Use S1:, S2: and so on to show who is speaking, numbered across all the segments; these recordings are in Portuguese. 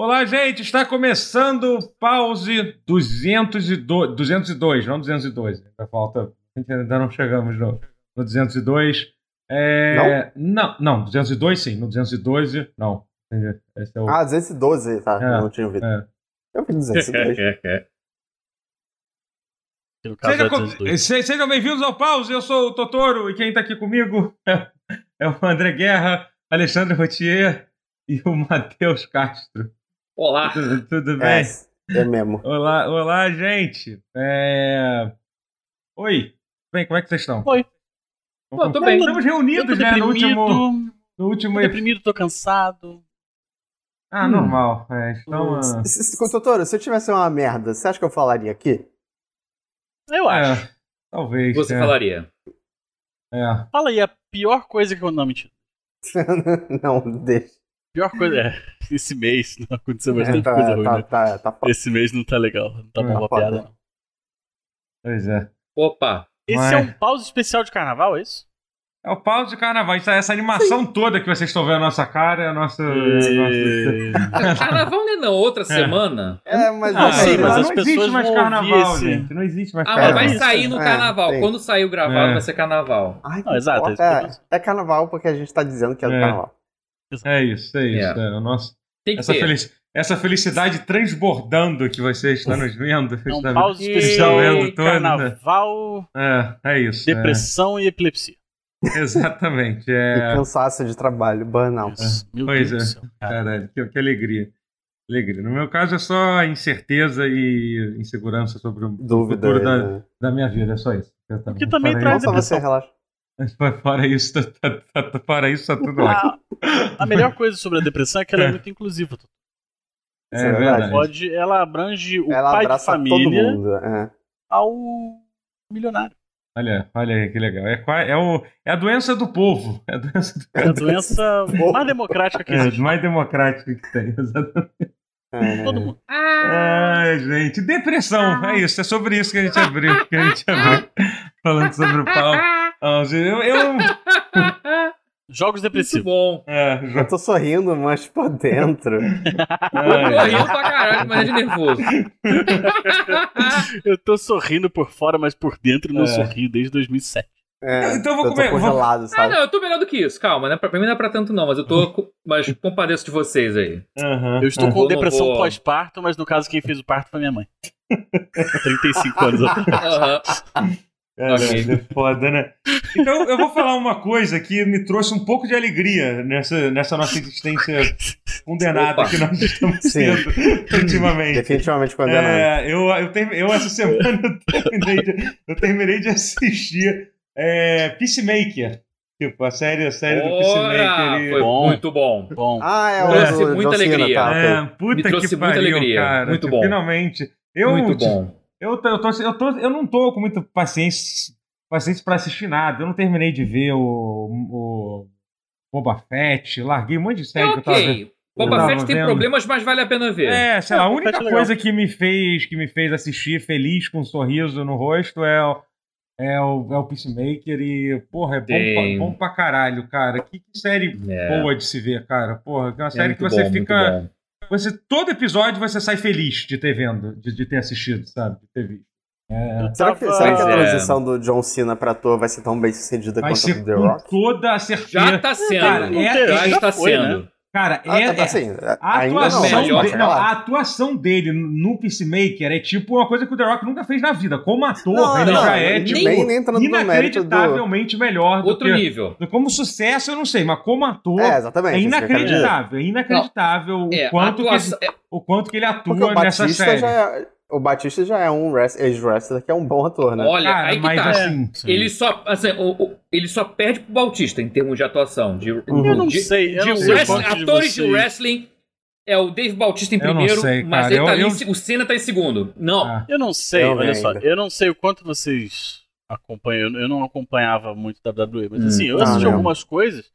S1: Olá, gente, está começando o Pause 202, 202, não 202. Ainda falta, ainda não chegamos no, no 202. É, não? não, não, 202 sim, no 212 não.
S2: Esse é o... Ah, 212, tá, é, não tinha ouvido. É. Eu vi 202.
S1: Seja, sejam bem-vindos ao Pause, eu sou o Totoro e quem está aqui comigo é o André Guerra, Alexandre Rotier e o Matheus Castro.
S3: Olá.
S1: Tudo, tudo bem?
S2: É, é mesmo.
S1: Olá, olá, gente. É... Oi. Bem, como é que vocês estão?
S3: Oi.
S1: Pô, tô bem. Estamos reunidos, né? No último. No último.
S3: Tô deprimido, tô cansado.
S1: Ah, hum. normal. É, então, hum.
S2: uh... Doutor, se eu tivesse uma merda, você acha que eu falaria aqui?
S3: Eu é, acho.
S1: É, talvez.
S3: Você
S1: é.
S3: falaria.
S1: É.
S3: Fala aí a pior coisa que eu não mentira.
S2: não, deixa.
S3: Pior coisa é, esse mês não aconteceu bastante é, tá, coisa ruim,
S2: tá,
S3: né?
S2: tá, tá,
S3: esse mês não tá legal, não tá bom a piada, não.
S1: Pois é.
S3: Opa! Esse Mas... é um pause especial de carnaval, é isso?
S1: É o pause de carnaval. Essa, essa animação Sim. toda que vocês estão vendo na nossa cara é a nossa.
S3: E... nossa... carnaval não é não, outra é. semana.
S2: É, mas,
S3: ah, mas as
S1: não
S3: pessoas
S1: existe mais carnaval, esse... gente. Não existe mais
S3: ah,
S1: carnaval.
S3: Ah, mas vai sair no é, carnaval. É, Quando sair o gravado, é. vai ser carnaval.
S2: Ai, não, exato. É, é, carnaval porque a gente tá dizendo que é, é. carnaval.
S1: É isso, é isso. É. É, o nosso, essa, felic, essa felicidade transbordando que vocês estão nos vendo.
S3: É um pause especial, vendo todo, carnaval,
S1: né? é, é isso.
S3: Depressão é. e epilepsia.
S1: Exatamente. É...
S2: E cansaço de trabalho, burnout.
S1: É. Pois Deus é, céu, cara. caralho, que, que alegria. Alegria. No meu caso é só incerteza e insegurança sobre o Dúvida, futuro da, é. da minha vida, é só isso.
S3: O que também traz depressão.
S2: Você, relaxa.
S1: Fora isso, tá, tá, tá, fora isso, tá tudo
S3: ótimo. A, melhor coisa sobre a depressão é que ela é, é muito inclusiva.
S1: É, é verdade.
S3: Pode, ela abrange o ela pai de família mundo, é. ao milionário.
S1: Olha, olha aí que legal. É, é, o, é a doença do povo. É a doença, do,
S3: é a doença mais democrática que existe.
S1: É, mais democrática que tem, exatamente.
S3: É. Todo mundo.
S1: Ai, gente, depressão. É isso, é sobre isso que a gente abriu. Que a gente abriu falando sobre o pau. Eu, eu...
S3: Jogos depressivos.
S2: Muito bom. É, eu tô sorrindo, mas por dentro.
S3: eu tô rindo pra caralho, mas é de nervoso. eu tô sorrindo por fora, mas por dentro não é. sorrio desde 2007.
S2: É, então eu vou comer. congelado, vou... sabe?
S3: Ah, não, eu tô melhor do que isso. Calma, né? Pra, mim não é pra tanto, não, mas eu tô. mas compadeço de vocês aí.
S1: Uhum,
S3: eu estou uhum. com depressão vou... pós-parto, mas no caso, quem fez o parto foi minha mãe. 35 anos atrás.
S1: Uhum. Cara, okay. é foda, né? Então, eu vou falar uma coisa que me trouxe um pouco de alegria nessa, nessa nossa existência condenada Opa. que nós estamos sendo ultimamente.
S2: Definitivamente condenada.
S1: É, eu, eu, eu, essa semana, eu terminei de, eu terminei de assistir é, Peacemaker. Tipo, a série, a série Ora, do Peacemaker.
S3: E... Foi bom. muito bom. bom.
S2: Ah, é
S3: Trouxe muita alegria.
S2: Tá,
S1: é, puta Me trouxe que muita pariu, alegria. Cara,
S3: muito
S1: tipo,
S3: bom.
S1: Finalmente. Eu,
S3: muito bom.
S1: Eu, eu, tô, eu, tô, eu não tô com muita paciência, paciência pra assistir nada. Eu não terminei de ver o, o Boba Fett, larguei um monte de série é,
S3: que eu tava vendo. Boba Fett tem problemas, mas vale a pena ver.
S1: É, sei lá, a única é coisa que me fez que me fez assistir feliz com um sorriso no rosto é o, é o, é o Peacemaker e, porra, é bom, pra, bom pra caralho, cara. Que, série é. boa de se ver, cara. Porra, é uma série que você bom, fica você, todo episódio você sai feliz de ter vendo, de, de ter assistido, sabe? De ter visto.
S2: É... Será, que, será que, a é. transição é. do John Cena pra ator vai ser tão bem sucedida
S1: vai
S2: quanto
S1: a do The Rock? Toda a certeza.
S3: Já tá sendo. Cara, é,
S1: é,
S3: já está sendo. Né?
S1: Cara, ah, é, tá, assim, a, atuação não, dele, não, a atuação dele no Peacemaker é tipo uma coisa que o The Rock nunca fez na vida. Como ator, não, ele não, já é tipo, nem, nem inacreditavelmente do... melhor.
S3: Outro
S1: que,
S3: nível.
S1: Como sucesso, eu não sei, mas como ator,
S2: é, exatamente,
S1: é inacreditável. É inacreditável o, é, quanto atuação... que ele, o quanto que ele atua nessa série.
S2: Já o Batista já é um ex-wrestler que é um bom ator, né?
S3: Olha, Cara, aí que mas tá. Assim, ele só, assim, o, o, ele só perde pro Bautista em termos de atuação. De,
S1: uhum. Eu não
S3: de,
S1: sei. Eu
S3: de
S1: não sei
S3: atores de, de wrestling é o Dave Bautista em primeiro, sei, mas ele tá eu, ali, eu... o Senna tá em segundo. Não. Ah,
S4: eu não sei, eu olha só. Eu não sei o quanto vocês acompanham. Eu não acompanhava muito WWE, mas hum, assim, eu assisti ah, algumas coisas.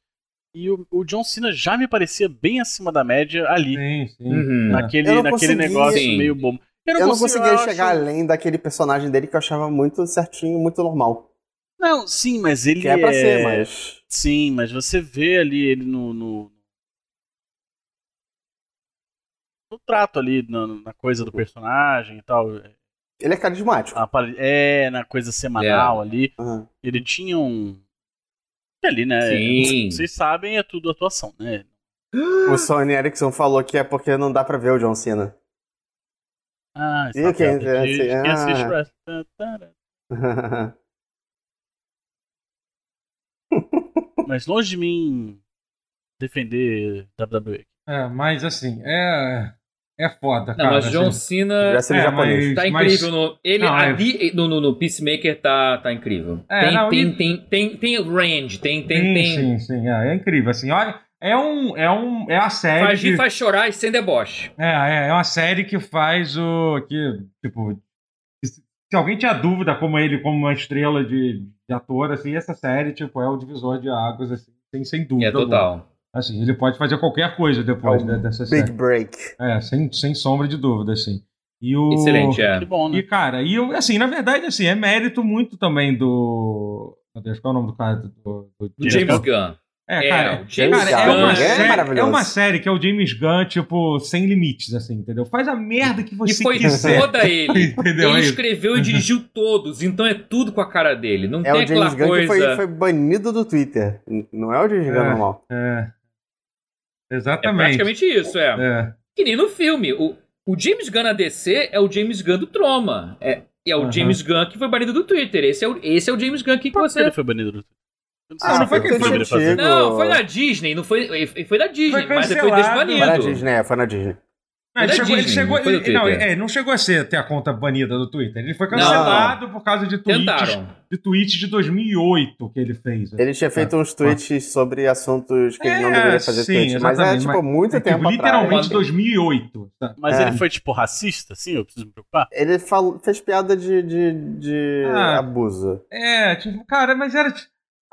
S4: E o, o, John Cena já me parecia bem acima da média ali.
S1: Sim, sim.
S4: Uhum. Naquele, naquele negócio sim. meio bobo.
S2: Eu não, eu não conseguia chegar além daquele personagem dele que eu achava muito certinho, muito normal.
S4: Não, sim, mas ele
S2: que é. pra é... ser, mas.
S4: Sim, mas você vê ali ele no, no. no trato ali, na, na, coisa do personagem e tal.
S2: Ele é carismático.
S4: É, na coisa semanal é. ali. Uhum. Ele tinha um. Ali, né? Sim. Vocês sabem, é tudo atuação, né?
S2: O Sony Ericsson falou que é porque não dá pra ver o John Cena.
S4: Ah, isso é quem, quem assiste Mas longe de mim defender WWE.
S1: É, mas assim, é. É foda, cara. Não, mas
S3: John assim. Cena
S2: é, mas,
S3: tá incrível. Mas... No, ele, não, ali, é... no, no, no, Peacemaker tá, tá incrível. É, tem, não, tem, e... tem, tem, tem, range, tem. tem, sim, tem...
S1: sim, sim. É, é, incrível. Assim, olha, é um. É, um, é a série.
S3: Faz rir, que... faz chorar e sem deboche.
S1: É, é, é uma série que faz o. Que, tipo. Se alguém tinha dúvida como ele, como uma estrela de, de ator, assim, essa série, tipo, é o divisor de águas, assim, sem, sem dúvida.
S3: É total. Alguma.
S1: Assim, ele pode fazer qualquer coisa depois é né, dessa
S2: série. Big break.
S1: É, sem, sem sombra de dúvida, assim.
S3: E o... Excelente, é.
S1: Que bom, né? E, cara, e eu, assim, na verdade, assim, é mérito muito também do. Meu Deus, qual é o nome do cara? Do,
S3: do... do James Gunn.
S1: É, cara, é, cara é, uma é série, é, uma série que é o James Gunn, tipo, sem limites, assim, entendeu? Faz a merda que você quiser.
S3: E foi toda ele. entendeu? Ele escreveu e dirigiu todos, então é tudo com a cara dele. Não é tem o James Gunn coisa...
S2: que foi, foi, banido do Twitter. Não é o James Gunn é, normal.
S1: É. Exatamente.
S3: É praticamente isso, é. é. Que nem no filme. O, o James Gunn na DC é o James Gunn do Troma. É, é o uhum. James Gunn que foi banido do Twitter. Esse é o, esse é o James Gunn que, que você.
S4: ele foi banido do Twitter?
S3: Ah, não foi que ele foi fazer. Não, foi na Disney, não foi, foi da Disney, foi mas depois desbanido. Foi
S2: na Disney, é, foi na Disney.
S1: Não, ele, chegou, ele chegou, ele, não, é, não chegou a ser, ter a conta banida do Twitter. Ele foi cancelado não. por causa de tweets, de tweets de 2008 que ele fez.
S2: Ele tinha feito uns tweets sobre assuntos que é, ele não deveria fazer sim, tweet, mas é tipo muito é, tempo tipo,
S1: Literalmente 2008.
S4: Tá? Mas é. ele foi tipo racista, sim? Eu preciso me preocupar?
S2: Ele falou, fez piada de, de, de ah, abuso.
S1: É, tipo, cara, mas era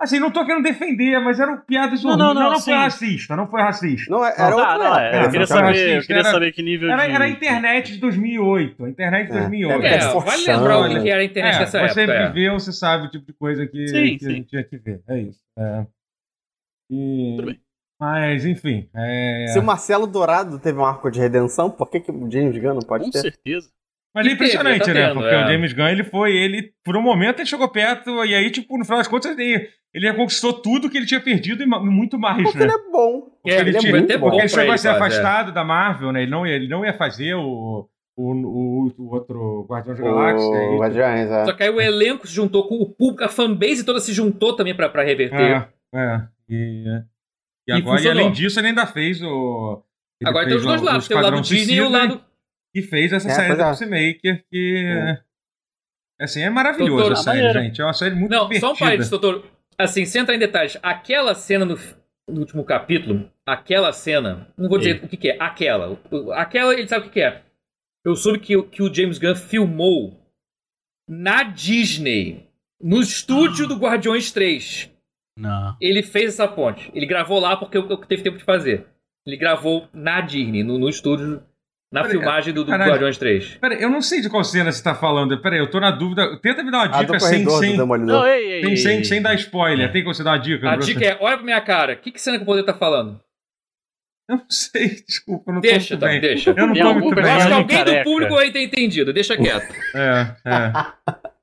S1: Assim, não tô querendo defender, mas eram piadas horríveis. Não, não, não, não foi racista, não foi racista.
S2: Não, era outra
S4: não, é, eu, queria saber, eu queria saber que nível
S1: era,
S4: de...
S1: Era a internet de 2008, a internet de 2008.
S3: É, é, vale lembrar o que era a internet é, dessa
S1: você
S3: época.
S1: Você viveu, você sabe o tipo de coisa que, sim, que sim. a gente tinha que ver, é isso. É. E... Tudo bem. Mas, enfim. É...
S2: Se o Marcelo Dourado teve um arco de redenção, por que, que o James Gunn não pode
S4: Com
S2: ter?
S4: Com certeza.
S1: Mas é impressionante, tá né? Tendo, Porque é. o James Gunn, ele foi, ele, por um momento, ele chegou perto, e aí, tipo, no final das contas, ele, ele conquistou tudo que ele tinha perdido e muito mais,
S2: porque
S1: né?
S2: ele é bom.
S1: Porque é, ele, ele, tinha, é porque ele chegou a ser afastado é. da Marvel, né? Ele não, ele não ia fazer o, o, o, o outro Guardião da Galáxia. O
S2: Guardiões, é.
S3: Só que aí o elenco se juntou com o público, a fanbase toda se juntou também pra, pra reverter.
S1: É, é. E, e agora, e, e além disso, ele ainda fez o...
S3: Agora tem os dois lados, tem o lado Disney e o lado
S1: que fez essa é, série do Peacemaker, que é. assim, é maravilhoso doutor, a série, gente. É uma série muito Não, divertida. só um parênteses,
S3: doutor. Assim, sem entrar em detalhes, aquela cena no, no último capítulo, aquela cena, não vou dizer Sim. o que, que, é, aquela. Aquela, ele sabe o que, que é. Eu soube que, que o James Gunn filmou na Disney, no estúdio ah. do Guardiões 3.
S4: Não.
S3: Ele fez essa ponte. Ele gravou lá porque eu, eu teve tempo de fazer. Ele gravou na Disney, no, no estúdio na pera filmagem do, do Guardiões 3.
S1: Pera eu não sei de qual cena você tá falando. Pera aí, eu tô na dúvida. Tenta me dar uma dica sem, sem,
S2: não,
S1: ei, ei, sem, ei, sem, dar spoiler. Tem como você dar uma dica?
S3: A dica é, olha pra minha cara. Que, que cena que o poder tá falando?
S1: Eu não sei, desculpa, eu não
S3: deixa,
S1: tô muito
S3: tá,
S1: bem.
S3: Deixa,
S1: Eu não tô muito bem.
S3: Acho que alguém careca. do público vai ter entendido, deixa quieto.
S1: É, é.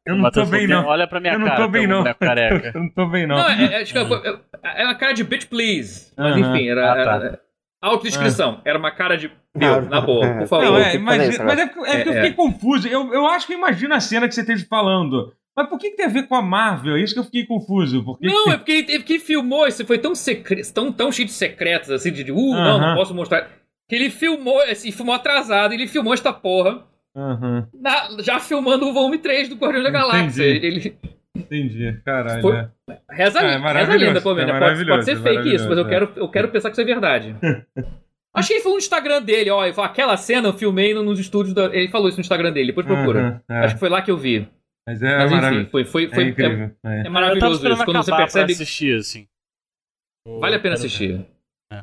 S1: Eu não tô bem, não.
S4: Olha pra minha
S1: eu não
S4: cara.
S1: Tô bem, não.
S4: Careca.
S1: eu não tô bem, não.
S3: Não, é, é, é, é uma cara de bitch, please. Mas enfim, era. Ah, tá. era Autodescrição. É. Era uma cara de. Meu, na boa, por favor. Não,
S1: é, mas, mas é, porque, é porque eu fiquei confuso. Eu, eu acho que eu imagino a cena que você esteja falando. Mas por que, que tem a ver com a Marvel? É isso que eu fiquei confuso. Porque
S3: não, é porque ele, porque filmou, isso foi tão, secre... tão, tão cheio de secretos, assim, de, uh, uh -huh. não, não posso mostrar. Que ele filmou, assim, filmou atrasado, ele filmou esta porra.
S1: Uhum.
S3: Na, já filmando o volume 3 do Guardião da Galáxia. Ele,
S1: Entendi, caralho. Foi... É.
S3: Reza, é, reza a lenda, pelo menos. É pode, pode, ser fake isso, mas eu, quero, eu quero pensar que isso é verdade. Acho que ele falou no Instagram dele, ó. Ele falou, aquela cena eu filmei nos estúdios. Da... Ele falou isso no Instagram dele, depois procura. Uhum, é. Acho que foi lá que eu vi.
S1: Mas é Mas, enfim,
S3: foi, foi, foi, é,
S1: incrível,
S3: é, é maravilhoso isso. Quando você percebe.
S4: assistir, assim.
S3: Vale a pena assistir.
S1: É.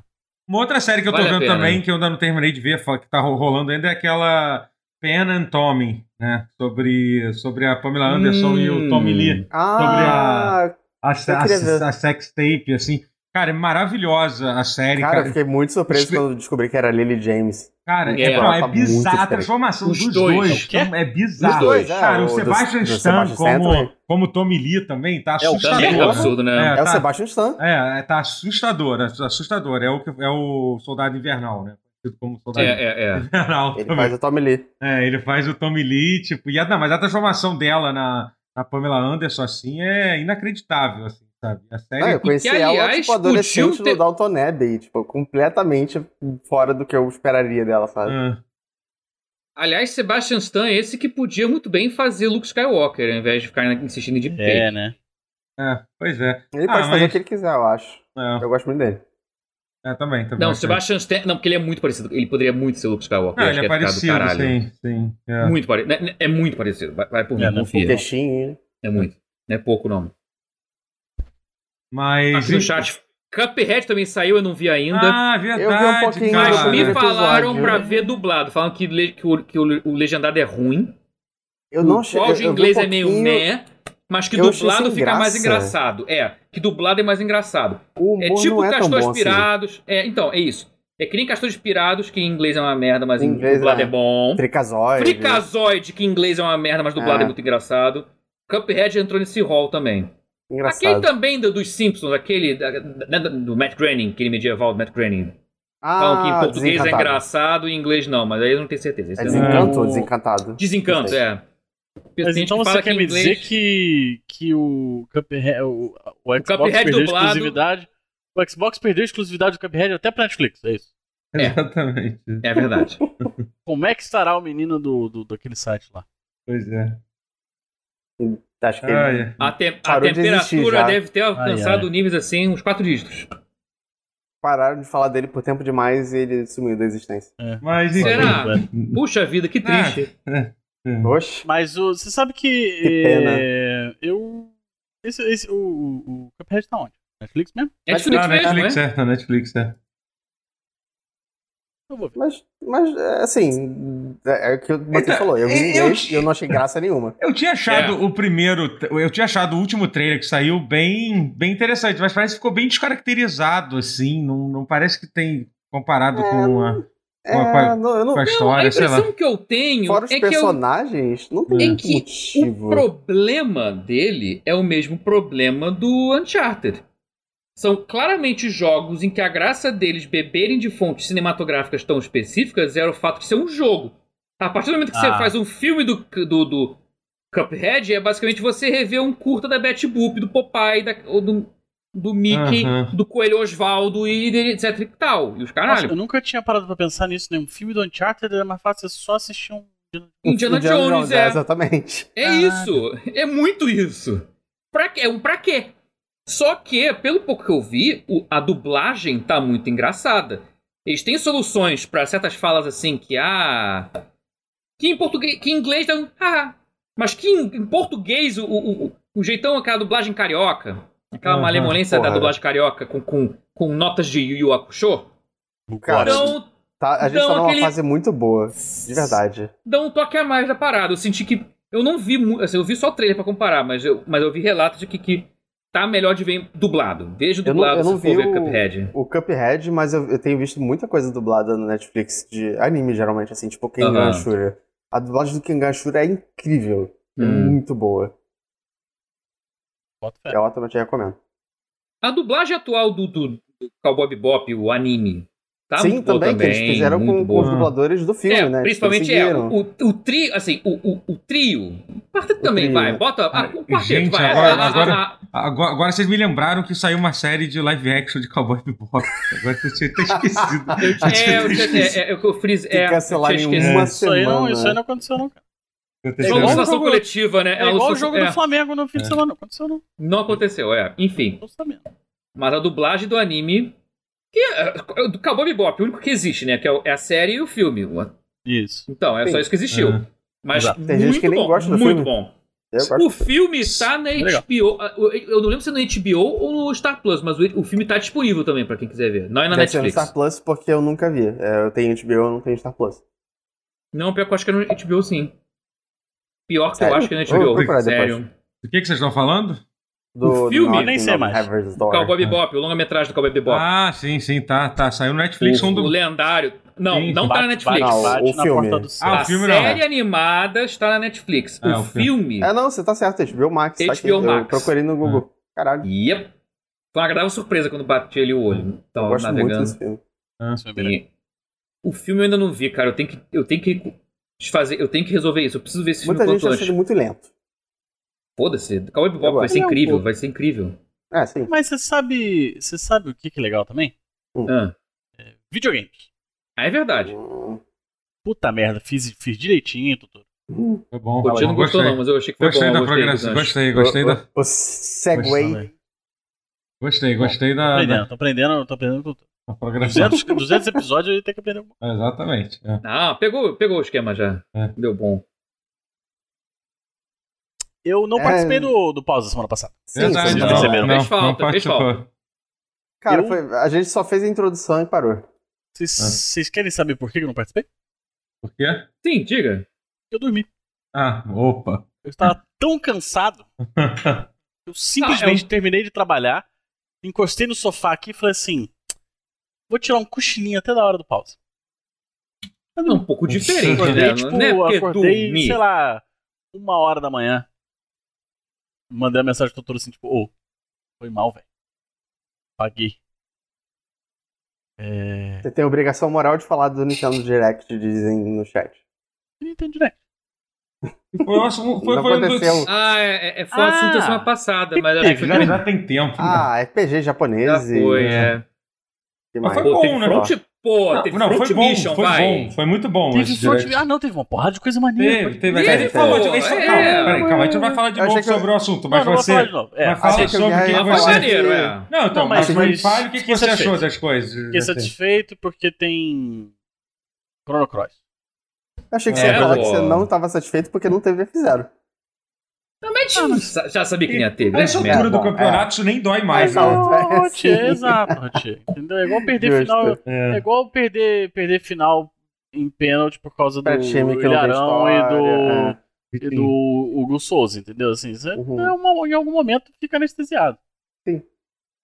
S1: Uma outra série que eu tô vale vendo também, que eu ainda não terminei de ver, que tá rolando ainda, é aquela Pen and Tommy, né? Sobre, sobre a Pamela Anderson hum. e o Tommy Lee.
S2: Ah,
S1: sobre a, a, a, a, sex tape, assim. Cara, é maravilhosa a série.
S2: Cara,
S1: cara.
S2: eu fiquei muito surpreso quando descobri que era Lily James.
S1: Cara, é, é, não, é tá bizarra. A transformação dos dois, dois então, é bizarra.
S2: dois,
S1: é, cara, o, o Sebastian do, Stan do como, como Tommy Lee também tá assustador. É,
S3: o é absurdo, né?
S2: É, é tá, o Sebastian Stan.
S1: É, tá assustador, assustador. É o, é o Soldado Invernal, né?
S3: Como soldado é, é, é.
S2: Invernal. Ele também. faz o Tommy Lee.
S1: É, ele faz o Tommy Lee, tipo, e a, não, mas a transformação dela na, na Pamela Anderson, assim, é inacreditável, assim sabe? A série... Ah,
S2: eu conheci que, ela, aliás, tipo, adolescente ter... do Dalton Abbey, tipo, completamente fora do que eu esperaria dela, sabe? Ah.
S3: Aliás, Sebastian Stan é esse que podia muito bem fazer Luke Skywalker, ao invés de ficar insistindo de
S4: É, né?
S1: É, pois é.
S2: Ele ah, pode mas... fazer o que ele quiser, eu acho. É. Eu gosto muito dele.
S1: É, também, também.
S3: Não, Sebastian Stan. Não, porque ele é muito parecido. Ele poderia muito ser Luke Skywalker.
S1: Não, ele é, é parecido, sim, sim.
S3: É. Muito parecido. É, é, muito parecido. Vai, vai por mim, é, confia.
S2: Um
S3: É muito. Não é pouco, não.
S1: Mas.
S3: Aqui no chat. Cuphead também saiu, eu não vi ainda.
S1: Ah, verdade. Eu vi um pouquinho.
S3: Mas me falaram pra ver dublado. Falam que, que, o, que o, o legendado é ruim.
S2: Eu não achei.
S3: O áudio em inglês um é meio meh. Mas que dublado fica graça. mais engraçado. É, que dublado é mais engraçado.
S2: O
S3: é tipo
S2: é
S3: Castores
S2: assim.
S3: Pirados. É, então, é isso. É que nem Castores Pirados, que em inglês é uma merda, mas em, dublado é, é bom.
S2: Fricazoide.
S3: Fricazoide, que em inglês é uma merda, mas dublado é, é muito engraçado. Cuphead entrou nesse hall também.
S2: Engraçado.
S3: Aquele também do, dos Simpsons, aquele da, da, do Matt Groening, aquele medieval do Matt Groening.
S2: Ah,
S3: Falam que em português é engraçado e em inglês não, mas aí eu não tenho certeza.
S2: Esse é desencanto ou desencantado?
S3: Desencanto, é.
S4: Mas então você quer me inglês... dizer que, que o Cuphead, o, o Xbox o Cuphead perdeu dublado... exclusividade... O Xbox perdeu a exclusividade do Cuphead até pra Netflix, é isso?
S3: É. Exatamente. É verdade.
S4: Como é que estará o menino do, do, daquele site lá?
S1: Pois é.
S2: Acho que ah, é.
S3: a, te a temperatura de deve ter alcançado ai, ai. níveis assim, uns 4 dígitos.
S2: Pararam de falar dele por tempo demais e ele sumiu da existência.
S3: É. Mas Será? Puxa vida, que triste.
S2: É. É. Oxe.
S4: Mas o, você sabe que,
S2: que pena.
S4: É, eu. Esse, esse, o, o, o Cuphead tá onde? Netflix mesmo?
S3: Netflix,
S1: ah,
S3: mesmo,
S1: Netflix, é? é. Netflix, é.
S2: Mas, mas é, assim, é, é o que o Matheus então, falou. Eu vi inglês e eu não achei graça nenhuma.
S1: Eu tinha achado é. o primeiro, eu tinha achado o último trailer que saiu bem, bem interessante, mas parece que ficou bem descaracterizado, assim. Não, não parece que tem comparado é, com a. Com a, com a, não, não, com a história,
S3: não, a impressão que eu tenho
S2: Fora os
S3: é
S2: personagens,
S3: que
S2: eu, não tem
S3: é que
S2: motivo.
S3: O problema dele é o mesmo problema do Uncharted são claramente jogos em que a graça deles beberem de fontes cinematográficas tão específicas era o fato de ser um jogo. A partir do momento que ah. você faz um filme do, do, do, Cuphead, é basicamente você rever um curta da Betty Boop, do Popeye, da, ou do, do Mickey, do Coelho Osvaldo e etc e tal. E os caralho. Nossa,
S4: eu nunca tinha parado pra pensar nisso, né? Um filme do Uncharted era mais fácil só assistir um.
S3: Indiana, Indiana Jones, Jones, é.
S2: é. Exatamente.
S3: É ah. isso. É muito isso. Pra quê? É pra quê? Só que, pelo pouco que eu vi, o, a dublagem tá muito engraçada. Eles têm soluções para certas falas assim que ah, que em português, que em inglês dão ah, mas que em, em português o, o, o, jeitão aquela dublagem carioca, aquela uhum, malemolência porra. da dublagem carioca com, com, com notas de Yu Yu Hakusho.
S2: Cara, então, tá, a gente tá numa aquele... fase muito boa, de verdade.
S3: Dá um toque a mais da parada. Eu senti que eu não vi, assim, eu vi só o trailer para comparar, mas eu, mas eu vi relatos de que, que tá melhor de ver dublado. Vejo dublado
S2: eu não, eu não
S3: se for ver
S2: o,
S3: Cuphead.
S2: O Cuphead, mas eu, eu, tenho visto muita coisa dublada no Netflix de anime, geralmente, assim, tipo Kengan uh -huh. A dublagem do Kengan Shura é incrível. É hum. muito boa. É ótimo, eu te recomendo.
S3: A dublagem atual do, do, do Cowboy Bebop, o anime, Tá
S2: Sim, também, também, que eles fizeram com, com, os dubladores do filme,
S3: é,
S2: né?
S3: Principalmente é, o, o trio, assim, o, o, o trio. O quarteto também, trio. vai. Bota. Ah, o quarteto,
S1: Gente,
S3: vai.
S1: Agora, a, a, agora, a, agora, agora, vocês me lembraram que saiu uma série de live action de Cowboy Bebop. Agora eu tinha até esquecido.
S3: eu, é, eu, é, é, eu, eu friso. É,
S2: cancelar em uma
S4: isso semana. Aí não, isso aí não aconteceu, não, cara.
S3: É uma alucinação coletiva, né?
S4: É igual o jogo do Flamengo no fim de semana. Não aconteceu, não.
S3: Não aconteceu, é. Enfim. Mas a dublagem do anime que é, do Cowboy Bebop, o único que existe, né? Que é, é a série e o filme.
S4: Isso.
S3: Então, é Sim. só isso que existiu. Uhum. Mas
S2: Exato. Tem gente que nem
S3: bom,
S2: gosta do
S3: muito
S2: filme.
S3: bom. O filme tá na HBO. Eu não lembro se é no HBO ou no Star Plus, mas o, filme tá disponível também pra quem quiser ver. Não é na Deve Netflix.
S2: Ser no Star Plus porque eu nunca vi. É, eu tenho HBO, eu não tenho Star Plus.
S3: Não, pior que eu acho que é no HBO sim. Pior que Sério? eu acho que é no HBO. Sério.
S1: Do que, que vocês estão falando?
S3: Do, o filme?
S4: Do nem sei mais.
S3: O Cowboy Bebop, o longa-metragem do Cowboy Bebop.
S1: Ah, sim, sim, tá, tá. Saiu no Netflix.
S3: O, um do... o lendário. Não, sim, não bate, tá na Netflix.
S2: Bate, bate,
S3: o
S2: filme.
S3: Ah, o filme a série animada está na Netflix. É, o, o filme...
S2: É, não, você tá certo. HBO Max.
S3: HBO
S2: tá
S3: aqui, Max.
S2: Eu procurei no Google. É. Caralho.
S3: Yep. Foi uma agradável surpresa quando bati ali o olho. Tava
S2: eu gosto
S3: navegando.
S2: muito desse filme.
S3: Ah, e... O filme eu ainda não vi, cara. Eu tenho que, eu tenho que desfazer, eu tenho que resolver isso. Eu preciso ver esse
S2: Muita
S3: filme quanto
S2: antes. Muita gente tá muito lento.
S3: Foda-se. Cowboy Bebop vai ser incrível, vai ser incrível.
S2: É, sim.
S4: Mas você sabe, você sabe o que, que é legal também?
S3: Hum. Ah.
S4: É, videogames.
S3: Ah, é verdade.
S4: Puta merda, fiz, fiz direitinho, doutor.
S1: Foi bom.
S3: O Tio não gostou
S1: gostei.
S3: não, mas eu achei que foi
S1: gostei
S3: bom.
S1: Da
S3: gostei da
S1: progressão. Gostei, gostei
S2: o,
S1: da...
S2: O segue.
S1: Gostei, gostei da...
S4: Tô aprendendo, tô aprendendo, tô aprendendo tudo.
S1: A progressão.
S4: 200, 200 episódios eu tenho que aprender.
S1: Exatamente. É.
S3: Ah, pegou, pegou o esquema já. É. Deu bom.
S4: Eu não participei é... do, do pausa semana passada.
S2: Sim,
S1: Exato,
S2: sim,
S1: não,
S2: não,
S3: não, fez falta, fez falta.
S2: Cara, eu... foi, a gente só fez a introdução e parou.
S4: Vocês querem saber por que eu não participei?
S1: Por quê?
S3: Sim, diga.
S4: Eu dormi.
S1: Ah, opa.
S4: Eu estava tão cansado. eu simplesmente ah, eu... terminei de trabalhar, encostei no sofá aqui e falei assim: vou tirar um cochilinho até da hora do pause.
S3: É um pouco diferente, acordei, né?
S4: Tipo,
S3: não é
S4: acordei,
S3: dormir.
S4: sei lá, uma hora da manhã. Mandei a mensagem pro doutor assim, tipo, ô, oh, foi mal, velho. Paguei. É...
S2: Você tem a obrigação moral de falar do Nintendo Direct, dizem no chat.
S4: Nintendo Direct.
S1: Foi, foi, foi,
S2: Não aconteceu.
S1: Um...
S3: Ah, é, é, foi um assunto da semana passada, mas acho que
S1: já, já tem tempo.
S2: Ah, RPG japonês.
S3: Já foi, é.
S1: Mas foi bom, né?
S3: Front, pô,
S1: não,
S3: teve
S1: não,
S3: Front
S1: foi bom,
S3: Mission,
S1: foi
S3: vai.
S1: bom, foi muito bom.
S4: Teve front... Ah, não, teve uma porrada de coisa maneira.
S1: Teve, teve.
S3: Teve,
S1: falou de... Isso,
S3: é,
S1: calma,
S3: é,
S1: peraí, calma, a gente não vai falar de novo
S2: que
S1: sobre o assunto, mas
S4: não
S1: você...
S4: falar. É,
S1: Mas fala
S2: achei que eu
S1: sobre o que
S3: Mas
S1: você...
S3: maneiro, é.
S1: Não, então,
S4: Não,
S1: mas,
S4: mas-
S1: mas fale o que, que você achou das coisas.
S4: Fiquei
S1: assim.
S4: satisfeito porque tem. Chrono Cross.
S2: Eu achei que
S3: É,
S2: você ia falar que você não estava satisfeito porque não teve F0.
S3: Também tinha, já sabia que ia ter.
S1: A
S3: grande
S1: essa altura do campeonato, isso nem dói mais.
S2: Mas
S1: né?
S2: é, sim.
S4: exato. Entendeu? É igual perder
S2: Justo.
S4: final.
S1: É.
S4: É igual perder, perder final em pênalti por causa do
S2: time que
S4: Ilharão e do.
S2: história,
S4: E do Hugo Souza, entendeu? Assim, você,
S2: Uhum.
S4: é uma- em algum momento fica anestesiado.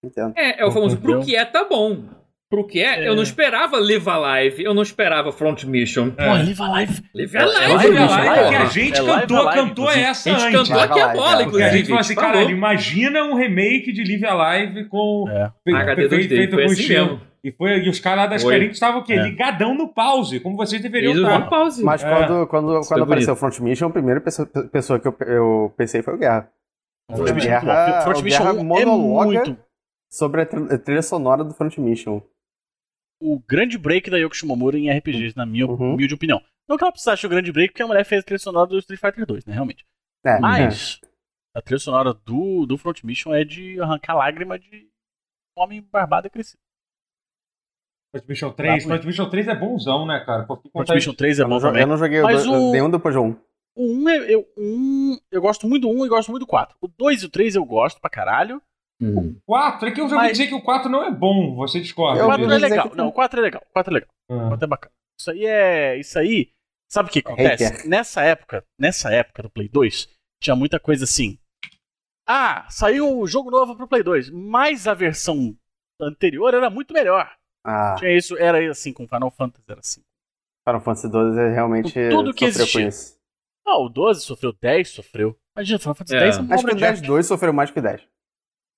S2: Entendo.
S3: É, é o famoso, pro
S4: Entendeu?
S3: que é, tá bom. Pro que é,
S4: É.
S3: eu não esperava Live Alive, eu não esperava Front Mission.
S1: É.
S4: Pô, Live Alive.
S3: Live
S4: É,
S3: Alive,
S4: Live
S3: bicho,
S1: Alive,
S3: porra.
S1: que a gente
S4: É Live
S1: cantou,
S4: Alive,
S1: cantou
S4: inclusive.
S1: essa
S3: A gente
S1: antes.
S3: cantou aqui a
S2: Live
S3: bola,
S2: Alive,
S1: Porque a
S3: inclusive.
S1: gente falou assim,
S3: falou.
S1: caralho, imagina um remake de Live Alive com...
S4: É.
S3: HD
S1: feito,
S3: 2D,
S1: feito
S3: foi
S1: com
S3: assim mesmo.
S1: E, foi, e os caras da
S3: Foi.
S1: Square Enix estavam o quê?
S4: É.
S1: Ligadão no pause, como vocês deveriam estar.
S3: pause.
S2: Mas
S1: É.
S2: quando, quando,
S3: Isso
S2: quando apareceu o Front Mission, a primeira pessoa, pessoa que eu, eu pensei foi o Guerra.
S4: Front
S2: O
S4: Mission,
S2: Guerra,
S4: Front
S2: o
S4: Mission
S2: Guerra
S4: 1 é
S2: monologa
S4: muito.
S2: sobre a trilha sonora do Front Mission.
S4: O grande break da Yoko Shimomura em RPGs, na minha
S2: Uhum.
S4: humilde opinião. Não que ela precisasse de um grande break, porque a mulher fez a trilha sonora do Street Fighter 2, né? Realmente.
S2: É,
S4: Mas a trilha sonora do, do Front Mission é de arrancar lágrima de um homem barbado e crescido.
S1: Front Mission 3,
S4: Tá,
S1: Front Mission 3 é bonzão, né, cara? Porque
S4: Front Mission 3 é
S2: eu,
S4: bom
S2: jo-
S4: também.
S2: eu não joguei
S4: Mas
S2: o
S4: o-
S2: nenhum depois de um.
S4: O 1 é. Eu, um, eu gosto muito do 1 e gosto muito do 4. O 2 e o 3 eu gosto pra caralho.
S3: Hum.
S1: 4, é que eu já
S4: Mas-
S1: dizer que o 4 não é bom, você discorda.
S4: O
S2: ouvi
S4: 4 é legal.
S2: que
S4: Não, o 4 é legal. O 4 é legal. O
S1: Ah.
S4: 4 é bacana. Isso aí é. Isso aí. Sabe o que acontece?
S2: Hater.
S4: Nessa época, nessa época do Play 2, tinha muita coisa assim. Ah, saiu o jogo novo pro Play 2, mas a versão anterior era muito melhor.
S2: Ah,
S4: Tinha isso, era assim com Final Fantasy, era assim.
S2: Final Fantasy XII é realmente
S4: Com tudo que
S2: sofreu
S4: existia.
S2: com isso.
S4: Ah, o 12 sofreu, 10 sofreu. Imagina, Final Fantasy
S3: É.
S4: 10 é uma
S2: Acho que o
S4: de arte.
S2: 10-2 sofreu mais que o 10.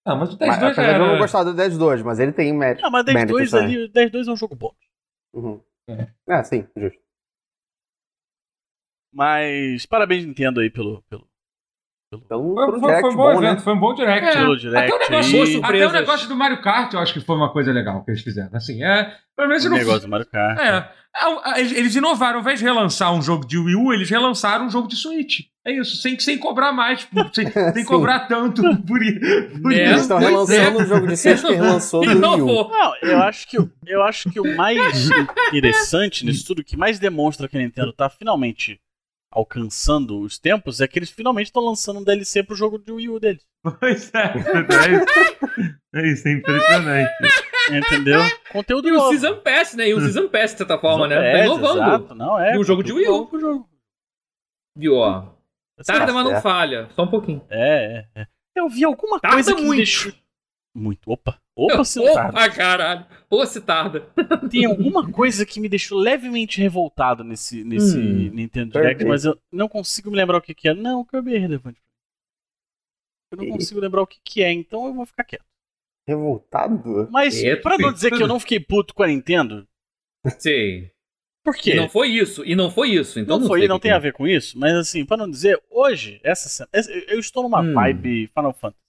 S1: Ah, mas o
S2: Mas,
S1: 10 2
S2: apesar de eu não gostar do 10-2, mas ele tem mérito.
S4: Ah, mas 10
S2: mérito
S4: 2
S2: também.
S4: ali, 10 2 é um jogo bom.
S2: Uhum.
S1: É.
S2: É, sim, justo.
S4: Mas parabéns Nintendo aí pelo pelo
S2: Então,
S1: Foi, foi,
S2: direct
S1: foi um bom
S2: bom,
S1: evento,
S2: né?
S1: foi um bom direct.
S3: É.
S4: pelo direct
S1: Até o negócio, até o negócio do Mario Kart eu acho que foi uma coisa legal que eles fizeram. Assim, é. Pelo menos
S4: O
S1: não.
S4: negócio do Mario Kart.
S1: É. É, Eles eles inovaram, ao invés de relançar um jogo de Wii U, eles relançaram um jogo de Switch. É isso, sem, sem cobrar mais, sem, sem
S2: Sim.
S1: cobrar tanto por, por
S3: É.
S2: Eles
S1: isso.
S2: estão relançando
S3: é.
S2: um jogo de Switch que relançou do Wii U.
S3: Inovou.
S4: Não, eu acho que o- eu acho que o mais interessante nisso tudo, que mais demonstra que a Nintendo tá finalmente alcançando os tempos, é que eles finalmente estão lançando um DLC pro jogo de Wii U deles.
S1: Pois é, é isso. É isso, é impressionante.
S4: Entendeu? Conteúdo
S3: E o
S4: novo.
S3: Season Pass, né? E o Season Pass, de certa forma, né?
S4: É,
S3: Tá inovando.
S4: Exato, não, é.
S3: E um jogo de Wii U.
S4: Jogo.
S3: Viu, ó. Tarda, mas não
S2: certo.
S3: falha. Só um pouquinho.
S4: É, é, é. Eu vi alguma tarda coisa que muito. me deixou. Muito. Opa. Opa, se
S3: Opa, caralho. Ou se tarda.
S4: Tem alguma coisa que me deixou levemente revoltado nesse, nesse hum, Nintendo Direct, mas eu não consigo me lembrar o que, que é. Não, Kirby é irrelevante. Eu não consigo lembrar o que, que é, então eu vou ficar quieto.
S2: Revoltado?
S4: Mas, Eita, pra não dizer que eu não fiquei puto com a Nintendo.
S3: Sim.
S4: Por quê?
S3: E não foi isso, e não foi isso. Então
S4: não, não foi, não tem a ver com isso, mas assim, pra não dizer, hoje, essa eu estou numa hum. vibe Final Fantasy.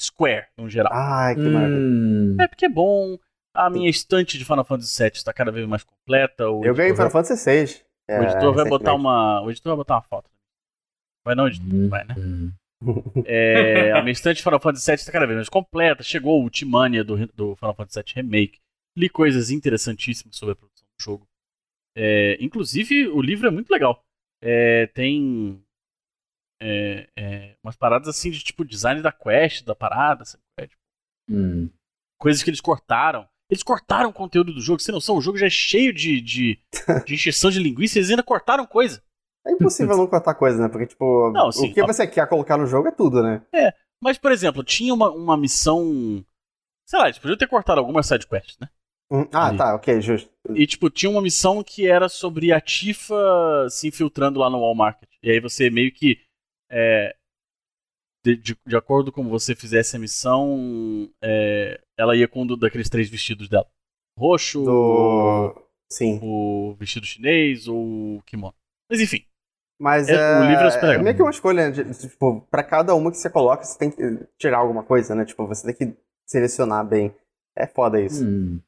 S4: Square, no geral.
S2: Ai, que hum. maravilha.
S4: É porque é bom. A minha estante de Final Fantasy VII está cada vez mais completa.
S2: O eu ganhei Final Fantasy VI.
S4: É, o editor vai botar uma. O editor vai botar uma foto. Vai não, editor? Hum. Vai, né? é, a minha estante de Final Fantasy VII está cada vez mais completa. Chegou o Ultimania do, do Final Fantasy VII Remake. Li coisas interessantíssimas sobre a produção do jogo. É, inclusive, o livro é muito legal. É, tem é, é, umas paradas assim de tipo design da quest, da parada, sabe? É, tipo, hum. Coisas que eles cortaram. Eles cortaram o conteúdo do jogo, você não noção, o jogo já é cheio de, de, de injeção de linguiça, eles ainda cortaram coisa.
S2: É impossível não cortar coisa, né? Porque, tipo, não, sim, o que você quer colocar no jogo é tudo, né?
S4: É, mas, por exemplo, tinha uma, uma missão. Sei lá, eles podiam ter cortado algumas sidequests, né?
S2: Hum, ah, Ali. tá, ok, justo.
S4: E, tipo, tinha uma missão que era sobre a Tifa se infiltrando lá no Wall Market. E aí você meio que é, de, de, de, acordo com você fizesse a missão, é, ela ia com um daqueles três vestidos dela. Roxo,
S2: Do... Sim.
S4: o vestido chinês ou o kimono. Mas enfim.
S2: Mas é, é, o livro é super legal. É meio que uma escolha, né? tipo, pra cada uma que você coloca, você tem que tirar alguma coisa, né? Tipo, você tem que selecionar bem. É foda isso. Hum.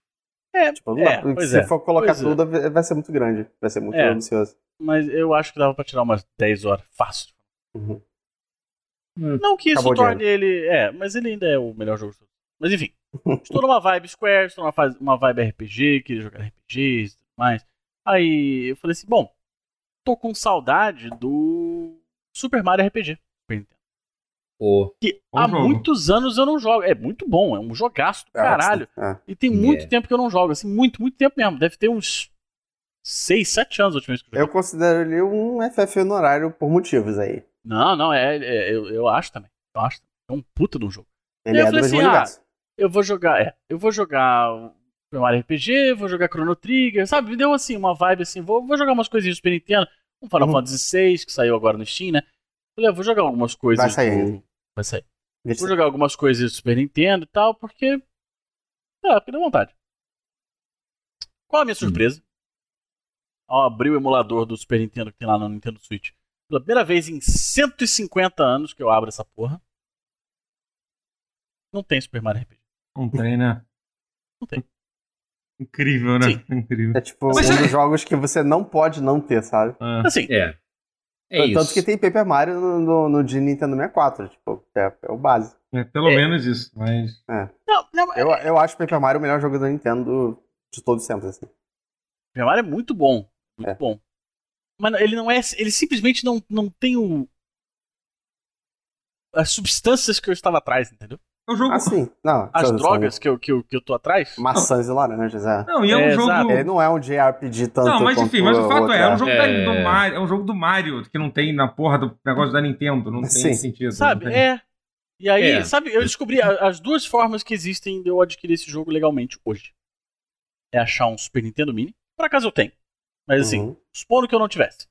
S4: É, tipo, é,
S2: se é. for colocar é. tudo, vai ser muito grande. Vai ser muito é, ambicioso.
S4: Mas eu acho que dava pra tirar umas 10 horas fácil. Uhum. Hum, não que isso torne ele. É, mas ele ainda é o melhor jogo de todos. Mas enfim. estou numa vibe Square, estou numa, uma vibe RPG, queria jogar RPGs e tudo mais. Aí eu falei assim: bom, tô com saudade do Super Mario RPG.
S3: Oh.
S4: Que há jogo. muitos anos eu não jogo. É muito bom, é um jogaço do é, caralho. É. E tem muito yeah. tempo que eu não jogo, assim, muito, muito tempo mesmo. Deve ter uns 6, 7 anos a última vez que eu
S2: joguei. Eu considero ele um FF honorário por motivos aí.
S4: Não, não, é, é eu, eu acho também. Eu acho. É um puta de um jogo.
S2: Ele é do assim, ah,
S4: eu vou jogar, é, eu vou jogar Mario RPG, vou jogar Chrono Trigger, sabe? Me deu assim uma vibe assim, vou, vou jogar umas coisinhas do Super Nintendo, um Final uhum. Fantasy VI que saiu agora no Steam, né? Falei, ah, vou jogar algumas coisas
S2: Vai sair.
S4: Do... Vai sair. vou jogar algumas coisas do Super Nintendo e tal, porque é, porque deu vontade. Qual a minha hum. surpresa? Ao abrir o emulador do Super Nintendo que tem lá no Nintendo Switch pela primeira vez em 150 anos que eu abro essa porra. Não tem Super Mario RPG.
S1: Não tem, né?
S4: Não tem.
S1: Incrível, né? Sim. Incrível.
S2: É tipo Mas um é... dos jogos que você não pode não ter, sabe?
S4: É. Assim.
S3: É.
S2: É Tanto isso. que tem Paper Mario no, no, no de Nintendo 64, tipo, é, é o básico.
S1: É, pelo é. menos isso, mas.
S2: É. Não, não, eu, eu acho Paper Mario o melhor jogo da Nintendo de todos os tempos, assim.
S4: Paper Mario é muito bom. Muito é. bom. Mas ele não é. Ele simplesmente não, não tem o. As substâncias que eu estava atrás, entendeu?
S2: É um jogo. Ah, sim. Não,
S4: As drogas que eu, que, eu, que eu tô atrás.
S2: Maçãs e laranjas, é.
S1: Não, e é, é um jogo. Exato.
S2: Ele não é um JRPG tanto. Não,
S1: mas enfim, mas o fato é, é um jogo é... do Mario. É um jogo do Mario que não tem na porra do negócio da Nintendo. Não tem sim. sentido.
S4: Sabe? É. E aí, é. sabe, eu descobri as duas formas que existem de eu adquirir esse jogo legalmente hoje. É achar um Super Nintendo Mini. Por acaso eu tenho. Mas assim, uhum. supondo que eu não tivesse.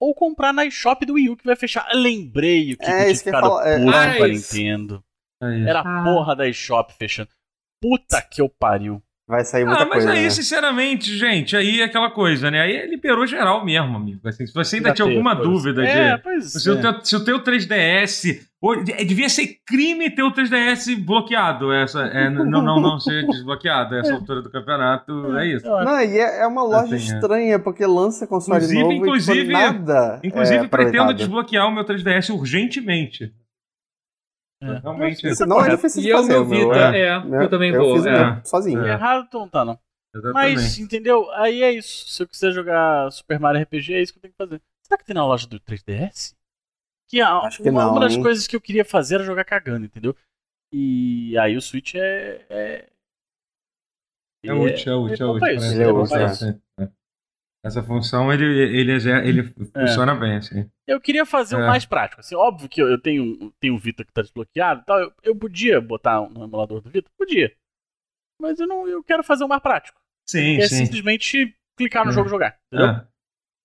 S4: Ou comprar na eShop do Wii U que vai fechar. Lembrei o que, é, que tinha ficado puto é, com a Nintendo. É Era a porra da eShop fechando. Puta que eu pariu.
S2: Vai sair muita
S1: ah, mas
S2: coisa,
S1: aí,
S2: né?
S1: sinceramente, gente, aí é aquela coisa, né? Aí liberou geral mesmo, amigo. Assim, se você ainda Já tinha alguma dúvida é, de. se, é. o teu, se o teu 3DS. É, devia ser crime ter o 3DS bloqueado. Essa, é, não, não, não ser desbloqueado. Essa altura do campeonato. É isso.
S2: Não, e é, é uma loja assim, é. estranha, porque lança console inclusive, novo inclusive, e tipo, nada.
S1: Inclusive, pretendo desbloquear o meu 3DS urgentemente.
S2: É. Realmente. Isso não é difícil de
S3: e
S2: fazer.
S3: E o meu Vita, é, é, eu também
S2: eu
S3: vou.
S2: Fiz é. sozinho.
S4: É errado não tá, não. Exatamente. Mas, entendeu? Aí é isso. Se eu quiser jogar Super Mario RPG, é isso que eu tenho que fazer. Será que tem na loja do 3DS? Que, a, Acho que uma, não, uma das hein? coisas que eu queria fazer era jogar cagando, entendeu? E aí o Switch é.
S1: É, é útil, é útil, é útil.
S2: Ele é útil, é.
S1: Essa função ele, ele, ele é. funciona bem, assim.
S4: Eu queria fazer o é. um mais prático. Assim, óbvio que eu, eu tenho, tenho o Vita que tá desbloqueado e tal. Eu, eu podia botar no emulador do Vita? Podia. Mas eu não eu quero fazer o mais prático.
S1: Sim,
S4: é
S1: sim.
S4: simplesmente clicar no é. jogo e jogar. Entendeu? É.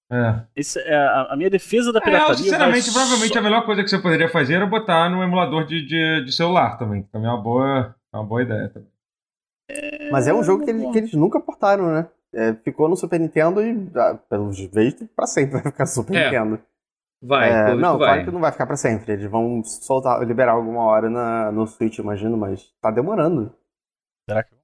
S4: É. Esse, é a, a, minha defesa da pirataria. É,
S1: sinceramente, provavelmente só... a melhor coisa que você poderia fazer era botar no emulador de, de, de celular também. Que também é uma boa, é uma boa ideia também.
S2: Mas é um jogo que, ele, que eles nunca portaram, né? É, ficou no Super Nintendo e, ah, pelos vistos, pra sempre vai ficar no Super é. Nintendo.
S3: Vai,
S2: é, Não, vai. claro que não vai ficar pra sempre. Eles vão soltar, liberar alguma hora na, no Switch, imagino, mas tá demorando.
S4: Será que.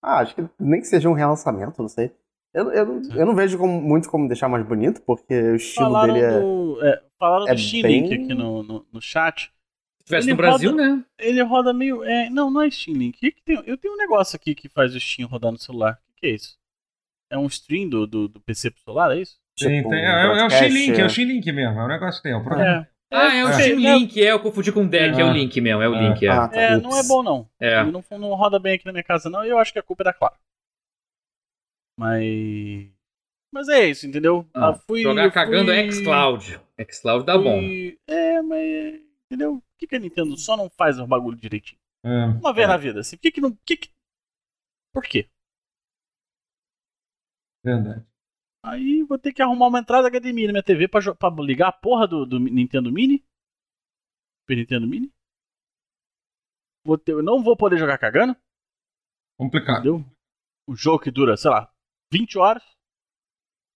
S2: Ah, acho que nem que seja um relançamento, não sei. Eu, eu, eu não vejo como, muito como deixar mais bonito, porque o estilo falaram dele é.
S4: Do, é falaram é do Steam bem... Link aqui no, no, no chat.
S3: Se tivesse no Brasil,
S4: roda,
S3: né?
S4: Ele roda meio. É, não, não é Steam Link. Que que tem, eu tenho um negócio aqui que faz o Steam rodar no celular. O que é isso? É um stream do, do, do PC pro celular, é isso?
S1: Sim, tipo, tem, é, é, o Steam Link, é. é o Steam Link mesmo. É um negócio que tem. É o
S3: programa. É. Ah, é o Steam Link, é, eu confundi com o Deck, é, o Link mesmo, é o Link, é. Ah,
S4: tá. é, não é bom não. É. Não, não roda bem aqui na minha casa não, e eu acho que a culpa é da Claro. Mas... Mas é isso, entendeu?
S3: Ah, fui, jogar cagando fui... xCloud. xCloud dá fui...
S4: bom. É, mas... Entendeu? Por que, que a Nintendo só não faz o bagulho direitinho? É, Uma vez é. na vida, assim. Por que que não... Por que que... Por quê?
S1: Verdade.
S4: Aí vou ter que arrumar uma entrada HDMI na minha TV pra, pra ligar a porra do, do Nintendo Mini. Super Nintendo Mini. Vou ter, eu não vou poder jogar cagando.
S1: Complicado.
S4: Entendeu? O jogo que dura, sei lá, 20 horas.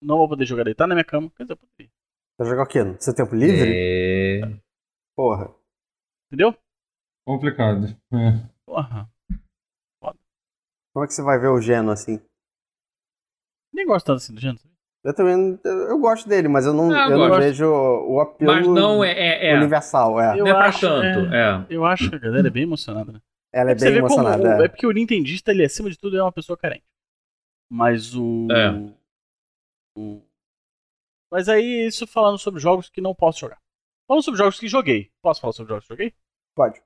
S4: Não vou poder jogar deitado na minha cama. Quer dizer, eu poderia.
S2: Vai jogar o quê? No seu tempo livre?
S3: É...
S2: Porra.
S4: Entendeu?
S1: Complicado. É.
S4: Porra.
S2: Foda. Como é que você vai ver o Geno assim?
S4: Nem gosto tanto assim do Geno.
S2: Eu também eu gosto dele, mas eu não, ah, eu, eu não vejo o apelo
S3: mas não é, é, é.
S2: universal. É.
S3: Eu não é pra tanto. É,
S4: Eu acho que a galera é bem emocionada, né?
S2: Ela é, bem emocionada.
S4: Como, é. porque o Nintendista, ele acima de tudo é uma pessoa carente. Mas o. o mas aí, isso falando sobre jogos que não posso jogar. Falando sobre jogos que joguei. Posso falar sobre jogos que joguei?
S2: Pode.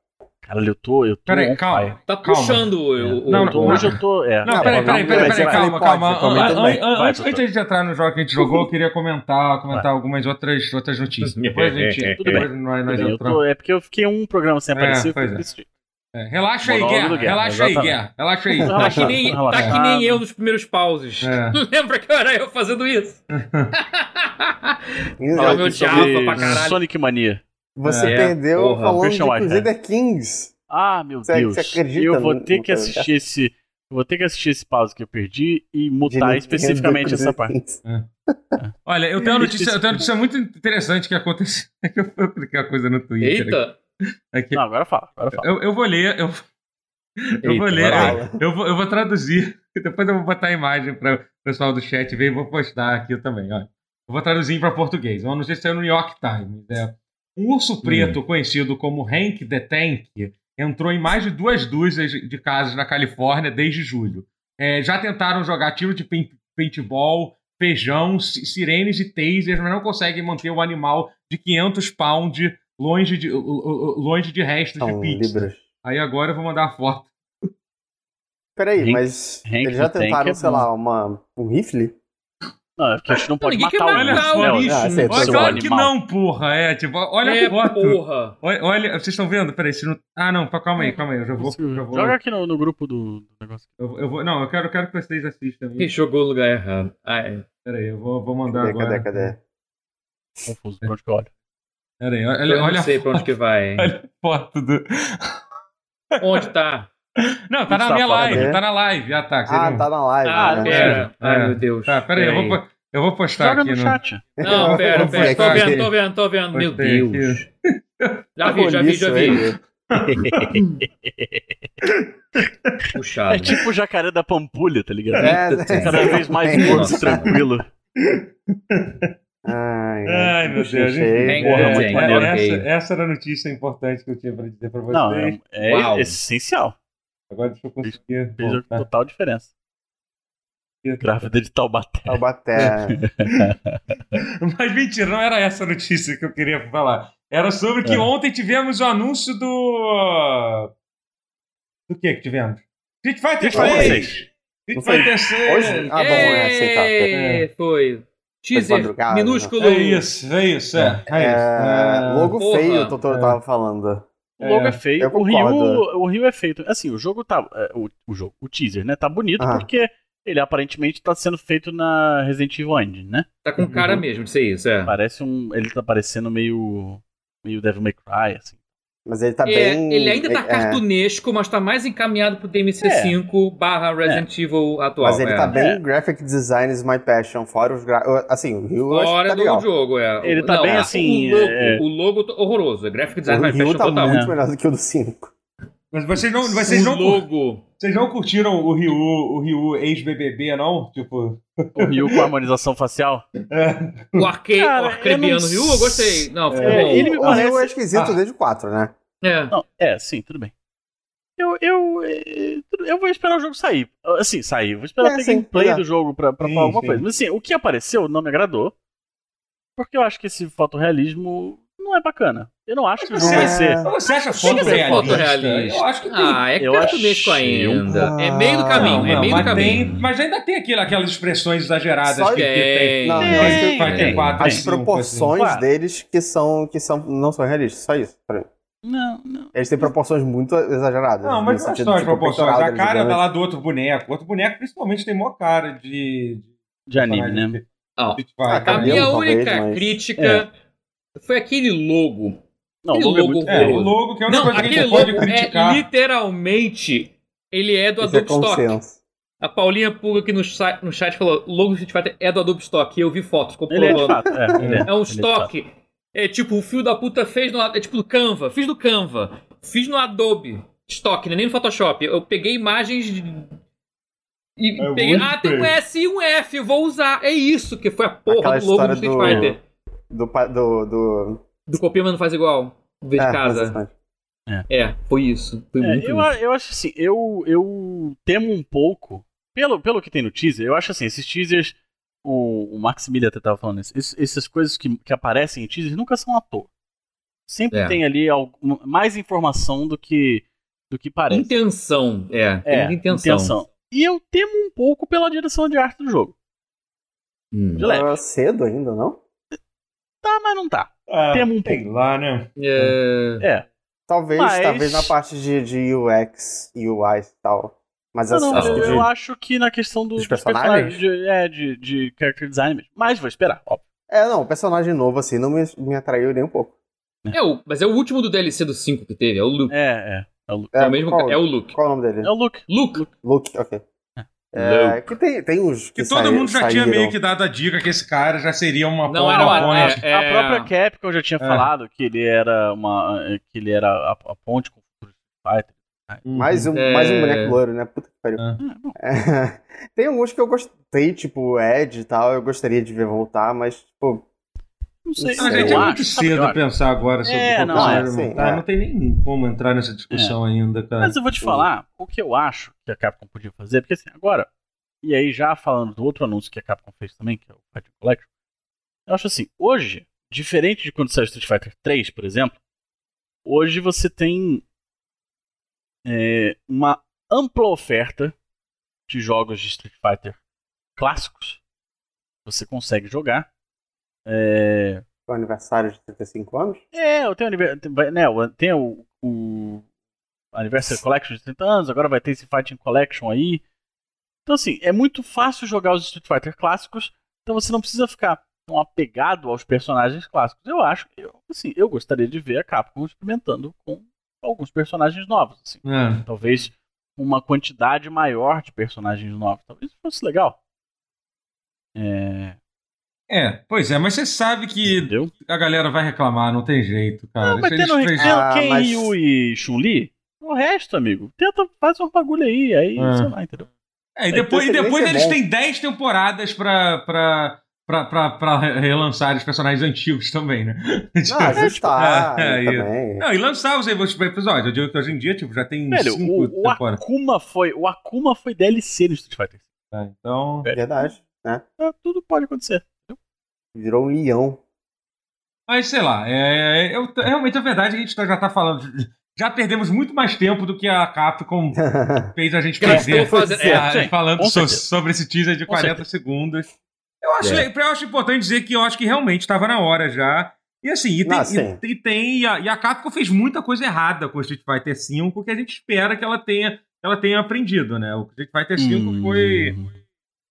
S4: Cara, eu tô. Eu tô
S1: peraí, calma.
S3: Tá puxando o. É.
S4: o, não, não, hoje eu tô. É.
S1: Não, peraí, peraí, peraí, peraí, calma, calma. Antes de gente entrar no jogo que a gente jogou, eu queria comentar, comentar algumas outras, outras notícias. Depois a gente. Tudo bem. Nós, nós
S4: eu tô, é porque eu fiquei um programa sem aparecer.
S1: É, é. Relaxa aí, Guerra. Relaxa aí, Guerra. Relaxa aí.
S3: Tá que nem, tá que nem eu nos primeiros pauses. É. Lembra que era eu fazendo isso?
S4: eu me odiava pra caralho. Sonic Mania.
S2: Você é, perdeu porra, falando Christian de Crusader Kings.
S4: Ah, meu você, Deus. Você acredita eu vou ter no, que assistir esse. Eu vou ter que assistir esse pause que eu perdi e mutar especificamente essa parte. É.
S1: É. Olha, eu tenho, uma notícia, eu tenho uma notícia muito interessante que aconteceu. eu cliquei a coisa no Twitter.
S3: Eita!
S4: Aqui. Não, agora fala. Agora fala.
S1: Eu, eu vou ler. Eu, eu Eita, vou ler. Eu vou, eu vou traduzir. Depois eu vou botar a imagem para o pessoal do chat ver e vou postar aqui também. Olha. Eu vou traduzir para português. Uma notícia saiu no New York Times. É, um urso preto, hum. conhecido como Hank the Tank, entrou em mais de duas dúzias de casas na Califórnia desde julho. É, já tentaram jogar tiro de paintball, feijão, sirenes e tasers, mas não conseguem manter o animal de 500 pounds longe de, longe de restos São de pizza. Libras. Aí agora eu vou mandar a foto.
S2: Peraí, Hank, mas Hank eles já tentaram, é sei lá, uma, um rifle?
S4: Não, é porque a gente não pode
S3: Ninguém
S4: matar
S3: o. Olha,
S1: bicho. Ah, né? olha claro que não, porra. É, tipo, olha
S3: é,
S1: a foto.
S3: porra.
S1: Olha, olha, vocês estão vendo? Peraí, se não... Ah, não, calma aí, calma aí. Eu já vou. Já vou...
S4: Joga aqui no, no grupo do, do negócio.
S1: Eu, eu, vou, não, eu quero, eu quero que vocês assistam.
S3: Quem jogou no lugar errado? Ah, é.
S1: Peraí, eu vou, vou mandar
S2: cadê,
S1: agora.
S2: Cadê, cadê?
S4: Confuso, pra onde que eu olho?
S1: Peraí, olha, eu
S3: não sei pra onde que vai.
S1: Olha a foto do.
S3: Onde tá?
S1: Não, tá na minha live, tá na live. Ah, tá.
S2: Ah, tá na live.
S3: Ah, né? pera. Ai, meu Deus.
S1: Tá, peraí, eu vou. Eu vou postar
S4: Joga
S1: aqui
S4: no,
S1: no
S4: chat.
S3: Não, pera, pera. Tô vendo, tô vendo, tô vendo. Meu Deus. Já vi, já vi, já vi. Puxado.
S4: É tipo o jacaré da Pampulha, tá ligado? É, Cada vez mais é, tranquilo.
S2: Ai,
S1: Ai meu Deus.
S3: Enfim, porra, muito
S1: maneiro. Essa, essa era a notícia importante que eu tinha pra dizer pra vocês. Não,
S4: é, é essencial.
S1: Agora deixa eu conseguir.
S4: Fez total diferença. Grávida de Taubaté.
S2: Taubaté.
S1: Mas mentira, não era essa a notícia que eu queria falar. Era sobre que é. ontem tivemos o anúncio do. Do que que tivemos? Street Fighter 6!
S2: Não foi hoje? Ah, bom, é, aceitar.
S3: É, foi. Teaser minúsculo.
S1: É isso, é isso, é. é, é,
S2: é logo Porra. feio, o Totoro tava falando.
S4: O logo é, feio. O Rio, o Rio é feito. Assim, o jogo tá. O, o jogo, o teaser, né? Tá bonito ah. porque ele aparentemente tá sendo feito na Resident Evil Engine, né?
S3: Tá com cara uhum. mesmo de ser isso, é.
S4: Parece um. Ele tá parecendo meio. meio Devil May Cry, assim.
S2: Mas ele tá
S3: é,
S2: bem.
S3: Ele ainda tá é, cartunesco, mas tá mais encaminhado pro DMC5 é. barra Resident é. Evil atual.
S2: Mas ele
S3: é.
S2: tá bem graphic design is my passion, fora os gra... Assim, o Ryu
S3: Fora
S2: tá
S3: do
S2: legal.
S3: jogo, é.
S4: Ele tá
S3: Não,
S4: bem assim.
S3: O logo, o logo tá horroroso. Graphic design
S2: o
S3: is my
S2: Ryu
S3: passion
S2: tá
S3: total.
S2: muito melhor do que o do 5.
S1: Mas vocês não, vocês
S3: o
S1: não,
S3: logo.
S1: Vocês não curtiram o Ryu, o Ryu ex-BBB, não? Tipo.
S4: O Ryu com harmonização facial?
S1: É.
S3: O arque... arcrebiano não... Ryu, eu gostei. Não, ficou
S2: é,
S3: bom.
S2: Ele me parece... O Ryu é esquisito ah. desde o 4, né?
S3: É.
S4: Não, é, sim, tudo bem. Eu, eu, eh, eu vou esperar o jogo sair. Assim, sair. Vou esperar é, ter sim, gameplay é. do jogo pra, pra sim, falar alguma sim. coisa. Mas assim, o que apareceu não me agradou. Porque eu acho que esse fotorrealismo não é bacana. Eu não acho que jogo vai ser.
S1: Você acha fotorrealista?
S3: fotorrealista? Eu acho que tem. Ah, é cartunesco ainda. É meio do caminho, não, é meio do caminho.
S1: Tem, mas ainda tem aquilo, aquelas expressões exageradas
S2: Só
S1: que,
S2: tem.
S1: que tem.
S2: Não,
S1: tem, vai ter quatro,
S2: As
S1: cinco,
S2: proporções
S1: assim.
S2: deles que são, que são, não são realistas. Só isso, pra mim.
S4: Não, não.
S2: Eles têm proporções muito exageradas.
S1: Não, mas não são as proporções. A cara da lá do outro boneco. O outro boneco, principalmente, tem maior cara de.
S4: De anime, né?
S3: Oh, a minha única talvez, mas... crítica é. Foi aquele logo.
S4: Não,
S3: aquele
S4: o logo,
S3: logo
S4: é,
S1: o logo que é uma
S3: não,
S1: coisa
S3: aquele
S1: que
S3: logo
S1: pode criticar.
S3: É, literalmente, ele é do Adobe é Stock. A Paulinha Pulga aqui no, no chat falou: logo Street Fighter é do Adobe Stock. E eu vi fotos comprovando.
S4: É. É, é,
S3: é um estoque. É tipo, o fio da puta fez no. É tipo do Canva. Fiz no Canva. Fiz no Adobe Stock, né? nem no Photoshop. Eu peguei imagens. De... E
S1: É
S3: peguei.
S1: muito
S3: Ah, tem um. S e um F, eu vou usar. É isso que foi a porra
S2: Aquela
S3: do logo do Street
S2: do-
S3: Fighter.
S2: Do, pa- do, do...
S3: Do copia, mas não faz igual. Vê de
S2: É,
S3: casa.
S2: exatamente.
S3: É, foi isso. Foi
S4: É,
S3: muito
S4: eu,
S3: isso.
S4: eu acho assim, eu, eu temo um pouco, pelo, pelo que tem no teaser, eu acho assim, esses teasers, o, o Maximilian até tava falando isso, esses- essas coisas que, que aparecem em teasers nunca são à toa. Sempre
S3: É.
S4: tem ali algum- mais informação do que, do que parece.
S3: Intenção, é.
S4: É,
S3: muita intenção.
S4: E eu temo um pouco pela direção de arte do jogo.
S3: Hum.
S4: De leve.
S2: Tá cedo ainda, não?
S4: Tá, mas não tá.
S1: Ah,
S4: Temo um pouco.
S1: lá, né?
S3: É...
S4: É.
S2: Talvez,
S4: Mas-
S2: talvez na parte de, de UX e UI e tal. Mas
S4: Não,
S2: assim,
S4: não,
S2: acho
S4: eu,
S2: de...
S4: eu acho que na questão do-
S2: Dos personagens?
S4: de, é, de, de character design mesmo. Mas vou esperar, óbvio.
S2: É, não, o personagem novo assim não me, me atraiu nem um pouco.
S3: É o, mas é o último do DLC do 5 que teve, é o Luke.
S4: É, é. É o Luke.
S3: É, o mesmo,
S2: qual,
S3: é o Luke.
S2: qual é o nome dele?
S4: É o Luke.
S3: Luke.
S2: Luke, ok. É, que tem, tem uns que
S1: Que todo mundo já tinha
S2: saíram.
S1: meio que dado a dica que esse cara já seria uma
S3: Não era
S1: uma
S3: uma-
S1: ponte.
S3: é-
S4: A própria Capcom já tinha
S1: É.
S4: falado que ele era uma. que ele era a, a ponte com o futuro Street Fighter.
S2: Mais um,
S3: É.
S2: mais um boneco loiro, né? Puta que pariu.
S1: É.
S4: É,
S2: É, tem alguns que eu gostei, tipo o Ed e tal, eu gostaria de ver voltar, mas, tipo,
S4: não sei.
S1: A gente
S2: eu
S1: é muito
S4: o que
S1: cedo pensar agora sobre
S4: É,
S1: qual
S4: não,
S2: é, sim,
S1: montar.
S2: é.
S1: Não tem nem como entrar nessa discussão ainda, cara.
S4: Mas eu vou te falar o que eu acho que a Capcom podia fazer, porque assim, agora, e aí já falando do outro anúncio que a Capcom fez também, que é o Fighting Collection, eu acho assim, hoje, diferente de quando saiu Street Fighter 3, por exemplo, hoje você tem é, uma ampla oferta de jogos de Street Fighter clássicos. Você consegue jogar. É,
S2: o aniversário de 35 anos.
S4: é, eu tenho, aniver- tem- vai- né, o- tem o, o Anniversary Collection de 30 anos, agora vai ter esse Fighting Collection aí. Então, assim, é muito fácil jogar os Street Fighter clássicos, então você não precisa ficar tão apegado aos personagens clássicos. Eu acho, eu, assim, eu gostaria de ver a Capcom experimentando com alguns personagens novos, assim.
S1: É.
S4: Talvez uma quantidade maior de personagens novos. Talvez fosse legal. É,
S1: É, pois é, mas você sabe que
S4: entendeu?
S1: a galera vai reclamar, não tem jeito, cara.
S4: Não, mas tendo,
S1: fez-
S4: tendo
S2: Ah,
S4: Ken
S2: mas-
S4: Ryu e Chun-Li, o resto, amigo, tenta, faz um bagulho aí, aí,
S1: É.
S4: sei lá, entendeu?
S1: É, e depois,
S2: Então,
S1: e depois
S2: seria
S1: eles
S2: bom.
S1: têm 10 temporadas pra, pra, pra, pra, pra relançar os personagens antigos também, né?
S2: Não, ajustar
S1: É, é,
S2: também.
S1: Não, e lançar os episódios. Eu digo que hoje em dia, tipo, já tem
S4: Velho,
S1: cinco
S4: o, o
S1: temporadas.
S4: Akuma foi, o Akuma foi DLC no Street Fighter.
S1: tá? Então.
S2: Verdade, né?
S4: Ah, Tudo pode acontecer.
S2: Virou um leão.
S1: Mas sei lá, é, eu, realmente é verdade que a gente tá- já tá falando. já perdemos muito mais tempo do que a Capcom fez a gente perder
S3: fazendo,
S1: é, é, falando so, sobre esse teaser de 40 segundos. Eu acho, é. eu acho importante dizer que eu acho que realmente estava na hora já. E assim, e tem, ah, e, e, tem e, a, e, a, Capcom fez muita coisa errada com o Street Fighter V, que a gente espera que ela tenha, ela tenha aprendido, né? O Street Fighter V hum. foi.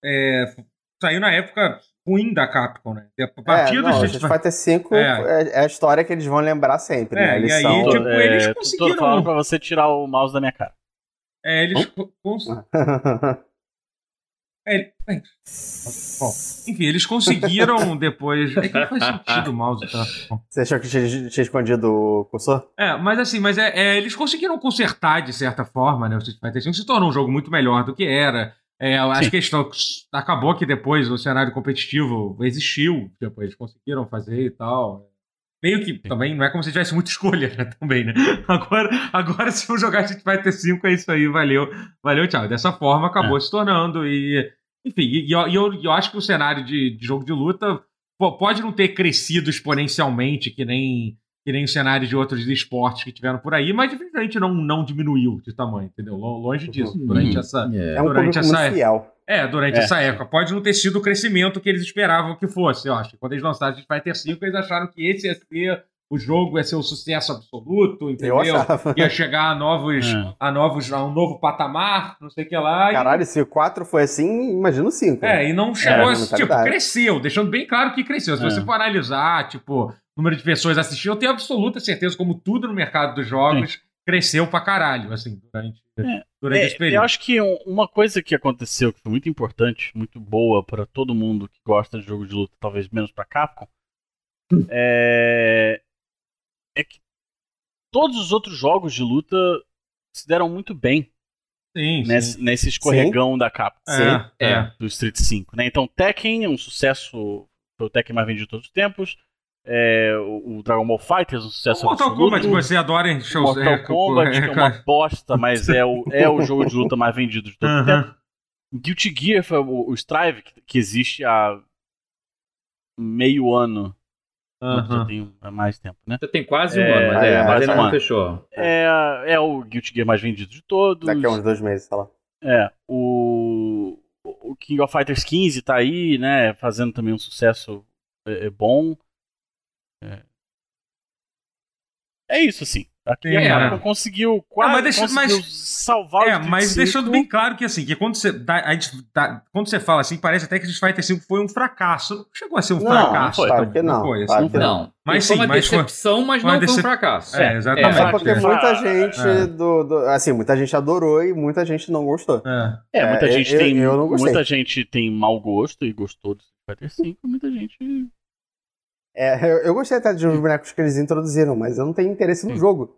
S1: É, saiu na época ruim da Capcom, né?
S2: A partir é, do Street Fighter V é. é. a história que eles vão lembrar sempre,
S1: é,
S2: né?
S1: e aí, tipo, é, eles conseguiram...
S4: Tô falando pra você tirar o mouse da minha cara.
S1: É, eles... Cons... É, bem, bom, enfim, eles conseguiram depois. É que não faz sentido o mouse, tá?
S2: Você achou que tinha, tinha escondido o cursor?
S1: É, mas assim, mas é, é, eles conseguiram consertar de certa forma, né? O Street Fighter V se tornou um jogo muito melhor do que era. É, eu acho que questão, acabou que depois o cenário competitivo existiu, depois eles conseguiram fazer e tal. Meio que também não é como se tivesse muita escolha, né? Também, né? Agora, agora se eu jogar a gente vai ter 5, é isso aí, valeu, valeu, tchau. Dessa forma acabou é. se tornando. E, enfim, e, e eu, eu, eu, acho que o cenário de, de jogo de luta pode não ter crescido exponencialmente, que nem que nem o cenário de outros esportes que tiveram por aí, mas definitivamente não, não diminuiu de tamanho, entendeu? Longe disso. Uhum. Durante essa.
S2: É, um durante essa,
S1: fiel. É, durante é. essa época. Pode não ter sido o crescimento que eles esperavam que fosse, eu acho. Quando eles lançaram Street Fighter 5, eles acharam que esse ia ser o jogo ia ser um sucesso absoluto, entendeu? Ia chegar a novos, é. a novos, a um novo patamar, não sei o que lá.
S2: Caralho, e... se o 4 foi assim, imagina o 5.
S1: É, e não chegou, é, tipo, cresceu, deixando bem claro que cresceu. Se é. você for analisar, tipo, número de pessoas assistindo, eu tenho absoluta certeza, como tudo no mercado dos jogos, Sim. cresceu pra caralho, assim, durante,
S4: é, durante é, esse período. Eu acho que uma coisa que aconteceu que foi muito importante, muito boa para todo mundo que gosta de jogo de luta, talvez menos pra Capcom, é, é que todos os outros jogos de luta se deram muito bem.
S1: Sim,
S4: nesse,
S1: sim.
S4: nesse escorregão sim. da Capcom.
S1: É, é.
S4: Do Street 5. Né? Então, Tekken é um sucesso. Foi o Tekken mais vendido de todos os tempos é, o, Dragon Ball Fighters, um sucesso o
S1: Mortal
S4: absoluto.
S1: Kombat, você adora em shows.
S4: Mortal é, Kombat, que é uma bosta, mas é o, é o jogo de luta mais vendido de todo o tempo. Guilty Gear foi o, o Strive, que, que, existe há meio ano.
S1: Uhum.
S4: Já tem mais tempo, né?
S3: Já tem quase um é, ano, mas, é, mas ainda não
S4: fechou. É, é o Guilty Gear mais vendido de todos.
S2: Daqui a uns dois meses, sei lá.
S4: É, o, o King of Fighters 15 tá aí, né? Fazendo também um sucesso é, é bom. É, é isso, assim. Aqui é, a Capcom conseguiu quase mas deixa, conseguiu mas, salvar
S1: É, mas deixando bem claro que assim, que quando você, a gente, quando você fala assim, parece até que Street Fighter 5 foi um fracasso. Não chegou a ser um
S2: não,
S1: fracasso.
S2: Não, claro que não.
S1: Não
S2: foi, assim,
S3: não. não. Mas foi uma mas decepção, foi, mas não foi um fracasso.
S1: É, exatamente.
S2: É, porque muita gente é. do, do, assim, muita gente adorou e muita gente não gostou.
S4: É, é muita gente eu, tem eu muita gente tem mau gosto e gostou do Street Fighter 5, muita gente
S2: é, eu, eu, gostei até de uns bonecos que eles introduziram, mas eu não tenho interesse no jogo.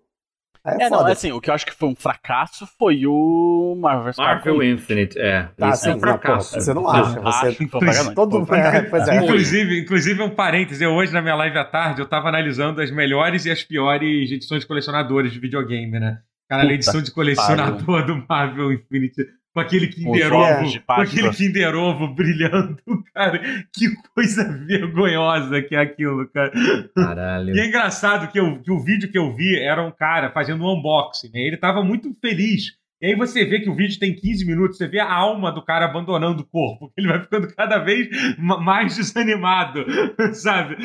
S4: É, é não, assim, o que eu acho que foi um fracasso foi o Marvel
S3: Marvel Infinite, é.
S2: Tá, isso é um fracasso. Não, você não acha. Você acho
S1: todo é, pois é. Inclusive, inclusive, um parêntese, hoje na minha live à tarde eu tava analisando as melhores e as piores edições de colecionadores de videogame, né? Cara, a edição de colecionador do Marvel Infinite com aquele Kinder Ovo, com aquele Kinder Ovo brilhando, cara. Que coisa vergonhosa que é aquilo, cara.
S3: Caralho.
S1: E é engraçado que, eu, que o vídeo que eu vi era um cara fazendo um unboxing, né? Ele tava muito feliz. E aí você vê que o vídeo tem 15 minutos, você vê a alma do cara abandonando o corpo. Ele vai ficando cada vez mais desanimado, sabe?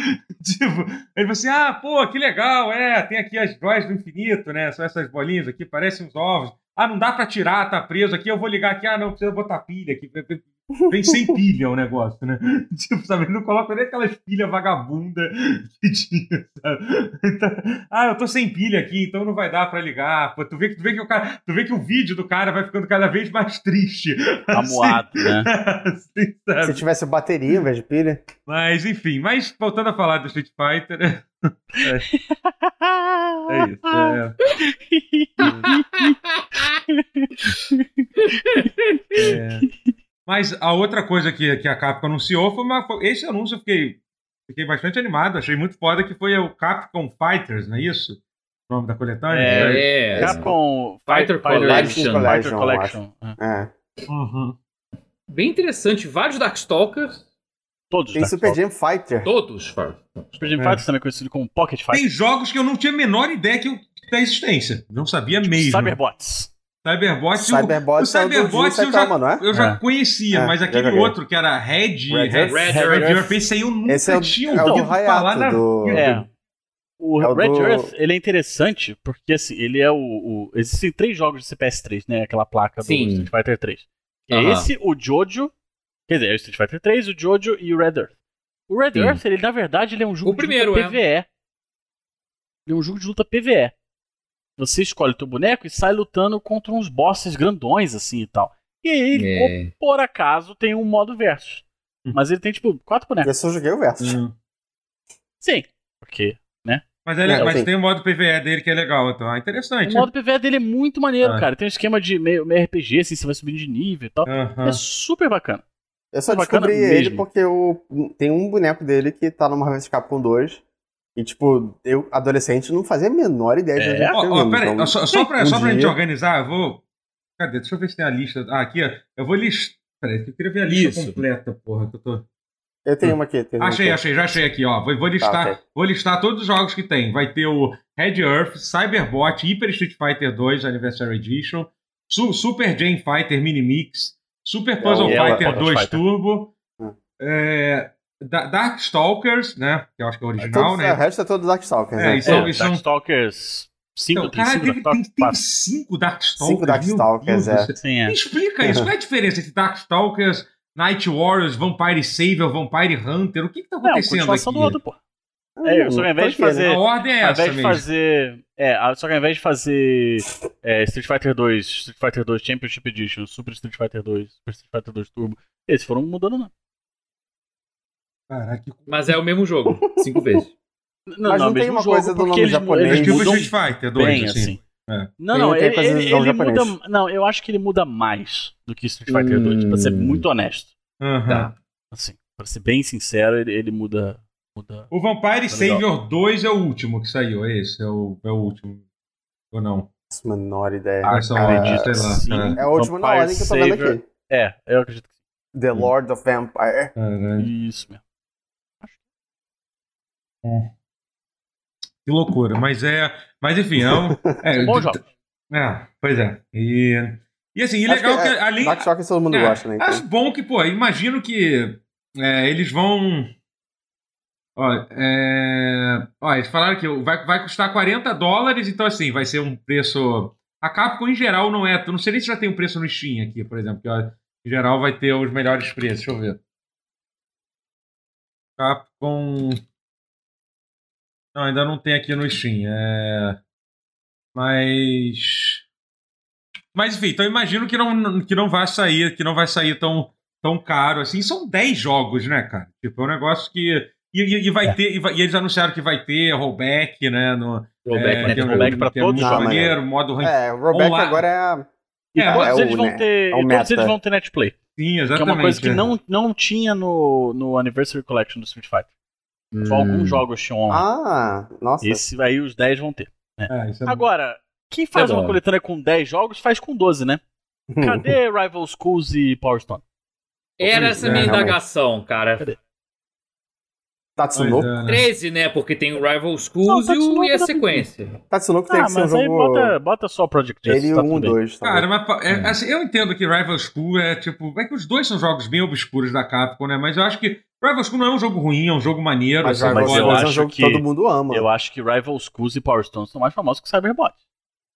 S1: Tipo, ele fala assim, ah, pô, que legal, é, tem aqui as joias do infinito, né? São essas bolinhas aqui, parecem uns ovos. Ah, não dá para tirar, tá preso aqui, eu vou ligar aqui. Ah, não, precisa botar pilha aqui. Vem sem pilha o negócio, né? Tipo, sabe? Ele não coloca nem aquelas pilhas vagabunda que tinha, sabe? Então, ah, eu tô sem pilha aqui, então não vai dar para ligar. Pô, tu, vê, tu, vê que o cara, tu vê que o vídeo do cara vai ficando cada vez mais triste.
S4: Amuado, assim, né?
S2: Assim, Se tivesse bateria em vez de pilha.
S1: Mas, enfim, mas voltando a falar do Street Fighter. É, é isso. É. é. Mas a outra coisa que, que a Capcom anunciou foi uma. Esse anúncio eu fiquei, fiquei bastante animado, achei muito foda, que foi o Capcom Fighters, não é isso? O nome da coletânea?
S3: É,
S4: é. Capcom Fighter, Fighter Collection. Fighter Collection.
S2: É.
S1: Uhum.
S3: Bem interessante, vários Darkstalkers.
S4: Todos.
S2: Tem Super Jam Fighter.
S3: Todos.
S4: Super Jam é. Fighter também conhecido como Pocket Fighter.
S1: Tem jogos que eu não tinha a menor ideia que eu da existência. Não sabia mesmo.
S4: Cyberbots.
S1: Cyberbots,
S2: Cyberbots,
S1: o, o Cyberbots
S2: é
S1: eu, já,
S2: é?
S1: eu já
S2: é.
S1: conhecia,
S2: é,
S1: mas aquele outro que era Red,
S2: Red,
S1: Red, Red, Red Earth, esse aí eu nunca
S2: esse é o,
S1: tinha
S2: é
S1: ouvido falar na
S2: do...
S4: É. O,
S2: É
S4: Red
S2: do-
S4: Earth, ele é interessante porque, assim, ele é o, o- Existem três jogos de CPS3, né? Aquela placa do
S3: Sim.
S4: Street Fighter 3. É esse, o Jojo... Quer dizer, é o Street Fighter 3, o Jojo e o Red Earth. O Red
S3: Sim.
S4: Earth, ele, na verdade, ele é um jogo
S3: O primeiro,
S4: de
S3: é.
S4: luta PvE. Ele é um jogo de luta PvE. Você escolhe o teu boneco e sai lutando contra uns bosses grandões, assim, e tal. E aí,
S3: É.
S4: por acaso, tem um modo versus.
S1: Hum.
S4: Mas ele tem, tipo, quatro bonecos.
S2: Eu joguei o Versus.
S1: Hum.
S4: Sim. Porque
S1: Mas, ele,
S2: É,
S1: mas
S2: sim.
S1: tem o modo PVE dele que é legal, então. Ah,
S4: O
S1: interessante.
S4: modo PvE dele é muito maneiro,
S1: Ah.
S4: cara. Tem um esquema de meio, meio RPG, assim, você vai subindo de nível e tal.
S1: Aham.
S4: É super bacana.
S2: Eu só
S4: É bacana
S2: descobri ele
S4: mesmo.
S2: porque eu, tem um boneco dele que tá no Marvel Capcom 2. E, tipo, eu, adolescente, não fazia a menor ideia de
S4: É?
S2: onde era
S1: Ó, ó,
S2: aquilo,
S1: peraí,
S2: então-
S1: só, só, pra,
S2: um
S1: só pra gente
S2: dia-
S1: organizar, eu vou. Cadê? Deixa eu ver se tem a lista. Ah, aqui, ó. Eu vou listar. Peraí, eu queria ver a lista
S3: Isso.
S1: completa, porra. Que eu tô...
S2: Eu tenho uma aqui. Tenho uma
S1: Achei,
S2: aqui.
S1: achei, já achei aqui, ó. Vou, vou listar,
S2: Tá, ok.
S1: vou listar todos os jogos que tem. Vai ter o Red Earth, Cyberbot, Hyper Street Fighter 2 Anniversary Edition, Su- Super Jam Fighter Mini Mix, Super Puzzle
S4: e ela-
S1: Fighter
S4: Puzzle
S1: 2
S4: Fighter.
S1: Turbo,
S2: Hum.
S1: é, Da- Darkstalkers, né? Que eu acho que é o original,
S2: Todos-
S1: né?
S2: O resto é todo Darkstalkers,
S1: É,
S2: né?
S1: isso- São-
S4: é,
S1: são-
S4: Darkstalkers 5,
S1: Então,
S4: tem
S1: cara,
S4: 5
S1: teve- tem,
S4: Darkstalkers
S1: tem
S4: 4.
S1: cinco Darkstalkers.
S2: Cinco Darkstalkers,
S1: Deus
S2: é.
S4: Sim, é.
S1: Me explica isso. Qual é a diferença entre Darkstalkers, Night Warriors, Vampire Savior, Vampire Hunter? O que que tá
S4: Não,
S1: acontecendo
S4: continuação
S1: aqui?
S4: do outro, pô.
S2: Hum,
S4: É, só que ao invés de
S2: né?
S4: fazer-
S1: A ordem é
S4: Ao
S1: essa
S4: invés de
S1: mesmo.
S4: fazer. É, a- só que ao invés de fazer é, Street Fighter 2, Street Fighter 2 Championship Edition, Super Street Fighter 2, Super Street Fighter 2 Turbo, eles foram mudando, não.
S1: Caraca, que
S3: Mas é o mesmo jogo, cinco vezes.
S4: Não,
S2: Mas
S4: não,
S2: não tem
S4: mesmo
S2: uma
S4: jogo,
S2: coisa do nome
S4: eles,
S2: japonês.
S4: eles
S1: tipo
S4: mudam
S1: Street Fighter 2,
S4: bem,
S1: assim.
S4: assim.
S1: É.
S4: Não,
S2: Tem-
S4: não,
S2: tem
S4: ele, ele, ele muda. Não, eu acho que ele muda mais do que Street Fighter 2, pra ser
S3: Hum.
S4: muito honesto.
S1: Aham.
S3: Tá.
S4: Assim, pra ser bem sincero, ele, ele muda. muda.
S1: O Vampire
S4: legal.
S1: Savior 2 é o último que saiu, é esse? É o, é o último. Ou não?
S2: Faço menor ideia.
S1: Ah, são
S2: cara,
S1: acredito, sei lá.
S4: sim.
S1: cara.
S2: É o último na
S4: Vampire
S2: ordem que eu tô vendo
S4: Savior.
S2: aqui.
S4: É, eu acredito que
S2: The Lord of Vampire.
S1: Caralho.
S4: Isso mesmo.
S1: Que loucura. Mas é. Mas enfim, é um. É,
S4: Bom jogo.
S1: É, pois é. E, e assim, e
S2: Acho
S1: legal
S2: que
S1: que,
S2: é,
S1: além.
S2: Darkstalkers todo mundo
S1: É,
S2: gosta, né? então.
S1: Acho bom que, pô, imagino que é, eles vão. Ó, é, ó, eles falaram que vai, vai custar 40 dólares, então assim, vai ser um preço. A Capcom em geral não é. Não sei nem se já tem um preço no Steam aqui, por exemplo, que ó, em geral vai ter os melhores preços. Deixa eu ver. Capcom. Não, ainda não tem aqui no Steam. É... Mas. Mas enfim, então eu imagino que não, que não vai sair, que não vai sair tão, tão caro assim. São 10 jogos, né, cara? Tipo, é um negócio que. E, e- e vai
S3: É.
S1: ter. E, vai- e eles anunciaram que vai ter rollback, né? No,
S3: Rollback,
S1: é,
S3: né?
S1: um-
S4: rollback pra todos
S2: os jogos.
S1: maneiro, modo.
S2: É, o Rollback
S1: Online.
S2: agora é a.
S4: E
S1: É,
S4: todos
S2: é o,
S4: eles vão
S2: né,
S4: ter.
S2: é
S4: todos eles vão ter netplay.
S1: Sim,
S4: Que é
S1: exatamente.
S4: uma coisa que não, não tinha no, no Anniversary Collection do Street Fighter. Só alguns jogos tinham online.
S2: Ah, nossa.
S4: Esse aí os 10 vão ter.
S1: É, isso é
S4: Agora, quem faz
S3: É
S4: uma
S3: bom.
S4: coletânea com 10 jogos faz com 12, né? Cadê Rival Schools e Power Stone?
S3: Era essa
S1: É,
S3: minha
S2: realmente.
S3: indagação, cara.
S4: Cadê?
S2: Tatsunoko.
S1: É, né?
S3: 13, né? Porque tem o Rival Schools
S4: Não,
S3: e, o, e a
S4: pra
S3: sequência.
S2: Tatsunoko tem
S4: Ah,
S2: que ser um
S4: mas aí
S2: jogo.
S4: bota, bota só Project Justice.
S2: Ele e
S4: tá
S2: o 1
S4: tudo bem.
S2: 2.
S1: Cara, mas é, assim, eu entendo que Rival School é tipo. É que os dois são jogos bem obscuros da Capcom, né? Mas eu acho que Rival School não é um jogo ruim, é um jogo maneiro.
S2: Mas
S1: assim,
S2: Rival
S4: mas eu
S1: pode-
S2: Schools é um
S4: acho
S2: jogo que...
S4: que-
S2: todo mundo ama.
S4: Eu acho que Rival Schools e Power Stone são mais famosos que Cyberbot.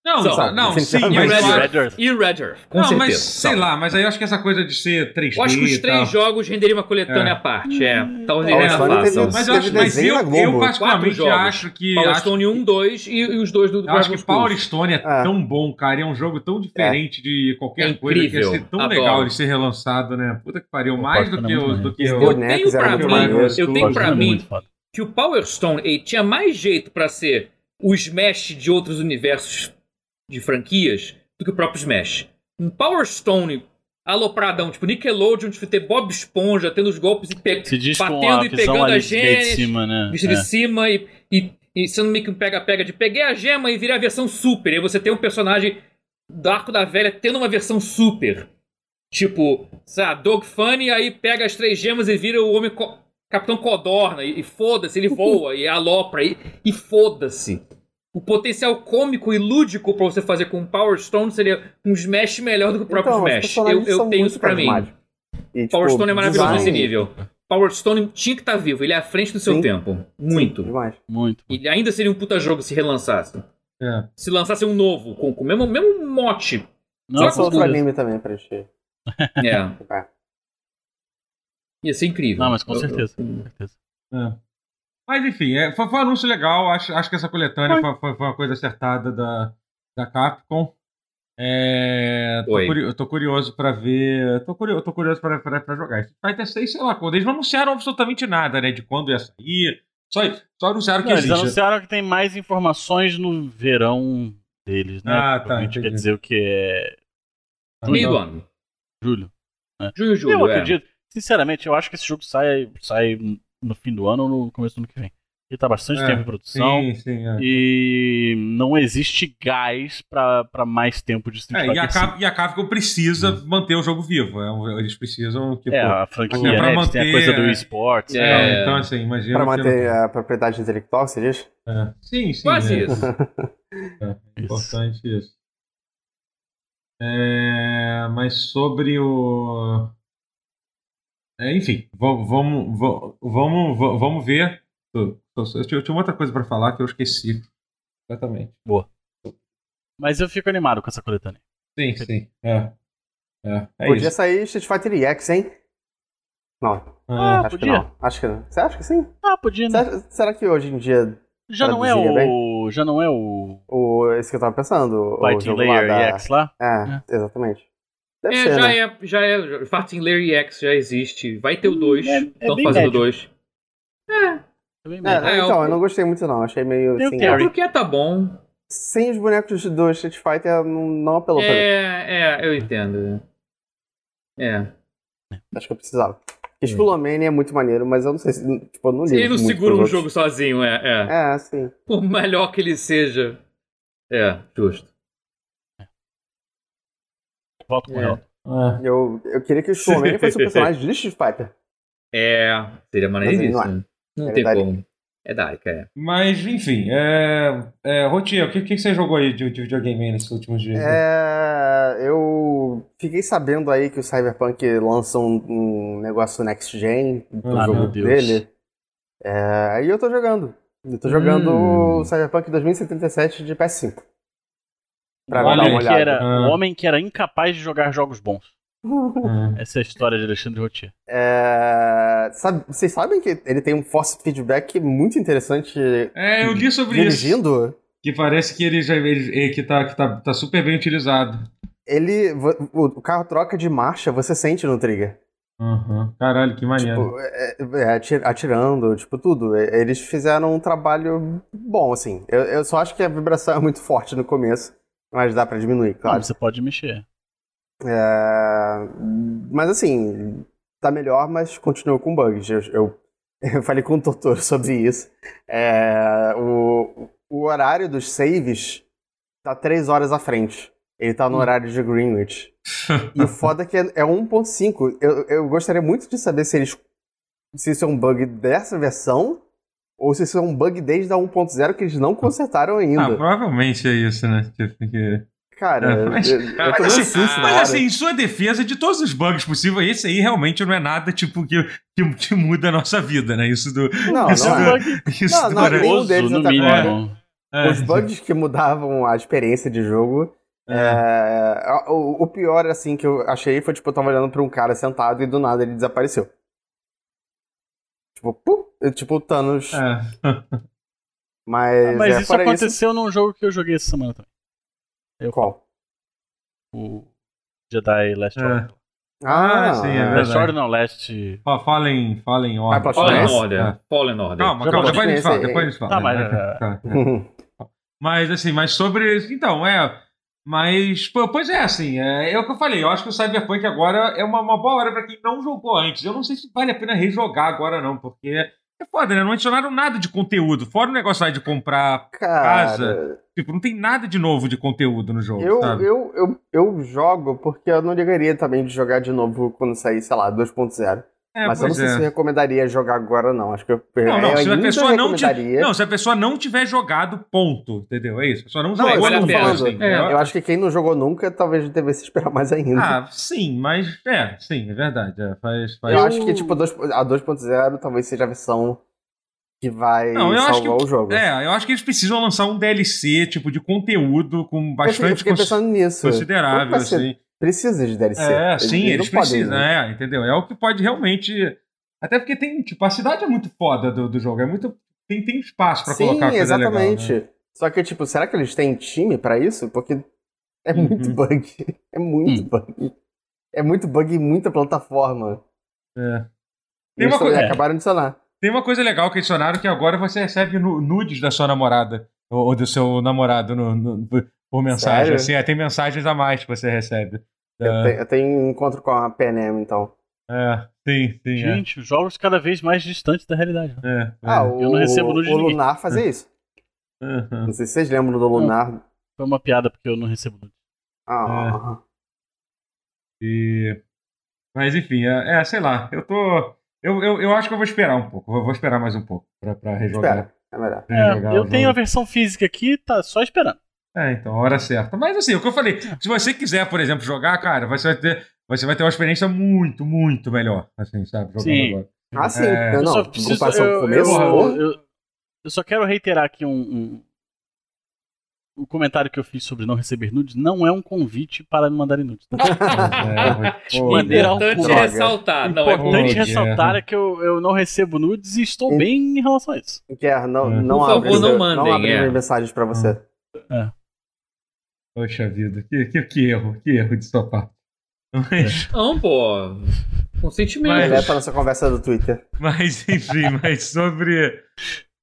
S1: Não, não, sim, mas.
S3: Red
S1: eu
S4: Red Earth.
S3: E o Red Earth, com
S1: não,
S3: certeza.
S1: mas sei lá, mas aí eu acho que essa coisa de ser 3D.
S3: Eu acho que os
S1: e
S3: três
S1: tal.
S3: jogos renderiam uma coletânea
S1: É.
S3: à parte. É. Talvez
S2: teve-
S3: façam.
S1: Mas eu, acho, mas eu, eu particularmente acho que.
S3: Power
S1: acho,
S3: Stone 1, 2 e, e os dois do, do
S1: eu acho que Power. Stone é,
S2: É.
S1: tão bom, cara. e É um jogo tão diferente de qualquer
S3: É
S1: coisa que ia ser tão
S3: Adoro.
S1: legal de ser relançado, né? Puta que pariu. Mais do que
S4: é
S1: Do
S3: Eu
S2: bonecos
S3: tenho pra mim, eu tenho pra
S4: é
S3: mim que o Power Stone 8 tinha mais jeito pra ser o Smash de outros universos de franquias do que o próprio Smash. Um Power Stone alopradão, tipo Nickelodeon, de ter Bob Esponja, tendo os golpes e pe batendo
S4: a
S3: e pegando
S4: ali
S3: as
S4: de de cima, né?
S3: visto
S4: É.
S3: de cima e, e, e sendo meio que um pega-pega de peguei a gema e virei a versão super. E aí você tem um personagem do Arco da Velha tendo uma versão super. Tipo, sabe, Dog Funny, aí pega as três gemas e vira o homem co- Capitão Codorna. E, e foda-se, ele voa e alopra e, e foda-se. O potencial cômico e lúdico pra você fazer com o Power Stone seria um Smash melhor do que o próprio
S2: Então,
S3: Smash. Eu, eu tenho isso pra mim.
S2: E,
S3: Power
S2: tipo,
S3: Stone é maravilhoso nesse
S2: design-
S3: nível. Power Stone tinha que estar vivo, ele é à frente do seu
S2: Sim.
S3: tempo. Muito.
S2: Sim, demais.
S4: Muito.
S3: Ele ainda seria um puta jogo se relançasse.
S1: É.
S3: Se lançasse um novo, com, com o mesmo, mesmo mote.
S4: Não,
S3: Só com
S2: outro anime também pra gente.
S3: É.
S2: É.
S3: Ia ser incrível.
S4: Não, mas com
S3: Eu-
S4: certeza.
S3: eu-
S4: Com certeza.
S1: É. Mas enfim, é, foi, foi um anúncio legal. Acho, acho que essa coletânea foi, foi- foi uma coisa acertada da, da Capcom. É, tô, curi- eu tô curioso pra ver. Tô curioso, tô curioso pra, pra, pra jogar. Street Fighter 6, sei lá quando. Eles não anunciaram absolutamente nada, né? De quando ia sair. Só, só anunciaram que
S4: Não, eles
S1: existe.
S4: anunciaram que tem mais informações no verão deles, né?
S1: Ah, tá,
S4: Provavelmente quer
S1: entendi.
S4: dizer o que é
S3: Meio do
S1: Então,
S3: ano.
S4: julho.
S3: Julho.
S4: eu
S3: é.
S4: acredito. Sinceramente, eu acho que esse jogo sai, sai no fim do ano ou no começo do ano que vem. Ele tá bastante
S1: É,
S4: tempo em produção.
S1: Sim, sim. É.
S4: E não existe gás pra, pra mais tempo de Street
S1: É, e, a
S4: Fighter
S1: Cap, e a Capcom precisa manter o jogo vivo. É eles precisam. Tipo,
S4: É, a franquia,
S1: até pra
S4: né? Eles têm a
S1: manter,
S4: coisa do
S1: é.
S4: esportes.
S3: É.
S1: é, então, assim, imagina.
S2: Pra
S1: que
S2: manter
S1: não-
S2: a propriedade intelectual, você diz?
S1: é. Sim, sim.
S3: Quase
S1: é.
S3: isso.
S1: É, é importante isso. É, mas sobre o. É, enfim, vamos, vamos, vamos, vamos, ver. Eu, eu tinha eu tinha outra coisa pra falar que eu esqueci. Exatamente.
S4: Mas eu fico animado com essa coletânea.
S1: Sim, sim. É. É, é
S2: Podia
S1: isso.
S2: sair Street Fighter EX, hein? Não,
S4: Ah,
S2: acho que
S4: podia.
S2: não. Acho que não. Você acha que sim?
S4: Ah, podia, né?
S2: Será, será que hoje em dia
S4: Já não é o. Já não é o.
S2: o esse que eu tava pensando? o
S4: Fighting
S2: jogo
S4: Layer
S2: lá da-
S4: EX lá?
S2: É, exatamente. Deve
S3: É,
S2: ser,
S3: já
S2: né?
S3: é, já é. Farting Larry X já existe. Vai ter o 2.
S4: É- é
S3: Estão
S4: bem
S3: fazendo o
S4: médio.
S3: 2.
S4: Tá bem
S2: É,
S4: médio.
S3: É,
S2: então, eu não gostei muito não, achei meio
S4: Tem o
S2: sem,
S4: Terry.
S3: Porque tá bom.
S2: sem os bonecos do Street Fighter não, não apelou pra mim.
S3: É, é, eu entendo. É.
S2: Acho que eu precisava. Spilomania é muito maneiro, mas eu não sei se. Tipo, eu não ligo
S3: ele não segura um
S2: outros.
S3: jogo sozinho, é, é.
S2: É, sim.
S3: Por melhor que ele seja. É, justo.
S4: Volto com
S3: É.
S4: ela.
S1: É.
S2: Eu, eu queria que o Spilomania fosse o personagem de Street Fighter.
S3: É, seria maneiríssimo.
S2: Mas
S3: Não,
S2: É
S3: tem
S2: verdade.
S3: como. É Dark, é.
S1: Mas, enfim, é. é Rotier, o que, que você jogou aí de, de videogame aí nesses últimos dias?
S2: É, eu fiquei sabendo aí que o Cyberpunk lança um, um negócio next gen pro
S1: Ah,
S2: jogo
S4: meu Deus.
S2: dele. É, aí eu tô jogando. Eu tô jogando
S3: Hum.
S2: o Cyberpunk 2077 de PS5. Pra
S4: o,
S2: dar uma
S4: homem que era,
S1: Ah.
S4: o homem que era incapaz de jogar jogos bons.
S1: Hum.
S4: Essa é a história de Alexandre Rotier.
S2: É, sabe- vocês sabem que ele tem um force feedback muito interessante
S1: É, eu li sobre isso.
S2: dirigindo?
S1: Que parece que ele já ele, que tá, que tá, tá super bem utilizado.
S2: Ele, o o carro troca de marcha, você sente no trigger.
S1: Uhum. Caralho, que maneiro.
S2: Tipo, é, é, ati- atirando, tipo, tudo. É, Eles fizeram um trabalho bom, assim. Eu, eu só acho que a vibração é muito forte no começo, mas dá pra diminuir, claro.
S4: Não, você pode mexer.
S2: É, mas assim, tá melhor, mas continua com bugs. Eu, eu, eu falei com o Totoro sobre isso. É, o, o horário dos saves tá 3 horas à frente. Ele tá no horário de Greenwich. E o foda é que é, é 1.5. Eu, eu gostaria muito de saber se eles. Se isso é um bug dessa versão. Ou se isso é um bug desde a 1.0 que eles não consertaram ainda.
S1: Ah, provavelmente é isso, né? Tipo, que...
S2: Cara,
S1: É, mas-
S2: eu, eu
S1: Mas, assim, mas assim, em sua defesa, de todos os bugs possíveis, esse aí realmente não é nada tipo que, que, que muda a nossa vida, né? Isso do.
S2: Não,
S1: isso
S2: não
S1: do,
S2: é.
S1: isso
S2: Não,
S1: do-
S2: não, nenhum
S4: Oso,
S2: deles até
S4: mínimo.
S1: É,
S2: Os bugs que mudavam a experiência de jogo. é, o, o pior, assim, que eu achei foi, tipo, eu tava olhando pra um cara sentado e do nada ele desapareceu. Tipo, pum, tipo o Thanos.
S1: é.
S2: Mas,
S4: Mas
S2: é,
S4: isso aconteceu num jogo que eu joguei essa semana também.
S2: isso. Qual?
S4: O Jedi Last
S1: É.
S4: Order.
S1: Ah, sim, é verdade.
S4: Last Order não, Last.
S1: Fa- Fala em, fala em ordem.
S2: Vai pra
S3: Fallen? Order.
S1: É.
S3: Fallen Order.
S1: Calma,
S4: Já
S1: calma, depois a gente fala, depois a gente fala.
S4: Tá, mas,
S1: né?
S4: é.
S1: Tá, é. Mas assim, mas sobre. Então, é. Mas, pois é, assim, é, é o que eu falei. Eu acho que o Cyberpunk agora é uma, uma boa hora pra quem não jogou antes. Eu não sei se vale a pena rejogar agora, não, porque é foda, né? Não adicionaram nada de conteúdo. Fora o negócio lá de comprar.
S2: Cara,
S1: Tipo, não tem nada de novo de conteúdo no jogo,
S2: eu,
S1: sabe?
S2: eu, eu, eu jogo porque eu não ligaria também de jogar de novo quando sair, sei lá, 2.0. É, Mas eu não sei é. se eu recomendaria jogar agora, não. Acho que eu,
S1: não, não, se a pessoa não, não, se a pessoa não tiver jogado, ponto. Entendeu? É isso. A pessoa não,
S2: não jogou nunca. Assim, é. Eu acho que quem não jogou nunca talvez devesse esperar mais ainda.
S1: Ah, sim, mas é, sim, é verdade. É, faz, faz...
S2: Eu acho que tipo, a 2.0 talvez seja a versão que vai não, eu salvar acho que, o jogo.
S1: É, eu acho que eles precisam lançar um DLC, tipo, de conteúdo com bastante
S2: eu pensando nisso.
S1: considerável, assim.
S2: Precisa de DLC.
S1: É, eles, sim, eles, eles precisam, né? é, entendeu? É o que pode realmente. Até porque tem, tipo, a cidade é muito foda do, do jogo, é muito. Tem, tem espaço pra sim, colocar coisa exatamente. Legal, né?
S2: Só que, tipo, será que eles têm time pra isso? Porque é uhum. muito bug. É muito hum. bug. É muito bug em muita plataforma.
S1: É.
S2: Tem uma coisa. Acabaram de adicionar.
S1: Tem uma coisa legal que adicionaram que agora você recebe nudes da sua namorada ou, do seu namorado no, no, por mensagem. Sério? Assim, é, tem mensagens a mais que você recebe.
S2: Eu, uh... tenho, eu tenho encontro com a PNM, então.
S1: É, sim, sim.
S4: É. Gente, é. jogos cada vez mais distantes da realidade.
S1: Né?
S2: É, ah, eu o, não recebo nudes O Lunar fazia é. isso. Uhum. Não sei se vocês lembram do Lunar. Não,
S4: foi uma piada porque eu não recebo nudes.
S2: Ah.
S1: É. E... Mas enfim, é, é, sei lá, eu tô. Eu, eu, eu acho que eu vou esperar um pouco. Eu vou esperar mais um pouco pra, pra rejogar.
S2: Espera, é melhor.
S4: É, eu tenho a versão física aqui, tá só esperando.
S1: É, então, hora certa. Mas assim, o que eu falei, se você quiser, por exemplo, jogar, cara, você vai ter, você vai ter uma experiência muito, muito melhor, assim, sabe?
S2: Jogando sim. agora. Ah, sim. É... Não, não, preciso, eu, com o começo.
S4: Eu, eu, eu, só quero reiterar aqui um, um, o comentário que eu fiz sobre não receber nudes não é um convite para me mandarem nudes. Tá?
S3: é, maneira importante ressaltar. Não,
S4: importante é ressaltar é que eu, eu não recebo nudes e estou bem em relação a isso.
S2: Quer, não, é. não Por favor, não mandem. Não abre é. mensagens para você.
S1: É. Poxa vida, que, que, que erro, que erro de sua parte.
S3: Mas... Não, pô. Consentimento. Mas...
S2: Para nossa conversa do Twitter.
S1: Mas, enfim, mas sobre.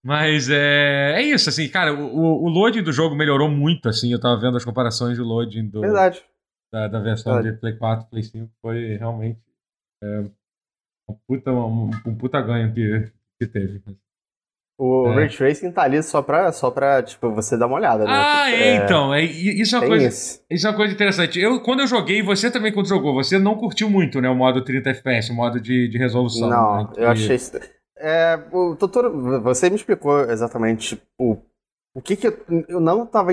S1: Mas é, é isso, assim, cara, o, o loading do jogo melhorou muito, assim, eu tava vendo as comparações do loading do,
S2: Verdade.
S1: Da, da versão Verdade. de Play 4 Play 5, foi realmente é, um, puta, um, um puta ganho que, que teve.
S2: O é. Ray Tracing tá ali só pra, só pra tipo, você dar uma olhada, né?
S1: Ah, é, é então. É, isso, é uma coisa, isso. isso é uma coisa interessante. Eu, quando eu joguei, você também quando jogou, você não curtiu muito, né? O modo 30 FPS, o modo de, de resolução.
S2: Não,
S1: né,
S2: eu achei... É, o doutor, você me explicou exatamente o, o que que eu, eu não tava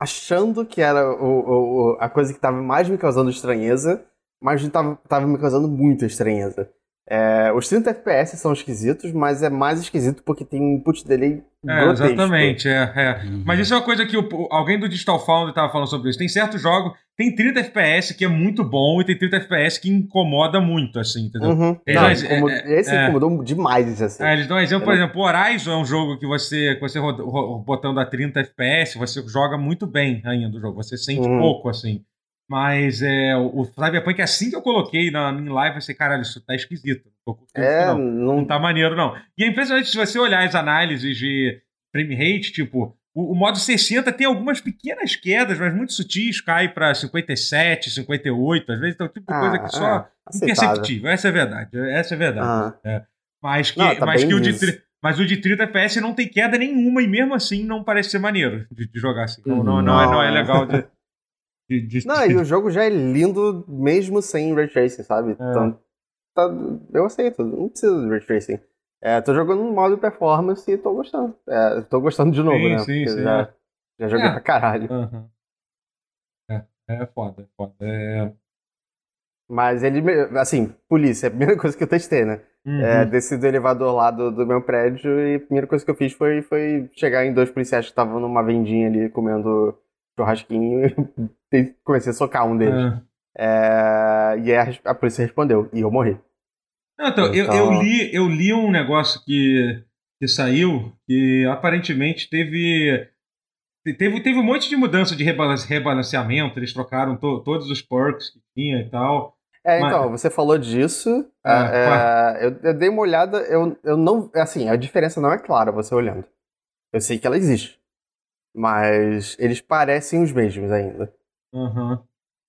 S2: achando que era o, o, a coisa que tava mais me causando estranheza, mas tava, tava me causando muita estranheza. É, os 30 FPS são esquisitos, mas é mais esquisito porque tem um input delay
S1: é, grotesco. Exatamente, é, é. Uhum. Mas isso é uma coisa que o, alguém do Digital Foundry estava falando sobre isso. Tem certos jogos, tem 30 FPS que é muito bom e tem 30 FPS que incomoda muito, assim, entendeu?
S2: Uhum. Não, dão, incomod... é, esse é. incomodou demais, assim.
S1: É, eles dão um exemplo, por exemplo, o Horizon é um jogo que você, que você botando a 30 FPS, você joga muito bem ainda o jogo, você sente uhum. pouco, assim. Mas é, o Cyberpunk, assim que eu coloquei na, em live, eu pensei, caralho, isso tá esquisito.
S2: É,
S1: não. não. não tá maneiro, não. E é impressionante se você olhar as análises de frame rate, tipo, o, o, modo 60 tem algumas pequenas quedas, mas muito sutis, cai pra 57, 58, às vezes então, tipo de ah, coisa que só é, imperceptível. Essa é verdade. Essa é verdade. Ah. É. Mas que, não, tá mas que o de, mas o de 30 FPS não tem queda nenhuma e mesmo assim não parece ser maneiro de, de jogar assim. Não, não, não, é, não é legal de.
S2: De, de... Não, e o jogo já é lindo mesmo sem ray tracing, sabe? É. Então, tá, eu aceito, não precisa de ray tracing. É, tô jogando no modo performance e tô gostando. É, tô gostando de novo,
S1: sim,
S2: né?
S1: Sim, sim.
S2: Já, já joguei é. pra caralho.
S1: Uhum. É, é foda, é foda. É...
S2: Mas ele, assim, polícia, é a primeira coisa que eu testei, né? Uhum. É, desci do elevador lá do, do, meu prédio e a primeira coisa que eu fiz foi, foi chegar em dois policiais que estavam numa vendinha ali comendo churrasquinho e comecei a socar um deles. É. É, e a, a, polícia respondeu, e eu morri.
S1: Não, então, então... Eu, eu, então li, eu li um negócio que, que saiu que aparentemente teve. Teve, teve um monte de mudança de rebalanceamento, eles trocaram to, todos os perks que tinha e tal.
S2: É, então, Mas... você falou disso. É, é, eu, eu, dei uma olhada, eu, eu não. Assim, a diferença não é clara você olhando. Eu sei que ela existe. Mas eles parecem os mesmos ainda.
S1: Uhum.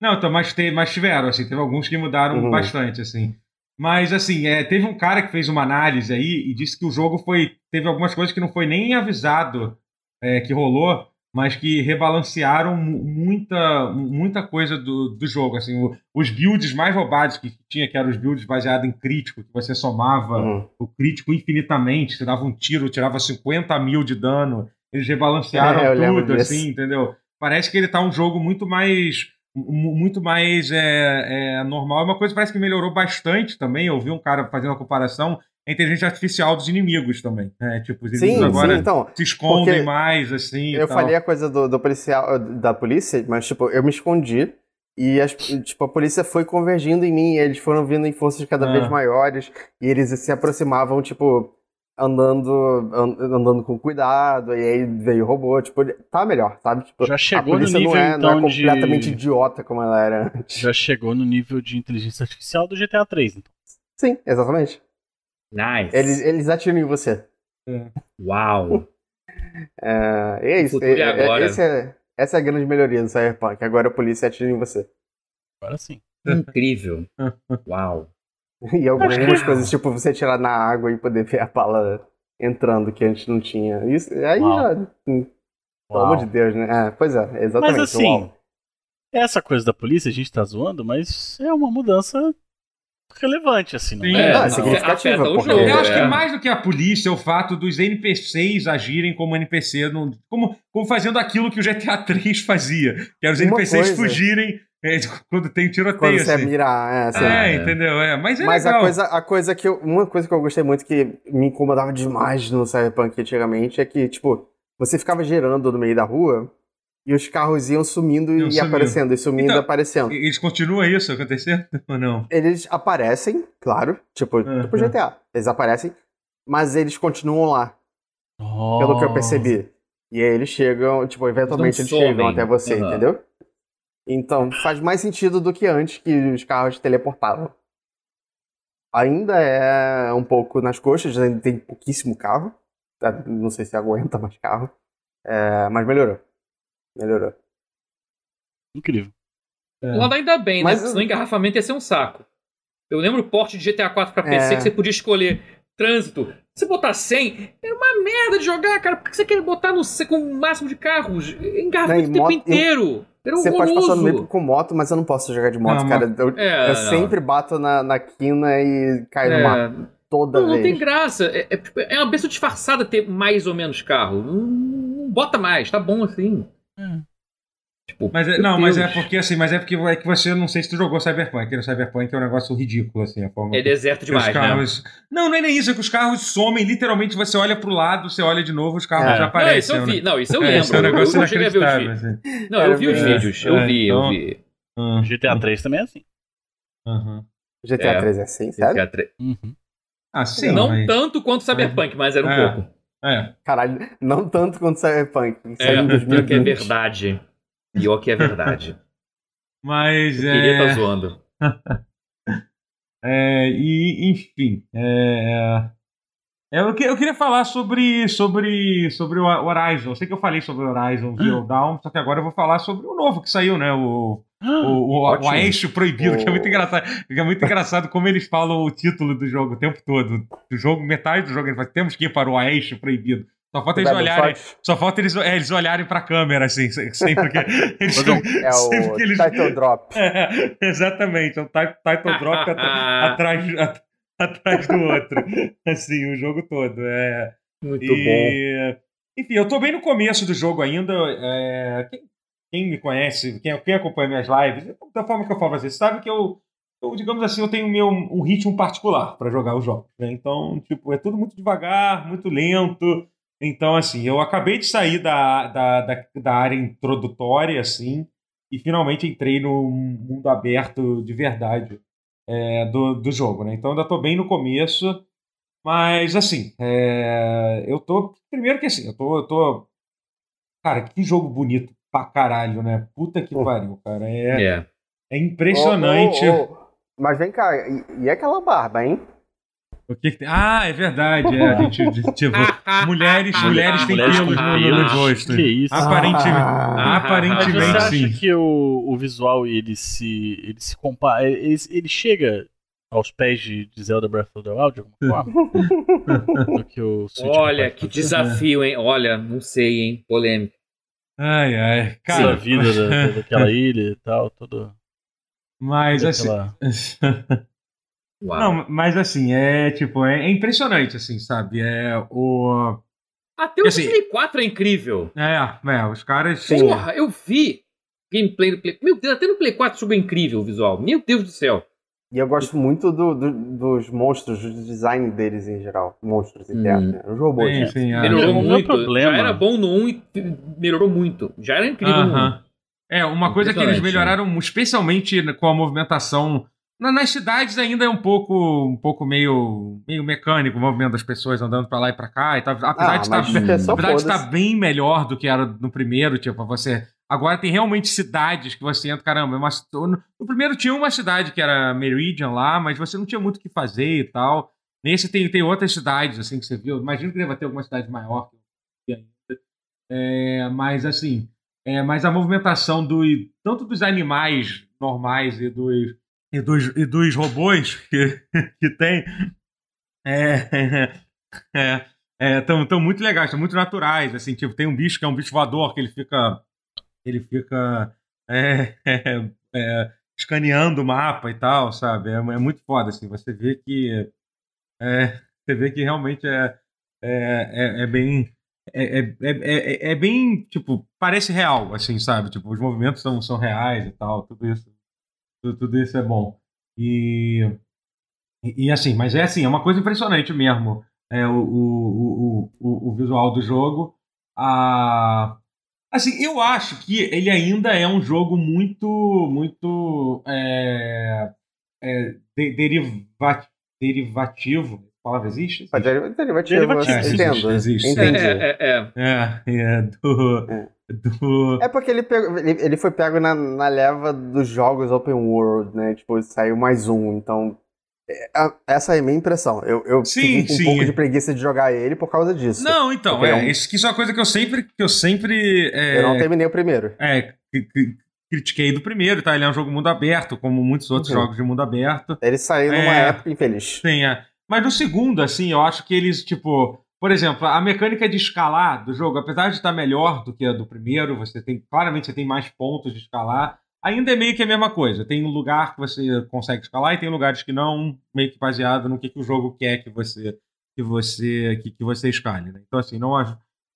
S1: Não, então, mas, te, mas tiveram, assim, teve alguns que mudaram uhum. bastante, assim. Mas, assim, é, teve um cara que fez uma análise aí e disse que o jogo foi. Teve algumas coisas que não foi nem avisado é, que rolou, mas que rebalancearam muita, muita coisa do, do jogo. Assim, o, os builds mais roubados que tinha, que eram os builds baseados em crítico, que você somava uhum. o crítico infinitamente, você dava um tiro, tirava 50 mil de dano. Eles rebalancearam é, tudo, assim, entendeu? Parece que ele tá um jogo muito mais muito mais é, é, normal. É uma coisa que parece que melhorou bastante também. Eu vi um cara fazendo a comparação a inteligência artificial dos inimigos também. Né? Tipo, os inimigos sim, agora sim, então, se escondem mais, assim.
S2: Eu falei a coisa do, do, policial, da polícia, mas, tipo, eu me escondi. E as, tipo, a polícia foi convergindo em mim, eles foram vindo em forças cada ah. vez maiores, e eles se aproximavam, tipo, andando andando com cuidado, e aí veio o robô, tipo, tá melhor, sabe? Tipo,
S4: Já chegou a polícia no nível,
S2: não é,
S4: então,
S2: não é completamente de... idiota como ela era antes.
S4: Já chegou no nível de inteligência artificial do GTA 3, então.
S2: Sim, exatamente.
S3: Nice.
S2: Eles, eles atiram em você.
S3: É. Uau!
S2: É, é isso. É, é, agora. É, essa é a grande melhoria do Cyberpunk. Agora a polícia atira em você.
S4: Agora sim.
S3: Incrível. Uau.
S2: E algumas coisas, tipo você tirar na água e poder ver a pala entrando, que antes não tinha. Isso, aí Uau. já. Hum, pelo amor de Deus, né? É, pois é, exatamente.
S4: Mas assim, Uau. essa coisa da polícia a gente tá zoando, mas é uma mudança relevante, assim, não Sim, é?
S2: Não, é significativa. Porque... Jogo,
S1: eu acho que mais do que a polícia, é o fato dos NPCs agirem como NPC, como, como fazendo aquilo que o GTA 3 fazia, que era os Uma NPCs coisa. fugirem é, quando tem tiroteio. Quando
S2: você
S1: assim.
S2: mirar, é,
S1: assim, é, é, entendeu? É, mas é
S2: mas
S1: legal.
S2: a coisa, a coisa que eu, uma coisa que eu gostei muito que me incomodava demais no Cyberpunk antigamente é que, tipo, você ficava gerando no meio da rua e os carros iam sumindo e sumindo. aparecendo, e sumindo então, e aparecendo.
S1: Eles continuam isso acontecendo ou não?
S2: Eles aparecem, claro, tipo, uhum. tipo GTA. Eles aparecem, mas eles continuam lá. Oh. Pelo que eu percebi. E aí eles chegam, tipo, eventualmente eles, eles chegam até você, uhum. entendeu? Então faz mais sentido do que antes que os carros teleportavam. Ainda é um pouco nas coxas, ainda tem pouquíssimo carro. Não sei se aguenta mais carro. É, mas melhorou. Melhorou.
S4: Incrível.
S3: É. Lá ainda bem, né? Mas... Senão engarrafamento ia ser um saco. Eu lembro o porte de GTA 4 pra PC é. que você podia escolher trânsito. Se botar 100, era uma merda de jogar, cara. Por que você quer botar no com o máximo de carros? Engarrafamento o tempo inteiro. Era
S2: você pode passar no meio com moto, mas eu não posso jogar de moto, não, cara. Eu, é, eu sempre bato na, na quina e caio é. no mato. Toda
S3: não,
S2: vez.
S3: Não tem graça. É, é, tipo, é uma besta disfarçada ter mais ou menos carro. Não, não bota mais, tá bom assim.
S1: É. Tipo, mas é, não, Deus. mas é porque assim, mas é porque é que você não sei se tu jogou Cyberpunk. O Cyberpunk é um negócio ridículo, assim, a forma.
S3: É deserto demais,
S1: carros... né? Não, não é nem isso, é que os carros somem, literalmente você olha pro lado, você olha de novo, os carros é. já aparecem. Não, isso
S3: eu vi, não, isso eu lembro. É, é um negócio eu, eu cheguei a ver os vídeos. Assim. Não, eu vi os vídeos, eu vi, eu vi.
S4: Então, GTA 3 também é assim.
S2: Uhum. GTA 3 é assim, sabe? GTA 3.
S3: Uhum. Ah, sim. Não mas... tanto quanto Cyberpunk, mas era um é. pouco.
S2: É. Caralho, não tanto quanto Cyberpunk.
S3: É, é verdade. Pior que é verdade.
S1: Mas
S3: Eu queria estar tá zoando.
S1: é, e, enfim. É, é, eu, eu, queria falar sobre, sobre, sobre o Horizon. Eu sei que eu falei sobre o Horizon Zero Dawn, só que agora eu vou falar sobre o novo que saiu, né? O, o, o, o Proibido, oh. que é muito engraçado. É muito engraçado como eles falam o título do jogo o tempo todo. Do jogo, metade do jogo, eles falam, temos que ir para o Aeixo Proibido. Só falta eles olharem. Só falta eles, é, eles olharem pra câmera, assim, sempre que. Eles,
S2: é o que eles, title drop.
S1: É, exatamente, é o title drop atrás, atrás do outro. Assim, o jogo todo. É,
S3: Muito e,
S1: bom. Enfim, eu tô bem no começo do jogo ainda. É, quem, quem, me conhece, quem, quem, acompanha minhas lives, da forma que eu falo pra vocês, sabe que eu, eu, digamos assim, eu tenho meu, um ritmo particular para jogar os jogos. Né? Então, tipo, é tudo muito devagar, muito lento. Então, assim, eu acabei de sair da, da, da, da, área introdutória, assim, e finalmente entrei no mundo aberto de verdade é, do, do jogo, né? Então, ainda estou bem no começo, mas, assim, é, eu tô... Primeiro que, assim, eu tô, eu tô... Cara, que jogo bonito pra caralho, né? Puta que pariu, cara. É, yeah. é impressionante. Oh, oh, oh.
S2: Mas vem cá, e, e aquela barba, hein?
S1: O que, que tem? Ah, é verdade. É, a gente, tipo, mulheres, mulheres têm pelos no, no rosto.
S4: Que isso?
S1: Aparentemente, ah, aparentemente Mas você sim.
S4: acha que o, o visual ele se, ele se compara, ele, ele chega aos pés de, de Zelda Breath of the Wild de alguma forma?
S3: que o Olha, que desafio, hein? Olha, não sei, hein? Polêmica.
S1: Ai, ai. Cara,
S4: Sim, a vida da, daquela ilha e tal, tudo.
S1: Mas assim. Não, mas assim, é tipo, é, é, impressionante, assim, sabe? É o.
S3: Até o assim, Play 4 é incrível.
S1: É, é, os caras.
S3: Porra, eu vi gameplay do Play. Meu Deus, até no Play 4 subiu incrível o visual. Meu Deus do céu.
S2: E eu gosto muito do, do, dos monstros, do design deles em geral. Monstros internos, hum. né? Os robôs. Sim,
S3: sim, é. Melhorou muito. Problema. Já era bom no 1 e melhorou muito. Já era incrível uh -huh. no 1.
S1: É, uma coisa que eles melhoraram, especialmente com a movimentação. Nas cidades ainda é um pouco, um pouco meio, meio mecânico o movimento das pessoas andando para lá e para cá. E tá, apesar ah, de tá estar tá bem melhor do que era no primeiro, tipo, você Agora tem realmente cidades que você entra, caramba, é uma, no primeiro tinha uma cidade que era Meridian lá, mas você não tinha muito o que fazer e tal. Nesse tem, tem outras cidades, assim, que você viu. Imagino que deva ter alguma cidade maior que ainda. É, mas assim, é, mas a movimentação do, tanto dos animais normais e dos, e dos, e dos robôs que, que tem é, é, é, tão, tão muito legais, estão muito naturais. Assim, tipo, tem um bicho que é um bicho voador que ele fica ele fica é, é, é, escaneando o mapa e tal, sabe? É, é, muito foda, assim. Você vê que é, você vê que realmente é, é, é, bem é, é, é, bem, tipo, parece real, assim, sabe? Tipo, os movimentos são, são reais e tal, tudo isso, tudo, isso é bom. E, e, e, assim, mas é assim, é uma coisa impressionante mesmo, é, o, o, o, o, visual do jogo. A, Assim, eu acho que ele ainda é um jogo muito, muito é, é, de, deriva, derivativo. A palavra existe? existe?
S2: Derivativo, derivativo. É,
S1: entendo. Existe.
S2: Entendi.
S1: É, é, é. é, do,
S2: é. Do... É porque ele, pegou, ele, ele foi pego na, na leva dos jogos open world, né? Tipo, saiu mais um, então é, essa é a minha impressão. Eu, eu sim, um sim. pouco de preguiça de jogar ele por causa disso.
S1: Não, então, é, é isso, isso é uma coisa que eu sempre. Que eu sempre é,
S2: eu não terminei o primeiro.
S1: É, critiquei do primeiro, tá? Ele é um jogo mundo aberto, como muitos outros uhum. jogos de mundo aberto.
S2: Ele saiu numa é, época infeliz.
S1: Sim, é. Mas no segundo, assim, eu acho que eles, tipo. Por exemplo, a mecânica de escalar do jogo, apesar de estar melhor do que a do primeiro, você tem. Claramente você tem mais pontos de escalar ainda é meio que a mesma coisa. Tem um lugar que você consegue escalar e tem lugares que não, meio que baseado no que, que o jogo quer que você que você que, que você escale. Né? Então assim, não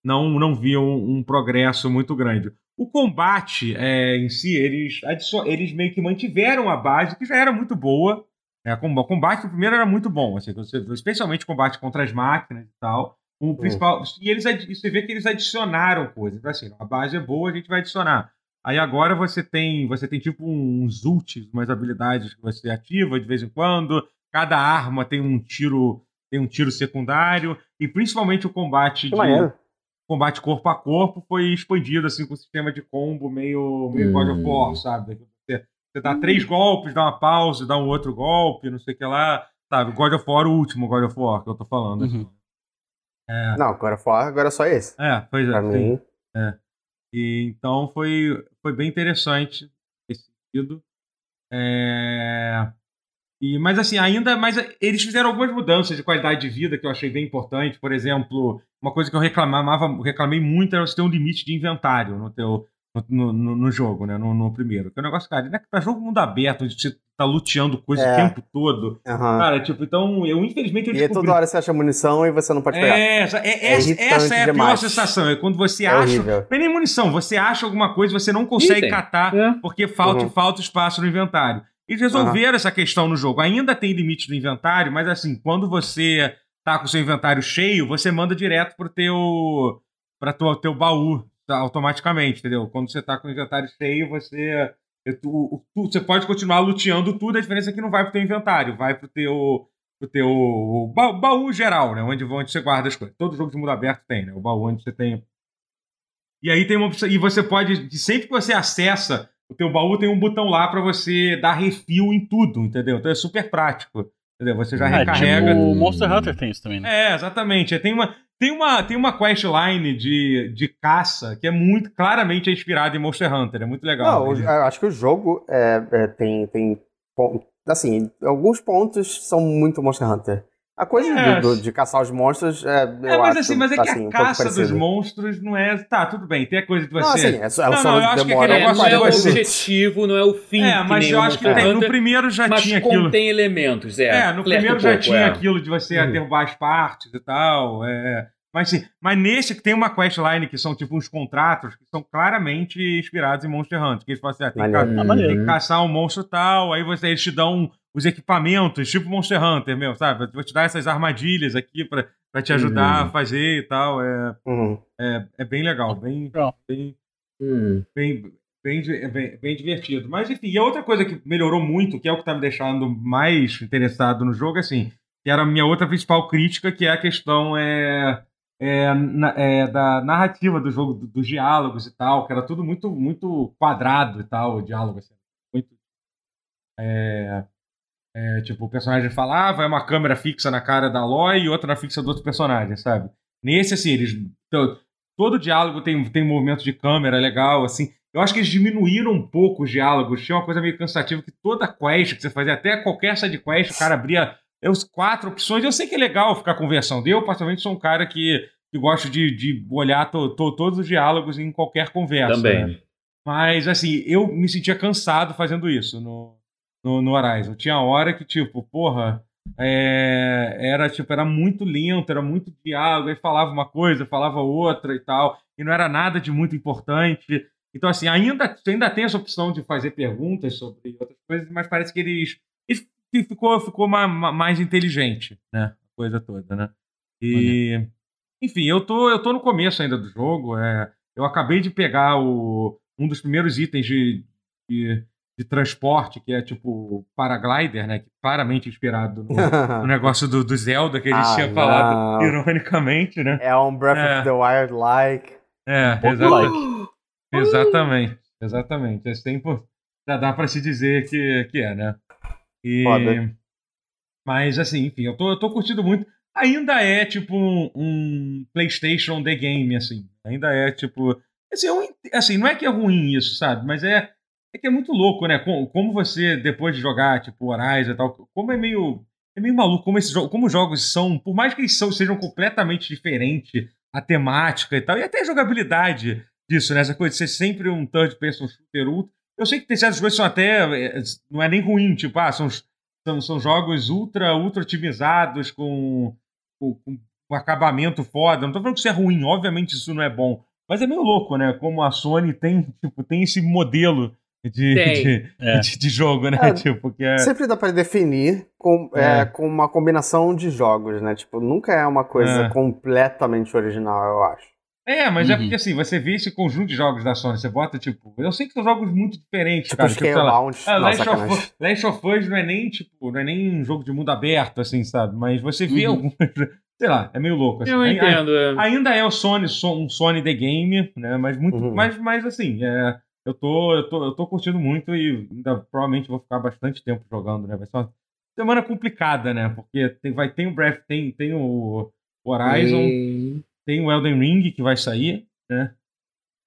S1: não não vi um, um progresso muito grande. O combate é, em si, eles, eles meio que mantiveram a base, que já era muito boa. É, o combate, o primeiro era muito bom, assim, especialmente o combate contra as máquinas e tal. O principal, E eles, você vê que eles adicionaram coisas. Então, assim, a base é boa, a gente vai adicionar. Aí agora você tem, você tem tipo uns ults, umas habilidades que você ativa de vez em quando. Cada arma tem um tiro, tem um tiro secundário e principalmente o combate de combate corpo a corpo foi expandido assim com o sistema de combo meio, meio. God of War, hum. sabe? Você, dá três golpes, dá uma pausa, dá um outro golpe, não sei o que lá, sabe? God of War, o último God of War que eu tô falando. Uhum.
S2: É. Não, God of War agora é só esse.
S1: É, pois é. Pra mim. É. E, então foi, foi bem interessante esse sentido. É... E, mas assim, ainda mas eles fizeram algumas mudanças de qualidade de vida que eu achei bem importante. Por exemplo, uma coisa que eu reclamava, reclamei muito era você ter um limite de inventário no teu, no, no, no, jogo, né? No, no, primeiro. Que é um negócio, cara, né? Pra jogo mundo aberto, onde você tá luteando coisa é. o tempo todo. Uhum. Cara, tipo, então, eu infelizmente eu
S2: descobri... E toda hora você acha munição e você não pode pegar.
S1: É, essa é, é, essa é a demais. pior sensação. É quando você é acha. Horrível. Não é nem munição, você acha alguma coisa você não consegue Item. catar é. porque falta, uhum. falta espaço no inventário. Eles resolveram uhum. essa questão no jogo. Ainda tem limite do inventário, mas assim, quando você tá com o seu inventário cheio, você manda direto pro teu. para teu, teu baú automaticamente, entendeu? Quando você tá com o inventário cheio, você. Tu, tu, você pode continuar luteando tudo, a diferença é que não vai pro teu inventário, vai pro teu. pro teu baú, baú geral, né? Onde, onde você guarda as coisas. Todo jogo de mundo aberto tem, né? O baú onde você tem. E aí tem uma opção. E você pode. Sempre que você acessa o teu baú, tem um botão lá para você dar refil em tudo, entendeu? Então é super prático. Entendeu? Você já é, recarrega.
S4: Tipo, o Monster Hunter tem isso também, né?
S1: É, exatamente. Tem uma, tem uma, tem uma questline de, de caça que é muito claramente inspirada em Monster Hunter. É muito legal.
S2: Não, eu acho que o jogo é, é, tem, tem. Assim, alguns pontos são muito Monster Hunter. A coisa é, de, de, caçar os monstros é. é
S1: mas
S2: acho,
S1: assim, mas é que assim, a um caça dos monstros não é. Tá, tudo bem, tem a coisa de você. Não, assim,
S2: é, ela não, não, eu acho que aquele
S3: negócio não é o objetivo, não é o fim.
S1: É, mas eu acho que tem, no primeiro já tinha aquilo.
S3: Mas contém elementos, é.
S1: É, no primeiro já pouco, tinha é. aquilo de você hum. derrubar as partes e tal. É. Mas, sim, mas nesse que tem uma questline que são tipo uns contratos que são claramente inspirados em Monster Hunter. Que eles falam assim, ah, tem, que, ca tem que caçar um monstro tal, aí você, eles te dão os equipamentos, tipo Monster Hunter mesmo, sabe? Vou te dar essas armadilhas aqui pra, pra te ajudar uhum. a fazer e tal. É, uhum. é, é, bem legal, bem, bem, uhum. bem, bem, bem, bem, divertido. Mas enfim, e a outra coisa que melhorou muito, que é o que tá me deixando mais interessado no jogo, é assim, que era a minha outra principal crítica, que é a questão é, é, na, é, da narrativa do jogo, do, dos diálogos e tal, que era tudo muito muito quadrado e tal, o diálogo. Assim, muito, é, é, tipo, o personagem falava, é uma câmera fixa na cara da Aloy e outra na fixa do outro personagem, sabe? Nesse, assim, eles. Todo, todo diálogo tem, tem movimento de câmera legal, assim. Eu acho que eles diminuíram um pouco os diálogos. Tinha uma coisa meio cansativa que toda quest que você fazia, até qualquer side quest, o cara abria os quatro opções. Eu sei que é legal ficar conversando. Eu, particularmente, sou um cara que, que gosto de, de olhar to, to, todos os diálogos em qualquer conversa.
S3: Também.
S1: Né? Mas, assim, eu me sentia cansado fazendo isso no, no, no Horizon. Tinha hora que, tipo, porra, é, era tipo, era muito lento, era muito diálogo, aí falava uma coisa, falava outra e tal, e não era nada de muito importante. Então, assim, ainda, ainda tem essa opção de fazer perguntas sobre outras coisas, mas parece que eles, eles ficou, ficou mais, mais inteligente, né? A coisa toda, né? E. Enfim, eu tô, eu tô no começo ainda do jogo. É, eu acabei de pegar o, um dos primeiros itens de, de, de transporte, que é tipo paraglider, né? Que claramente inspirado no, no negócio do, do, Zelda que a gente ah, tinha falado não. ironicamente, né?
S2: É um Breath é. of the Wild like.
S1: É, exatamente. exatamente. Exatamente. É sempre, já dá para se dizer que, que é, né? E... Foda. Mas, assim, enfim, eu tô, eu tô curtindo muito. Ainda é, tipo, um, um PlayStation The Game, assim. Ainda é, tipo. Assim, eu, assim, não é que é ruim isso, sabe? Mas é, é que é muito louco, né? Como, como você, depois de jogar, tipo, Horizon e tal, como é meio. É meio maluco como esses como os jogos são, por mais que eles são, sejam completamente diferentes, a temática e tal, e até a jogabilidade disso, né? Essa coisa de ser sempre um third person shooter ultra. Eu sei que tem certas coisas que são até. Eh, não é nem ruim, tipo, ah, são, são, são jogos ultra, ultra otimizados, com, com, com acabamento foda. Não tô falando que isso é ruim, obviamente isso não é bom. Mas é meio louco, né? Como a Sony tem, tipo, tem esse modelo de, de, é. de, de, jogo, né? É, tipo, que é...
S2: Sempre dá para definir com, é. é. com uma combinação de jogos, né? Tipo, nunca é uma coisa é. completamente original, eu acho.
S1: É, mas é uhum. é porque assim, você vê esse conjunto de jogos da Sony, você bota tipo. Eu sei que são jogos muito diferentes, tipo, cara. Tipo, sei lá, ah, Last, of, Last of Us não é nem, tipo, não é nem um jogo de mundo aberto, assim, sabe? Mas você vê uhum. alguns. Sei lá, é meio louco. Assim.
S3: Eu entendo.
S1: É. Ainda é o Sony, um Sony The Game, né? Mas muito. Uhum. Mas, mas assim, é, eu, tô, eu, tô, eu tô curtindo muito e ainda provavelmente vou ficar bastante tempo jogando, né? Vai ser uma semana complicada, né? Porque tem, vai, tem o Breath, tem, tem o Horizon. E tem o Elden Ring que vai sair, né?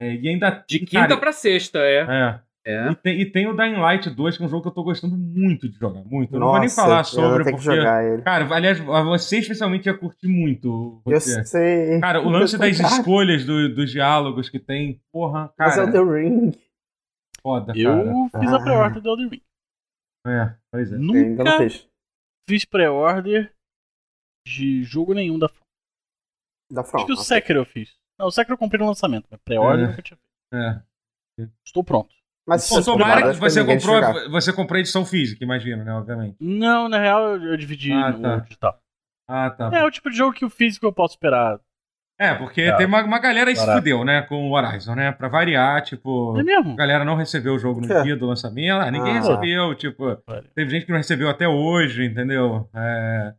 S1: É, e ainda.
S3: De quinta cara, pra sexta, é.
S1: É. é. E, tem, e, tem, o Dying Light 2, que é um jogo que eu tô gostando muito de jogar. Muito. Eu Nossa, não vou nem falar sobre, porque. Cara, aliás, você especialmente ia curtir muito.
S2: Você. Eu sei.
S1: Cara, o lance das escolhas do, dos diálogos que tem. Porra, cara. Mas
S2: Elden Ring.
S1: Foda,
S4: eu cara. Eu fiz a pré-order do Elden Ring.
S1: É, pois é.
S4: Nunca fiz pré-order de jogo nenhum da
S2: da From.
S4: Acho que o Sekiro eu fiz. Não, o Sekiro eu comprei no lançamento, mas pré-order é. nunca tinha feito. É. Estou pronto.
S1: Mas Pô, tomara que você comprou, você comprou a edição física, imagino, né? Obviamente.
S4: Não, na real eu, eu dividi ah, no tá. digital.
S1: Ah, tá.
S4: É o tipo de jogo que o físico eu posso esperar.
S1: É, porque é. tem uma, uma galera aí se fudeu, né? Com o Horizon, né? Pra variar, tipo.
S4: É mesmo?
S1: A galera não recebeu o jogo no dia do lançamento. Ah, ninguém ah. recebeu, tipo. Teve gente que não recebeu até hoje, entendeu? É,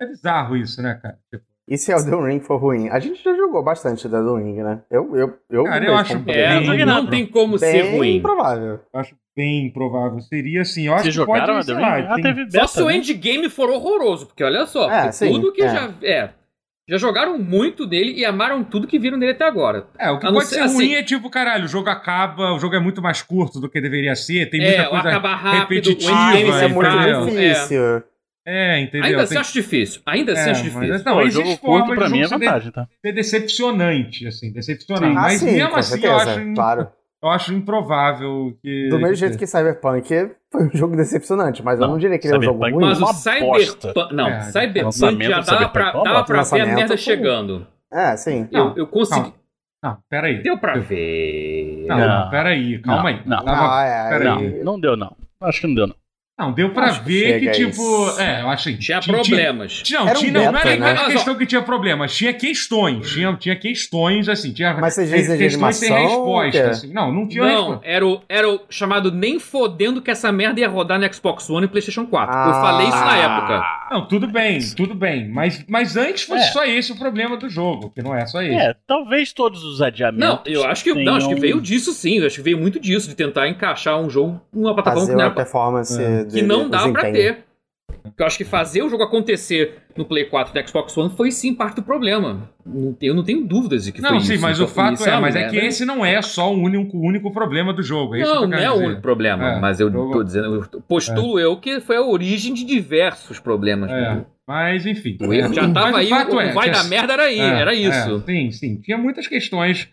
S1: é bizarro isso, né, cara? Tipo,
S2: e se Elden Ring for ruim? A gente já jogou bastante da Elden Ring, né? Eu, eu, eu,
S1: Cara, eu acho
S3: é, bem, não tem como
S2: bem
S3: ser ruim.
S2: provável.
S1: Acho bem provável. Seria assim, eu acho
S4: Vocês que jogaram pode, Elden Ring?
S3: Ah, tem... teve beta, só se o né? endgame for horroroso, porque olha só, é, sim, tudo que é. já... É, já jogaram muito dele e amaram tudo que viram dele até agora.
S1: É, o que pode ser, assim, ruim é tipo, caralho, o jogo acaba, o jogo é muito mais curto do que deveria ser, tem muita é, coisa
S3: rápido,
S1: repetitiva.
S2: O endgame é muito difícil.
S1: É, entendeu?
S3: Ainda assim
S1: Tem...
S3: acho difícil. Ainda assim
S1: É,
S3: acho difícil.
S1: mas- Não,
S4: Pô, jogo
S1: forma
S4: curto pra mim é vantagem, tá?
S1: ser decepcionante, assim, decepcionante.
S2: Ah,
S1: Mas
S2: sim,
S1: mesmo
S2: com
S1: assim,
S2: certeza,
S1: eu acho,
S2: claro.
S1: eu acho improvável que.
S2: Do mesmo jeito que Cyberpunk foi um jogo decepcionante, mas eu
S4: Não,
S2: não diria que ele é um jogo ruim.
S3: Mas o Cyberpunk. Não,
S1: É,
S3: Cyberpunk já dava
S4: Cyberpunk
S3: pra,
S4: é
S3: dava pra ver a merda
S2: foi-
S3: chegando.
S2: É, sim.
S3: Eu,
S1: Não,
S3: eu consegui.
S1: calma. Não, peraí.
S3: Deu pra ver.
S1: Não,
S4: Não.
S1: não, peraí, calma
S4: Não,
S1: aí.
S4: não.
S1: Tava-
S2: Ah, é,
S1: peraí.
S4: Não, não deu, não. Acho que não deu, não.
S1: Não, deu pra
S2: Acho que
S1: ver que,
S2: chega
S1: tipo. É, eu achei.
S3: Tinha problemas.
S1: Tinha, não,
S2: Era um
S1: tinha, não, não
S2: beta,
S1: era, não era
S2: né?
S1: questão que tinha problemas, tinha questões. Tinha, tinha questões, assim. Tinha
S2: Mas você diz de
S1: questões sem
S2: animação,
S1: resposta.
S2: o quê?
S1: Assim. Não, não tinha
S3: Não,
S1: resposta.
S3: era o, era o chamado nem fodendo que essa merda ia rodar no Xbox One e PlayStation 4. eu
S2: Ah.
S3: falei isso na época.
S1: Não, tudo bem, tudo bem. Mas, mas antes fosse
S4: É.
S1: só esse o problema do jogo, que não é só esse.
S4: É, talvez todos os adiamentos.
S3: Não, eu acho que, não, acho que
S4: tenham-
S3: veio disso sim. Eu acho que veio muito disso, de tentar encaixar um jogo numa plataforma
S2: Fazer
S3: que, não
S2: uma
S3: era-
S2: performance
S1: É.
S2: de,
S3: que não dá pra
S2: desempenho.
S3: ter. Porque eu acho que fazer o jogo acontecer no Play 4 e no Xbox One foi sim parte do problema. Não eu não tenho dúvidas de que
S1: Não,
S3: foi
S1: sim,
S3: isso.
S1: mas
S3: Então,
S1: o fato é, mas é
S3: merda.
S1: que esse não é só o único, o único problema do jogo. É
S3: Não,
S1: eu
S3: não é o único problema,
S1: É,
S3: mas eu
S1: jogo-
S3: tô dizendo, eu postulo eu que foi a origem de diversos problemas.
S1: É, mas enfim.
S3: O erro já
S1: Mas
S3: tava aí, o,
S1: é,
S3: vai
S1: tinha-
S3: da merda era aí,
S1: É,
S3: era
S1: é,
S3: isso.
S1: sim, sim. Tinha muitas questões.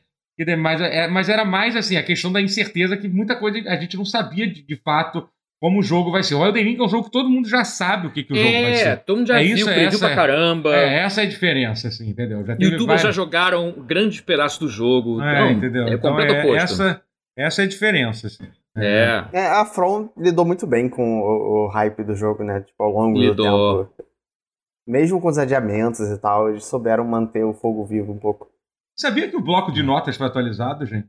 S1: Mas, é, mas era mais assim, a questão da incerteza, que muita coisa a gente não sabia de, de fato como o jogo vai ser. O Elden Ring é um jogo que todo mundo já sabe o que, que o jogo vai
S3: É,
S1: ser.
S3: todo mundo já
S1: É
S3: viu,
S1: isso, essa
S3: pra
S1: é-
S3: caramba.
S1: É, essa é a diferença, assim, entendeu? Já teve
S3: Youtubers já
S1: várias-
S3: jogaram grandes pedaços do jogo.
S1: É,
S3: Não,
S1: entendeu?
S3: É
S1: Então, é,
S3: oposto.
S1: essa, essa é a diferença, assim.
S3: É.
S2: É, a From lidou muito bem com o, o hype do jogo, né? Tipo, ao longo
S3: Lidou.
S2: do tempo. Mesmo com os adiamentos e tal, eles souberam manter o fogo vivo um pouco.
S1: Sabia que o bloco de notas foi atualizado, gente?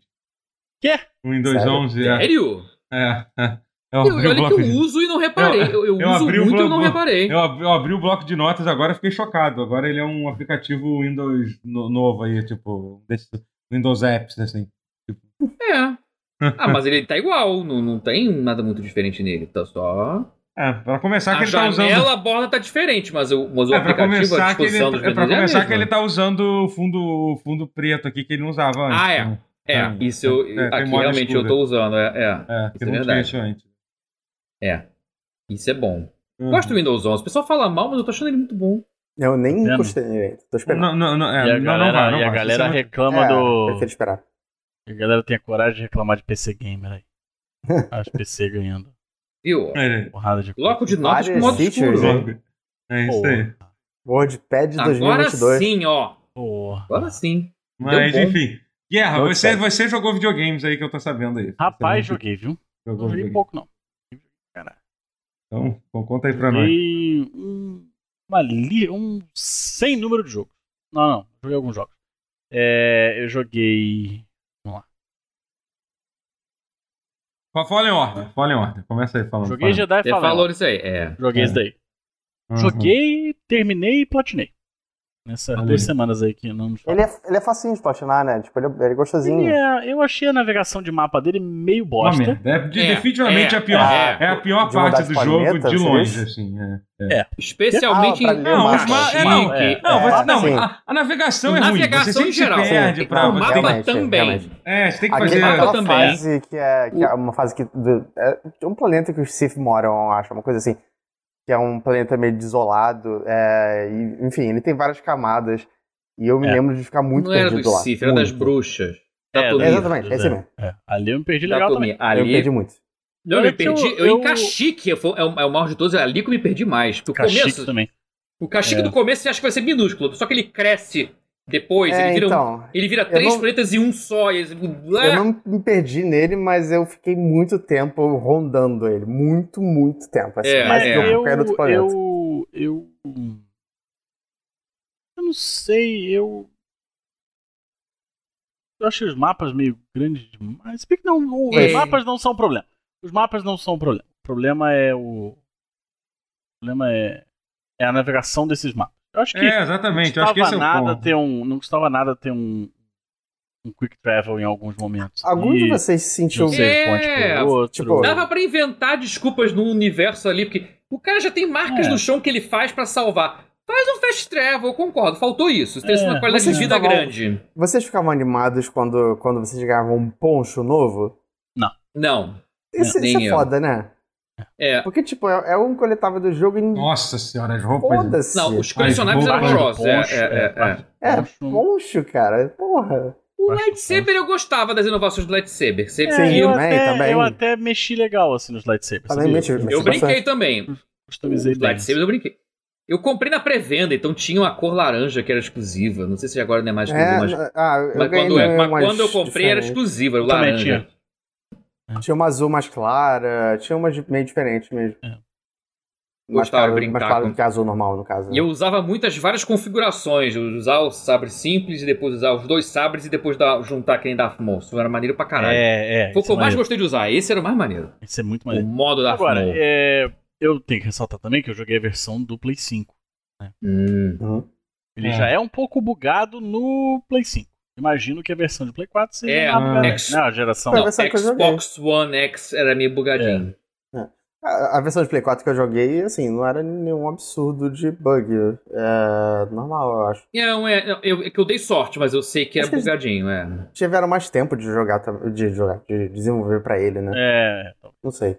S4: Quê?
S1: O Windows
S2: Sério?
S1: 11, é.
S3: Sério?
S1: É, é. Eu
S3: Eu,
S1: abri o
S3: olha que eu
S1: de...
S3: uso e não reparei. Eu, eu
S1: eu
S3: uso muito e
S1: bloco-
S3: não reparei.
S1: Eu abri, eu abri o bloco de notas agora e fiquei chocado. Agora ele é um aplicativo Windows no- novo aí, tipo, desse Windows Apps, assim.
S3: É. Ah, mas ele tá igual. Não, não tem nada muito diferente nele. Tá só.
S1: É, pra começar que
S3: A
S1: ele tá usando...
S3: janela, a borda tá diferente, mas o, mas o
S1: É,
S3: aplicativo, a
S1: que ele,
S3: disposição dos
S1: é, pra
S3: é a
S1: começar que
S3: mesma.
S1: ele tá usando o fundo, fundo preto aqui que ele não usava antes.
S3: Ah, é.
S1: Então,
S3: É,
S1: É,
S3: isso eu,
S1: é,
S3: aqui realmente
S1: escura.
S3: eu tô usando. É, é,
S1: É,
S3: Isso
S1: que
S3: é verdade.
S1: antes.
S3: É. Isso é bom.
S1: Uhum.
S3: Gosto do Windows 11. O pessoal fala mal, mas eu tô achando ele muito bom.
S2: Eu nem
S4: Vendo?
S2: encostei nele. Tô esperando.
S1: Não, não, não, é,
S4: e a
S1: não,
S4: galera,
S1: não vai, não
S4: e a
S1: vai.
S4: galera reclama
S2: é,
S4: do.
S2: Prefiro esperar.
S4: A galera tem a coragem de reclamar de PC Gamer aí. As PC ganhando
S3: Viu?
S1: É,
S4: porrada de
S3: Bloco de notas com modo
S2: features,
S3: escuro.
S2: hein?
S1: é isso aí.
S2: WordPad
S3: Agora
S2: 2022.
S3: sim, ó.
S4: Porra.
S3: Agora sim.
S1: Mas, enfim. Guerra, você, você jogou videogames aí que eu tô sabendo aí.
S4: Rapaz, joguei, viu?
S1: jogou
S4: Não joguei pouco, não.
S1: Então, conta aí pra nós.
S4: Joguei um, uma li, um sem número de jogos. Não, não. Joguei alguns jogos. É, eu joguei. Vamos lá.
S1: Fa- Fala em ordem, fala em ordem. Começa aí falando.
S4: Joguei
S1: fala.
S4: Jedi
S3: Você falou nisso aí. É.
S4: Joguei
S1: É.
S4: isso daí.
S1: Uhum.
S4: Joguei, terminei e platinei. Nessas duas semanas aí que não
S2: Ele é, ele é facinho de platinar, né? Tipo, ele é, ele é gostosinho.
S4: Ele é- eu achei a navegação de mapa dele meio bosta.
S1: É, de-
S3: É,
S1: definitivamente
S3: é,
S1: a pior,
S3: é.
S1: é, a pior parte do jogo de longe, assim. É.
S4: É.
S3: Especialmente
S2: Ah,
S3: em
S1: Não,
S2: mapa.
S1: os ma- é, não,
S2: É,
S1: não,
S2: é,
S1: você- não, a, a navegação é ruim.
S3: Navegação
S1: Você
S3: em geral.
S1: perde
S2: Sim,
S1: pra.
S3: o mapa
S2: realmente,
S3: também.
S2: realmente.
S1: É, você tem que
S2: Aquele-
S1: fazer.
S3: mapa
S2: aquela
S3: também.
S2: fase que é, que é uma fase que. é um planeta que os Sith moram, eu acho, uma coisa assim. Que é um planeta meio desolado. é, e, enfim, ele tem várias camadas. E eu me
S4: É.
S2: lembro de ficar muito
S3: não era
S2: perdido
S3: dos
S2: lá.
S3: Sith, era das bruxas.
S4: É,
S3: Datomir.
S2: Exatamente, é esse mesmo.
S4: É. Ali eu me perdi legal também.
S2: Eu
S3: Ali.
S2: perdi muito.
S3: Não, eu
S4: Olha
S3: me
S4: que eu-
S3: perdi. Eu,
S4: eu-
S3: em Caxique, foi- é o, é o maior de todos, é ali que eu me perdi mais. Porque o
S4: Caxique
S3: começo.
S4: também.
S3: O Caxique
S4: É.
S3: do começo você acha que vai ser minúsculo, só que ele cresce depois,
S2: É,
S3: ele vira, um-
S2: então.
S3: ele vira três
S2: não-
S3: planetas em um só. E...
S2: Eu não me perdi nele, mas eu fiquei muito tempo rondando ele. Muito, muito tempo. Assim,
S3: É,
S2: mais
S3: é.
S2: que eu,
S4: eu,
S2: qualquer outro planeta.
S4: eu, eu, eu não sei, eu, eu acho os mapas meio grandes demais. Se bem que não, os
S3: É.
S4: mapas não são um problema. Os mapas não são um problema. O problema é o, o problema é, é a navegação desses mapas. Eu acho que
S1: É,
S4: não
S1: exatamente. Eu acho que
S4: custava
S1: é o
S4: nada
S1: ponto.
S4: ter um, não custava nada ter um, um quick travel em alguns momentos.
S2: Algum de
S4: E
S2: vocês se sentiu.
S4: um
S3: É,
S4: outro.
S2: tipo,
S3: Dava pra inventar desculpas no universo ali, porque o cara já tem marcas
S4: É.
S3: no chão que ele faz pra salvar. Faz um fast travel, eu concordo. Faltou isso. Tem
S4: É.
S3: uma qualidade de
S2: Vocês
S3: vida
S2: ficavam-
S3: grande.
S2: Vocês ficavam animados quando, quando vocês ganhavam um poncho novo?
S3: Não.
S2: Isso,
S3: Nem
S2: isso é
S3: eu.
S2: foda, né? É. Porque, tipo, é, é um coletável do jogo em.
S1: Nossa senhora, as roupas.
S3: Foda-se. Não, os colecionáveis eram horrorosos. É, é,
S2: é, é. É, poncho, cara. Porra.
S3: O lightsaber eu gostava das inovações do lightsaber. Você
S4: Sim, eu, até, também. eu até mexi legal assim nos lightsabers.
S3: Também mexi, mexi Eu brinquei bastante. também. Customizei os lightsabers eu brinquei. Eu comprei na pré-venda, então tinha uma cor laranja que era exclusiva. Não sei se agora não é mais é, mas, ah, mas, quando, é, mas quando eu comprei diferente. era exclusiva, o laranja. Tinha.
S2: Tinha uma azul mais clara, tinha uma meio diferente mesmo. É.
S3: Mais Gostava claro, brincar
S2: mais claro com... que azul normal, no caso.
S3: E eu usava muitas, várias configurações. Usar o sabre simples e depois usar os dois sabres e depois dar, juntar quem Darth Maul. Isso era maneiro pra caralho.
S4: É, é.
S3: Foi o que eu é mais gostei de usar. Esse era o mais maneiro.
S4: Esse é muito maneiro.
S3: O modo Darth
S4: Agora. É eu tenho que ressaltar também que eu joguei a versão do Play 5. Né?
S3: Uhum.
S4: Ele é. já é um pouco bugado no Play 5. Imagino que a versão de Play 4 seja
S3: é,
S4: a,
S3: X...
S4: não, a geração
S3: não, Xbox One X era meio bugadinho.
S2: É. é. A, a, versão de Play 4 que eu joguei, assim, não era nenhum absurdo de bug. É normal, eu acho.
S3: Não, é, eu, é que eu dei sorte, mas eu sei que é bugadinho, é.
S2: Tiveram mais tempo de jogar, de jogar, de desenvolver pra ele, né?
S4: É.
S2: Não sei.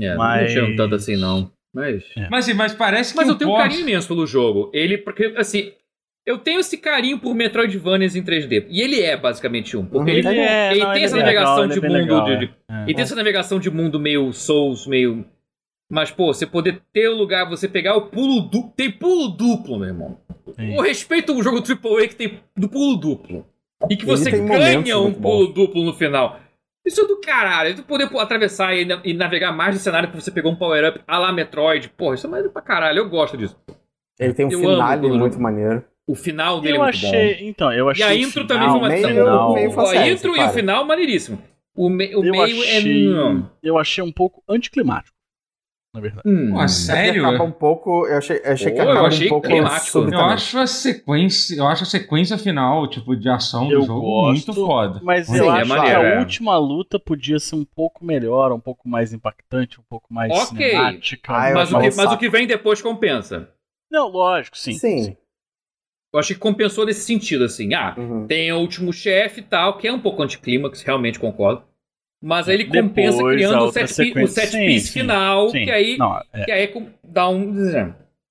S3: É, mas... não tanto assim, não. Mas...
S1: É. Mas, mas parece que
S3: Mas eu tenho um carinho imenso pelo jogo. Ele, porque, assim, eu tenho esse carinho por Metroidvanias em 3D. E ele é basicamente um. Porque uhum. ele, é, ele não, tem ele essa é navegação legal, de mundo. Legal, de, de, é. Ele tem essa navegação de mundo meio Souls, meio. Mas, pô, você poder ter o lugar, você pegar o pulo duplo. Tem pulo duplo, meu irmão. Sim. Eu respeito o jogo AAA que tem do pulo duplo. E que você ganha um pulo duplo no final. Isso é do caralho. Tu poder atravessar e, e, navegar mais no cenário porque você pegou um power-up a la Metroid. Porra, isso é maneiro pra caralho. Eu gosto disso.
S2: Ele tem um eu final muito maneiro.
S3: O final dele
S4: eu
S3: é muito
S4: achei,
S3: bom.
S4: Então, eu achei.
S3: E a intro também foi uma
S2: meio, meio, meio
S3: A intro e o final, maneiríssimo. O, me, o meio
S4: é achei, é. Eu achei um pouco anticlimático na verdade.
S1: Hum, Pô, sério?
S2: Acaba um pouco. Eu achei, eu achei Pô, que acaba achei um pouco
S1: Eu acho a sequência, eu acho a sequência final, tipo, de ação do eu jogo gosto, muito foda.
S4: Mas Sim, eu é acho maneiro, que a é. última luta podia ser um pouco melhor, um pouco mais impactante, um pouco mais okay. cinemática.
S3: Ah, mas, o que, mas o que vem depois compensa.
S4: Não, lógico, sim.
S2: Sim. sim.
S3: Eu acho que compensou nesse sentido, assim. Ah, uhum. tem o último chefe e tal, que é um pouco anticlímax, realmente concordo. Mas aí ele compensa Depois, criando o set, o set sim, piece sim, final, sim. que aí, Não, é. que aí dá um.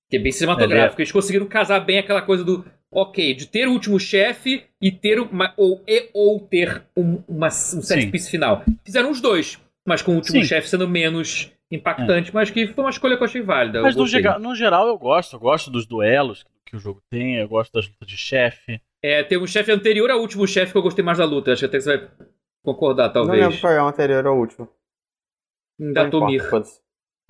S3: Que é bem cinematográfico. É. Eles conseguiram casar bem aquela coisa do. Ok, de ter o último chefe e ter uma, ou, e, ou ter um, uma, um set piece final. Fizeram os dois, mas com o último chefe sendo menos impactante, é. mas que foi uma escolha que eu achei válida.
S4: Mas no, no, geral eu gosto, eu gosto dos duelos que o jogo tem, eu gosto das lutas de chefe.
S3: É, tem um chefe anterior ao último chefe que eu gostei mais da luta. Acho que até que você vai concordar, talvez.
S2: Não lembro qual é o anterior ao último.
S3: Da Tomir.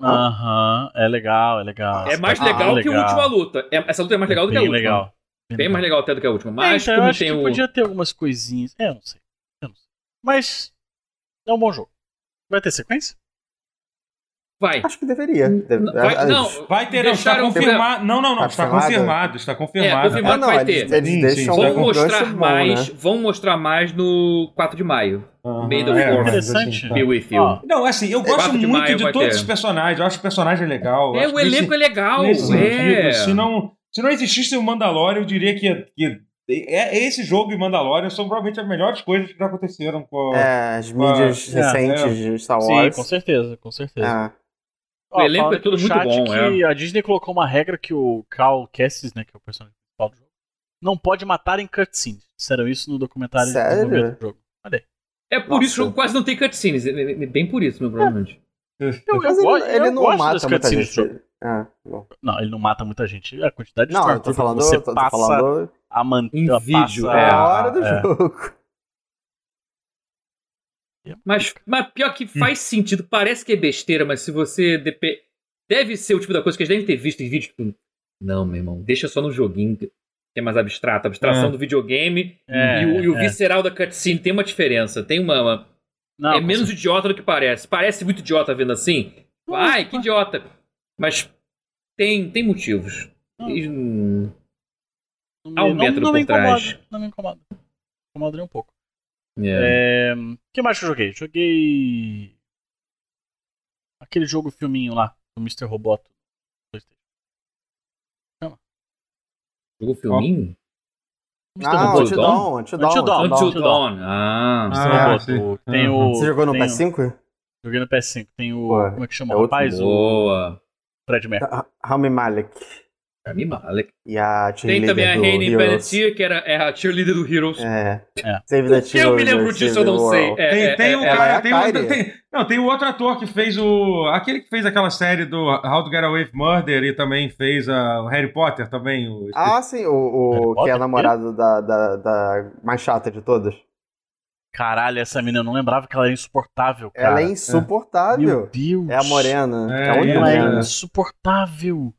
S4: Aham, é legal, é legal.
S3: É mais legal ah, que a última luta. É, essa luta é mais legal do que a última. Legal. Bem, Bem mais legal até do que a última. Mas é, então,
S4: eu acho
S3: tem
S4: que
S3: o...
S4: podia ter algumas coisinhas. É, eu não sei. Eu não sei. Mas é um bom jogo. Vai ter sequência?
S3: Vai.
S2: Acho que deveria.
S3: Vai, não,
S1: vai ter, não, está confirmado. Não, não, não, está confirmado, está confirmado.
S3: É, confirmado
S2: não,
S3: vai ter.
S2: Eles, sim,
S3: vão mostrar bom, mais, né? vão mostrar mais no 4 de maio.
S4: Uhum, May the é,
S3: interessante. Be with you.
S1: Oh. Não, assim, eu gosto de muito de todos ter. os personagens, eu acho o personagem legal.
S3: É, o elenco é legal. É.
S1: Se não, se não existisse o Mandalorian, eu diria que, que é, esse jogo e Mandalorian são provavelmente as melhores coisas que já aconteceram com,
S2: é, as mídias a, recentes é, de Star Wars.
S4: Sim, com certeza, com certeza.
S3: É. O elenco é tudo muito bom,
S4: que é. A Disney colocou uma regra que o Cal Kestis, né, que é o personagem principal do jogo, não pode matar em cutscene. Disseram isso no documentário
S2: Sério?
S4: do jogo. Olha
S3: É por Nossa. isso que o jogo quase não tem cutscenes. É, é, é bem por isso, meu, provavelmente.
S2: É. Eu, eu, eu, ele, ele não mata muita gente.
S4: Ah, não, ele não mata muita gente. A quantidade de
S2: não, eu tô falando, você tô, passa falando
S4: a manter
S3: vídeo.
S2: É a hora do é. jogo.
S3: Mas, mas pior que faz hum. sentido, parece que é besteira, mas se você dep... deve ser o tipo da coisa que eles devem ter visto em vídeo, tipo, não, meu irmão, deixa só no joguinho, que é mais abstrato, a abstração é. do videogame é, e, o, e o é. visceral da cutscene tem uma diferença, tem uma, uma... Não, é menos idiota do que parece. Parece muito idiota vendo assim. Ai, que idiota. Mas tem, tem motivos. Não. E, hum, Há um método não, não por trás.
S4: Não me incomoda. Incomodaria um pouco. Yeah. É... O que mais que eu joguei? Joguei. Aquele jogo filminho lá, do Mr. Roboto.
S3: Chama. Jogo filminho?
S2: Mr. Ah, Until Dawn.
S3: Until Dawn. Until Dawn. Ah,
S4: ah
S3: Roboto.
S4: Tem o,
S2: Você jogou no
S4: tem
S2: PS5?
S4: Joguei no PS5. Tem o. Pô, como é que chama? É o rapaz?
S3: Boa.
S4: Fred Mercury.
S2: Rami Malek.
S3: Rami Malek.
S2: E a
S3: Tem também a Rainy Pelletier, que era, é a cheerleader do Heroes.
S2: É.
S3: é. Save the Eu me lembro disso, eu não sei.
S1: É, tem, é, tem, o, é, tem, o, tem, não, tem o outro ator que fez o. Aquele que fez aquela série do How to Get Away with Murder e também fez a, o Harry Potter também. O,
S2: ah, sim, o, o que é namorado da, da, da mais chata de todas.
S4: Caralho, essa menina, eu não lembrava que ela era insuportável, cara.
S2: Ela é insuportável.
S4: Meu Deus.
S2: É a morena.
S4: É, é ela é insuportável.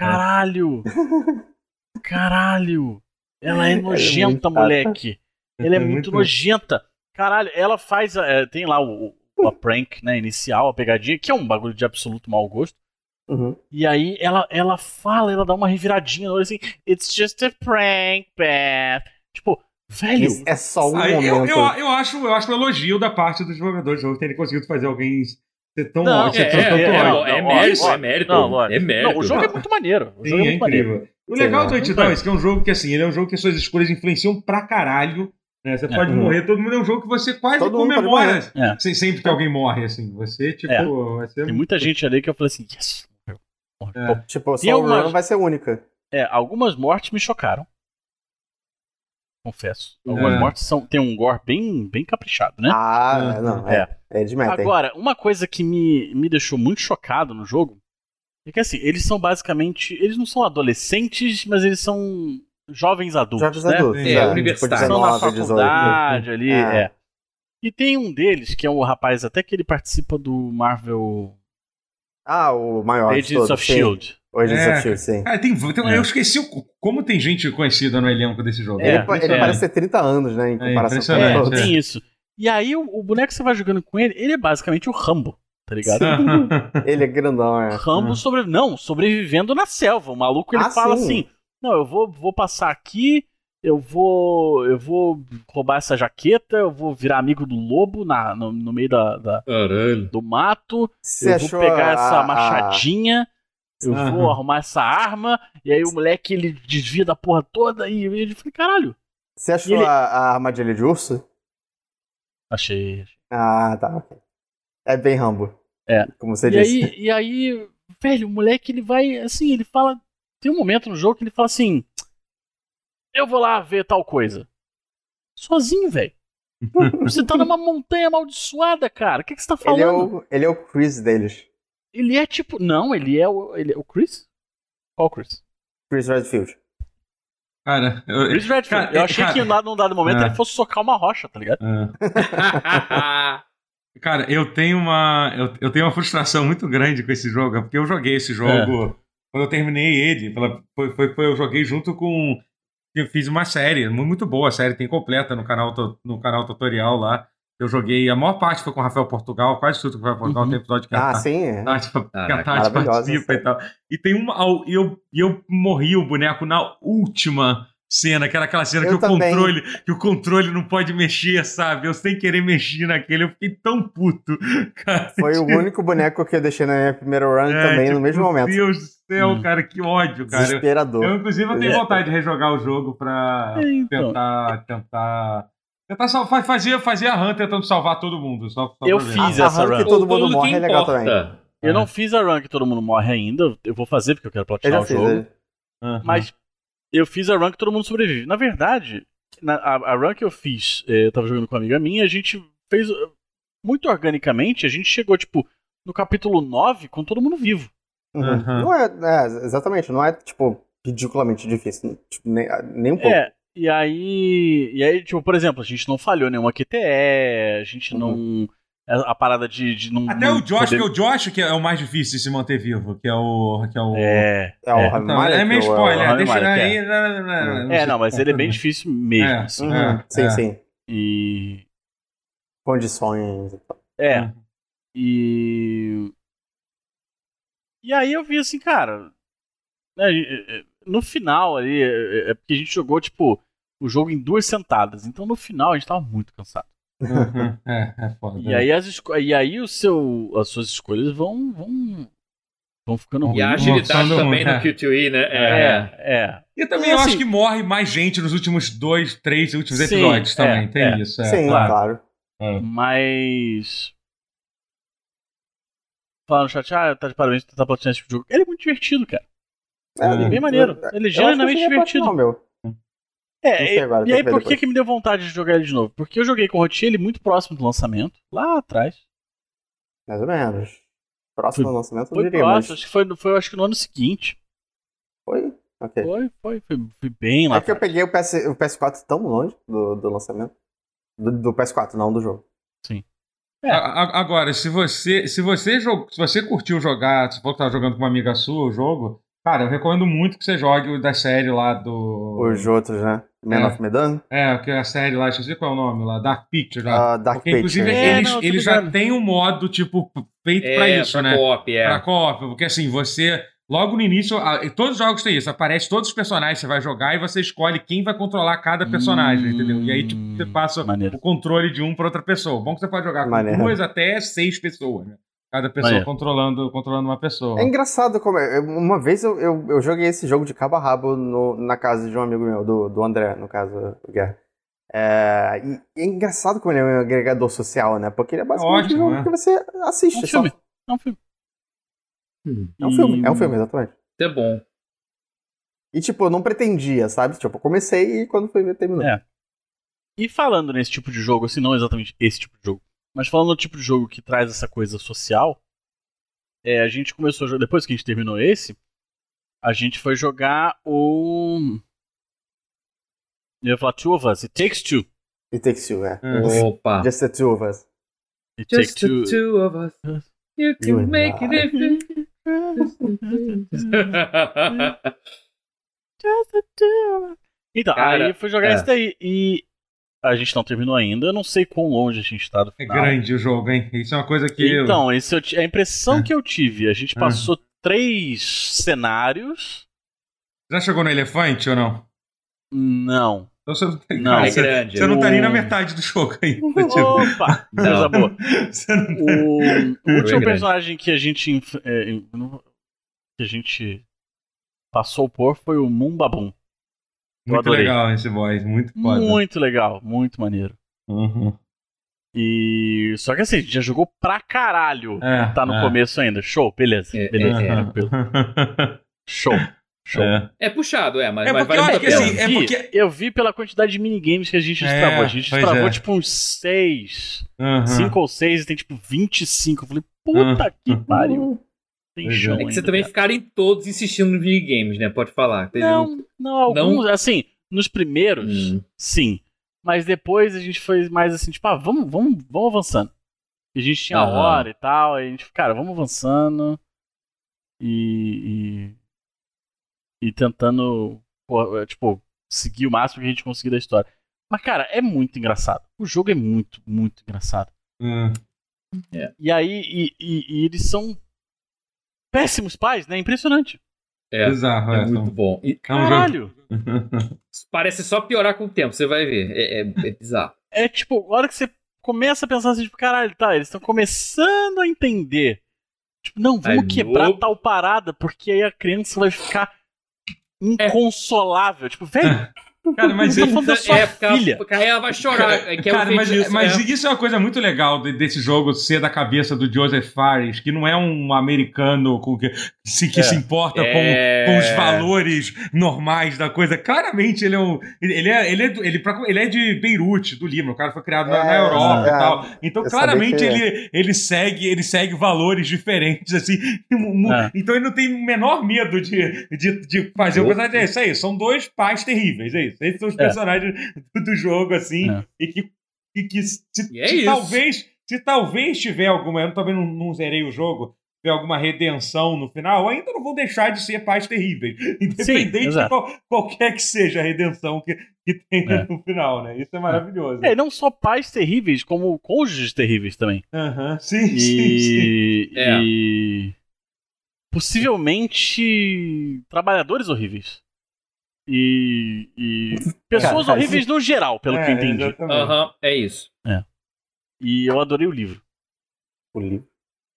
S4: Caralho. Caralho. Ela é nojenta, é moleque. Ela é, é muito, muito nojenta. Caralho, ela faz. É, tem lá o, o, a prank, né? Inicial, a pegadinha, que é um bagulho de absoluto mau gosto. Uhum. E aí ela, ela fala, ela dá uma reviradinha no olho assim: It's just a prank, Beth. Tipo, Velho, Isso
S2: é só um momento. Eu,
S1: eu, eu, acho, eu acho um elogio da parte dos jogadores de jogo terem conseguido fazer alguém ser tão
S3: não, ótimo. É, é, é, é, é, mérito, é mérito. Não, é mérito. Não,
S4: o jogo é muito maneiro. O jogo
S1: Sim, é, muito incrível. Maneiro. O legal do Antidown é que é um jogo que, assim, ele é um jogo que as suas escolhas influenciam pra caralho. Né? Você pode morrer, todo mundo é um jogo que você quase todo comemora assim, sempre que alguém morre, assim. Você, tipo,
S4: Tem muita gente ali que eu falei assim, yes.
S2: Tipo, só o algumas... vai ser única.
S4: É, algumas mortes me chocaram confesso. Algumas é. mortes são, tem um gore bem, bem caprichado, né?
S2: Ah, é. não, é. É, é de meta,
S4: Agora, uma coisa que me, me deixou muito chocado no jogo é que assim, eles são basicamente. Eles não são adolescentes, mas eles são jovens adultos. Jovens né? adultos,
S3: é, é universitários.
S4: Estão na faculdade 18. ali, é. é. E tem um deles, que é o rapaz até que ele participa do Marvel.
S2: Ah, o maior.
S4: Agents of Shield.
S2: Hoje é, sim.
S1: Cara, tem, tem, é. Eu esqueci o, como tem gente conhecida no elenco desse jogo.
S2: É, ele, ele parece ter 30 anos, né? Em é comparação com
S4: é, Tem isso. E aí o, o, boneco que você vai jogando com ele, ele é basicamente o Rambo, tá ligado?
S2: ele é grandão, é.
S4: Rambo sobre, não, sobrevivendo na selva. O maluco ele ah, fala sim. assim: Não, eu vou, vou passar aqui, eu vou. Eu vou roubar essa jaqueta, eu vou virar amigo do lobo na, no, no meio da, da do mato, Você eu vou pegar a, essa machadinha. Eu uhum. vou arrumar essa arma, e aí o moleque ele desvia da porra toda e ele fica, caralho.
S2: Você achou ele... a, a, armadilha de urso?
S4: Achei.
S2: Ah, tá. É bem Rambo.
S4: É.
S2: Como você
S4: e
S2: disse.
S4: Aí, e aí, velho, o moleque ele vai, assim, ele fala. Tem um momento no jogo que ele fala assim: Eu vou lá ver tal coisa. Sozinho, velho. você tá numa montanha amaldiçoada, cara. O que, que você tá falando? Ele é
S2: o, ele é o Chris deles.
S4: Ele é tipo. Não, ele é o. Ele é o Chris? Qual Chris?
S2: Chris Redfield.
S1: Cara,
S4: eu, Chris Redfield. Cara, eu achei cara, que num dado momento é. ele fosse socar uma rocha, tá ligado? É.
S1: cara, eu tenho uma. Eu, eu, tenho uma frustração muito grande com esse jogo, porque eu joguei esse jogo. É. Quando eu terminei ele, foi, foi, foi, eu joguei junto com. Eu fiz uma série, muito boa a série, tem completa no canal, no canal tutorial lá. Eu joguei, a maior parte foi com o Rafael Portugal, quase tudo com o Rafael Portugal, uhum. tem episódio que
S2: ah, a, sim, é.
S1: tipo, que a Tati participa e tal. E tem uma. E eu, eu morri o boneco na última cena, que era aquela cena eu que o controle, que o controle não pode mexer, sabe? Eu sem querer mexer naquele, eu fiquei tão puto.
S2: Cara, Foi tipo... o único boneco que eu deixei na minha primeira run é, também, tipo, no mesmo momento.
S1: Meu Deus do céu, hum. cara, que ódio, cara.
S2: Desesperador.
S1: Eu, inclusive, eu tenho é. vontade de rejogar o jogo pra é, então. tentar, tentar Tentar salvar, fazer, fazer a run tentando salvar todo mundo. Só,
S4: só eu fiz a, essa a run.
S2: que todo mundo todo morre é legal também.
S4: Eu é. não fiz a run que todo mundo morre ainda. Eu vou fazer porque eu quero platinar o jogo. Uhum. Mas eu fiz a run que todo mundo sobrevive. Na verdade, na, a, a, run que eu fiz, eh, eu tava jogando com uma amiga minha, a gente fez eh, muito organicamente. A gente chegou, tipo, no capítulo 9 com todo mundo vivo.
S2: Uhum. Uhum. Não é, é, exatamente, não é, tipo, ridiculamente difícil. Tipo, nem, nem um pouco.
S4: É, e aí, e aí, tipo, por exemplo, a gente não falhou nenhuma QTE, a gente não. Uhum. A parada de, de não.
S1: Até
S4: não
S1: o Josh, poder... que é o Josh que é o mais difícil de se manter vivo, que é o. Que é, o...
S4: é,
S2: é, o é.
S1: Não, é meio spoiler, é, deixa aí.
S4: É. Não, não, não, é, não, mas ele é bem difícil mesmo. É, assim.
S2: uhum. Sim, é. sim.
S4: E.
S2: Condições.
S4: É. Uhum. E. E aí eu vi assim, cara. Né, no final ali, é, é, é porque a gente jogou, tipo, o jogo em duas sentadas. Então no final a gente tava muito cansado.
S1: Uhum. é, é foda.
S4: E aí, as e aí o seu, as suas escolhas vão, vão, vão ficando ruins.
S3: E a agilidade também no Q2E, né?
S4: É, é. é.
S1: E também e, eu assim, acho que morre mais gente nos últimos dois, três últimos sim, episódios também. É, Tem é. isso.
S2: sim, claro.
S4: claro. Mas. falar no chat, ah, tá de parabéns por tá platinando esse tipo jogo. Ele é muito divertido, cara. É, ele é bem maneiro. Ele é genuinamente divertido. Não, meu. É, e, agora, e aí por que, que me deu vontade de jogar ele de novo? Porque eu joguei com o Rotier ele muito próximo do lançamento, lá atrás.
S2: Mais ou menos. Próximo foi, do lançamento,
S4: foi
S2: diria,
S4: próximo, mas... acho que foi, foi acho que no ano seguinte.
S2: Foi? Ok.
S4: Foi, foi, foi, foi bem lá.
S2: É que eu peguei o, PS, o PS4 tão longe do, do lançamento. Do, do PS4, não do jogo.
S4: Sim.
S1: É. Agora, se você, se você se você curtiu jogar, se for que tava jogando com uma amiga sua o jogo, cara, eu recomendo muito que você jogue o da série lá do.
S2: Os outros, né? Man é. of Medan?
S1: É, que é a série lá, deixa eu ver qual é o nome lá, Dark Picture lá.
S2: Uh, Dark
S1: Porque,
S2: Picture.
S1: inclusive, é, eles, não, eles já têm um modo, tipo, feito é, pra isso,
S3: pra
S1: né?
S3: Co-op, é.
S1: Pra co-op, porque assim, você Logo no início, todos os jogos têm isso. Aparece todos os personagens que você vai jogar e você escolhe quem vai controlar cada personagem, hum, entendeu? E aí, tipo, você passa maneiro. o controle de um para outra pessoa. Bom que você pode jogar com maneiro. duas até seis pessoas, né? Cada pessoa controlando, controlando uma pessoa.
S2: É engraçado como. É. Uma vez eu, eu, eu, joguei esse jogo de cabo a rabo no, na casa de um amigo meu, do, do André, no caso, do Guerra. É, e é engraçado como ele é um agregador social, né? Porque ele é basicamente Ótimo, um jogo né? que você assiste. É um
S4: filme. Só... É um filme.
S2: Hum. É um filme, é um filme, exatamente.
S3: É bom.
S2: E, tipo, eu não pretendia, sabe? Tipo, eu comecei e quando foi ver, terminou.
S4: É. E falando nesse tipo de jogo, assim, não exatamente esse tipo de jogo, mas falando no tipo de jogo que traz essa coisa social, é, a gente começou a jogar, depois que a gente terminou esse, a gente foi jogar o. Eu ia falar Two of Us, It Takes Two.
S2: It Takes Two, é.
S3: Opa!
S2: Just the Two of Us.
S3: It Just the two. two of us. You can you make it if you...
S4: então, Cara, aí fui jogar é. isso daí. E a gente não terminou ainda. Eu não sei quão longe a gente tá do
S1: final. É grande o jogo, hein? Isso é uma coisa que.
S4: Então, esse eu, a impressão é. que eu tive. A gente passou é. três cenários.
S1: Já chegou no elefante ou não?
S4: Não.
S1: Então você não, tem, não, cara, é você, grande. Você não tá nem na metade do jogo ainda.
S4: Tipo. Opa! Coisa boa. o, o último personagem que a gente é, que a gente passou por foi o Mumbabum.
S1: Muito legal esse boss, muito foda.
S4: Muito legal, muito maneiro.
S1: Uhum.
S4: E. Só que assim, a gente já jogou pra caralho. É, tá no é. começo ainda. Show, beleza. É, beleza. É, Show. Show.
S3: É. é puxado, é, mas,
S1: é
S3: mas
S1: vale a pena. Assim, é porque...
S4: Eu vi pela quantidade de minigames que a gente destravou. É, a gente destravou é. tipo uns 6. 5 ou 6 e tem tipo 25. Eu falei, puta uhum. que pariu.
S3: Tem chão. É que você também ficaram todos insistindo nos minigames, né? Pode falar.
S4: Não, não, alguns, não? assim, nos primeiros, hum. sim. Mas depois a gente foi mais assim, tipo, ah, vamos, vamos, vamos avançando. E a gente tinha uhum. hora e tal, e a gente, cara, vamos avançando. E, e tentando, é, tipo, seguir o máximo que a gente conseguir da história. Mas, cara, é muito engraçado. O jogo é muito, muito engraçado.
S1: Hum.
S4: É. E aí, e, e, e, eles são péssimos pais, né? Impressionante.
S3: É, Bizarro, é, é muito bom. E,
S4: caralho!
S3: Parece só piorar com o tempo, você vai ver. É, é, é bizarro.
S4: É tipo, a hora que você começa a pensar assim, tipo, caralho, tá, eles estão começando a entender. Tipo, não, vamos quebrar tal parada, porque aí a criança vai ficar inconsolável. Tipo, velho.
S1: Cara, mas
S3: eu da sua é, filha. Porque aí ela vai chorar. É que cara,
S1: é mas, mas é. isso é uma coisa muito legal desse jogo ser da cabeça do Joseph Fares, que não é um americano com que, se, que é. se importa com, é. com, os valores normais da coisa. Claramente ele é um. Ele é, ele é, ele, ele é de Beirute, do Líbano. O cara foi criado na, na é, Europa e tal. Então, claramente, ele, ele, segue, ele segue valores diferentes, assim. Então ele não tem o menor medo de, de, de fazer o. É isso aí, são dois pais terríveis, é isso. Esses são os é. personagens do, do, jogo, assim, é. e que, e que se,
S3: e é
S1: se talvez, se talvez tiver alguma, eu também não, não zerei o jogo, tiver alguma redenção no final, ainda não vão deixar de ser pais terríveis. Independente Sim, de qual, qualquer que seja a redenção que, que tem é. no final, né? Isso é maravilhoso.
S4: É, não só pais terríveis, como cônjuges terríveis também.
S1: Aham, sim,
S4: e...
S1: sim,
S4: sim. É. E... Possivelmente trabalhadores horríveis e, e pessoas Cara, horríveis no geral, pelo é, que eu entendi.
S3: Aham, uhum, é isso.
S4: É. E eu adorei o livro.
S2: O livro?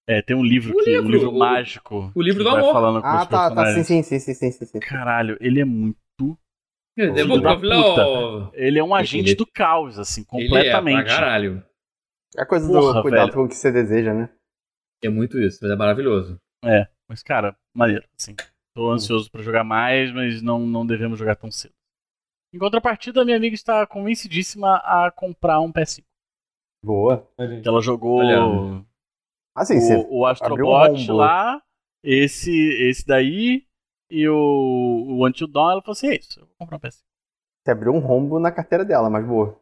S4: É, tem um livro, o que, livro, um livro o, mágico.
S3: O livro do amor.
S4: Falando com
S2: ah, tá, tá, sim, sim, sim, sim, sim, sim.
S4: Caralho, ele é muito.
S3: É, puta.
S4: Ele é um agente ele... do caos, assim, completamente. Ele é,
S3: pra caralho.
S2: É a coisa Porra, do cuidado velho. com o que você deseja, né?
S3: É muito isso, mas é maravilhoso.
S4: É, mas cara, maneiro, assim. Tô ansioso para jogar mais, mas não, não devemos jogar tão cedo. Em contrapartida, minha amiga está convencidíssima a comprar um PS5.
S2: Boa.
S4: Que ela jogou Olha.
S2: Assim,
S4: o, o Astrobot um lá, esse, esse daí e o, o Until Dawn. Ela falou assim: é isso, eu vou comprar um PS5.
S2: Você abriu um rombo na carteira dela, mas boa.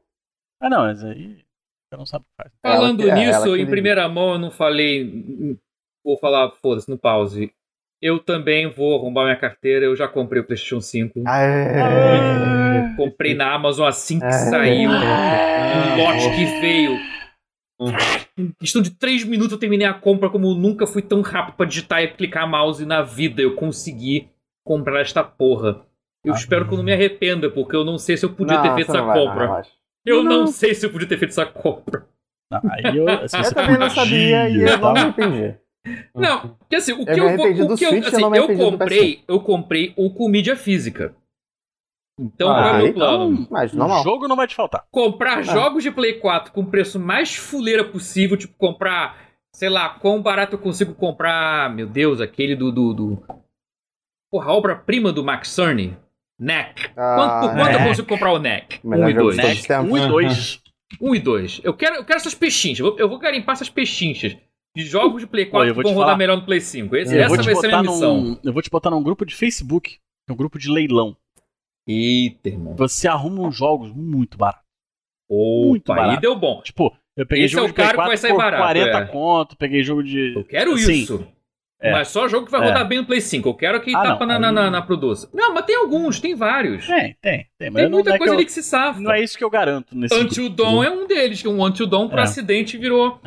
S4: Ah, não, mas aí você não sabe o que faz.
S3: Falando ela, nisso, em primeira mão, eu não falei. Vou falar, foda-se, no pause. Eu também vou arrombar minha carteira. Eu já comprei o PlayStation 5.
S2: Aê.
S3: Comprei na Amazon assim que Aê. saiu. Um lote que veio. Em questão de 3 minutos eu terminei a compra, como eu nunca fui tão rápido para digitar e clicar mouse na vida. Eu consegui comprar esta porra. Eu ah, espero que eu não me arrependa, porque eu não sei se eu podia não, ter feito essa vai, compra. Não, eu não. não. sei se eu podia ter feito essa compra.
S2: Não, eu, eu também não sabia e eu não me arrependi.
S3: Não, porque assim, o que eu, eu, o que eu, assim, eu, eu comprei, eu comprei o com mídia física. Então, ah, qual é o meu então, plano?
S4: Mas o jogo não vai te faltar.
S3: Comprar ah. jogos de Play 4 com o preço mais fuleira possível, tipo, comprar, sei lá, quão barato eu consigo comprar, meu Deus, aquele do. do, do... Porra, a obra-prima do Max Cerny. NEC. Ah, quanto, por quanto eu consigo comprar o NEC?
S4: 1 e 2. 1 e 2.
S3: 1 e 2. Eu quero, eu quero essas pechinchas. Eu vou, eu vou garimpar essas pechinchas de jogos de Play 4 que vão rodar melhor no Play 5. Esse, essa vai ser a minha missão.
S4: Num, eu vou te botar num grupo de Facebook, um grupo de leilão.
S3: Eita, irmão.
S4: Você arruma uns jogos muito baratos.
S3: Muito barato. aí deu bom.
S4: Tipo, eu peguei Esse jogo é o de Play 4 vai sair por barato, 40 é. conto, peguei jogo de...
S3: Eu quero assim, isso. É. Mas só jogo que vai é. rodar bem no Play 5. Eu quero que ah, tapa não, na, na, na, produção. Não, mas tem alguns, tem vários.
S4: Tem, tem.
S3: Tem, tem muita coisa é ali que se safa.
S4: Não é isso que eu garanto nesse
S3: Until Dawn é um deles, que um Until Dawn por é. acidente virou...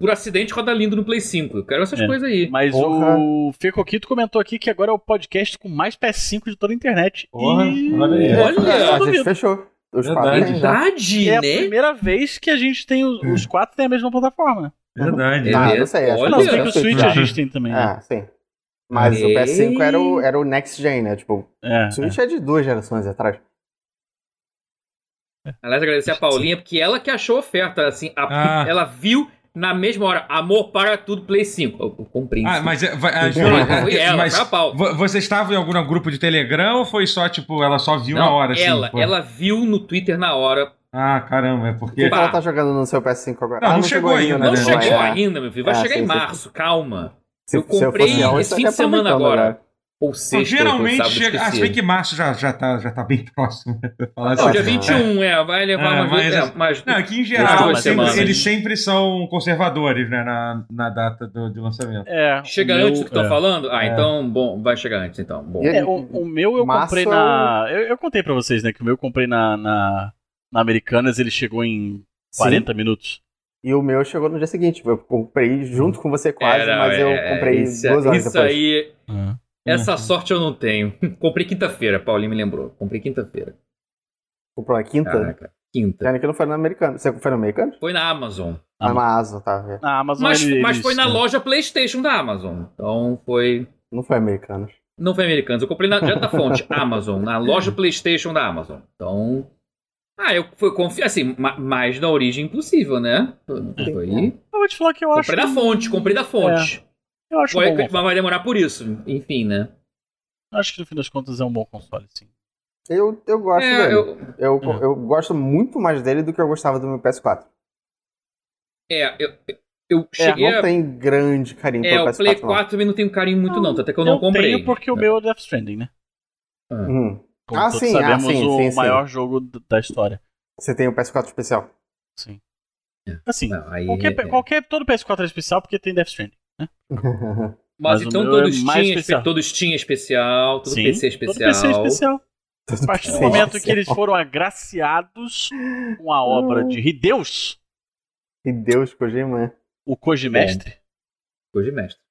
S3: É por acidente roda lindo no Play 5. Eu quero essas é. coisas aí.
S4: Mas Porra. o Fecoquito comentou aqui que agora é o podcast com mais PS5 de toda a internet.
S2: Porra, e... olha aí. Olha, a gente fechou.
S3: Os Verdade, Verdade
S4: É a primeira vez que a gente tem os, os quatro tem a mesma plataforma. Né?
S1: Verdade.
S2: Ah, não sei.
S4: Acho não, sei que o Switch a gente tem também.
S2: Ah, sim. Mas o PS5 era o, era o Next Gen, né? Tipo, é, o Switch é. é de duas gerações atrás.
S3: Aliás, agradecer a Paulinha, porque ela que achou a oferta, assim, a, ah. ela viu na mesma hora, amor para tudo, Play 5. Eu, eu comprei
S1: Ah, mas, é, vai, a, Joana, foi ela, mas pau. Você estava em algum grupo de Telegram ou foi só, tipo, ela só viu
S3: Não,
S1: na hora?
S3: Ela, assim, ela viu no Twitter na hora.
S1: Ah, caramba, é porque.
S2: O que ela tá jogando no seu PS5 agora?
S1: Não, ah, não, não chegou, chegou, ainda.
S3: Não né? chegou é. ainda, meu filho. Vai é, chegar sim, em março, sim. calma. Se, eu comprei se eu esse fim de semana agora. agora. Ou seja,
S1: geralmente chega. Ah, se bem que março já, já, tá, já tá bem próximo.
S3: Falar não, assim. dia 21, é, vai levar é, uma mas, é,
S1: mas, Não, aqui em geral, sempre, eles sempre são conservadores, né, na, na data do, de lançamento.
S3: É. Chega meu, antes do que estão é, falando? Ah, é. então, bom, vai chegar antes, então. Bom.
S4: É, o, o, meu eu março... comprei na. Eu, eu, contei pra vocês, né, que o meu eu comprei na, na, na Americanas, ele chegou em 40 Sim. minutos.
S2: E o meu chegou no dia seguinte. Eu comprei junto com você quase, Era, mas eu comprei duas horas
S3: isso
S2: depois.
S3: Isso aí. Uhum. Essa uhum. sorte eu não tenho. Comprei quinta-feira, Paulinho me lembrou. Comprei quinta-feira.
S2: Comprou na quinta? Caraca,
S3: quinta.
S2: Pena que não foi na americana. Você foi na americana?
S3: Foi na Amazon.
S2: Na Amazon, tá.
S4: Na Amazon
S3: mas, mas foi na loja PlayStation da Amazon. Então foi.
S2: Não foi americano.
S3: Não foi americano. Eu comprei na direto da fonte Amazon, na loja PlayStation da Amazon. Então. Ah, eu fui confio assim, mais na origem possível, né? Foi.
S4: Eu vou te falar que eu
S3: comprei
S4: acho.
S3: Comprei da fonte, comprei da fonte.
S4: É. Eu acho
S3: vai, vai demorar por isso, enfim, né?
S4: Acho que no fim das contas é um bom console, sim.
S2: Eu, eu gosto é, dele. Eu, eu, é. eu, gosto muito mais dele do que eu gostava do meu PS4.
S3: É, eu, eu cheguei
S2: é, não a... tem grande carinho
S3: é, pelo PS4. É, o Play 4 também não tem carinho muito não, até que eu não,
S4: não
S3: comprei.
S4: Tenho porque o meu é Death Stranding, né?
S2: Ah, uhum.
S4: Como ah sim, sabemos, ah, sim, o sim, maior sim. jogo da história.
S2: Você tem o PS4 especial.
S4: Sim. É. Assim, não, qualquer, é- qualquer, todo PS4 é especial porque tem Death Stranding. Né?
S3: Mas, Mas então todos, é tinham, todos tinham especial, todo Sim, PC especial. Todo PC especial.
S4: A partir do momento que eles foram agraciados com a obra de Hideus.
S2: Hideus Kojima.
S4: O Kojimestre. É.
S3: Kojimestre.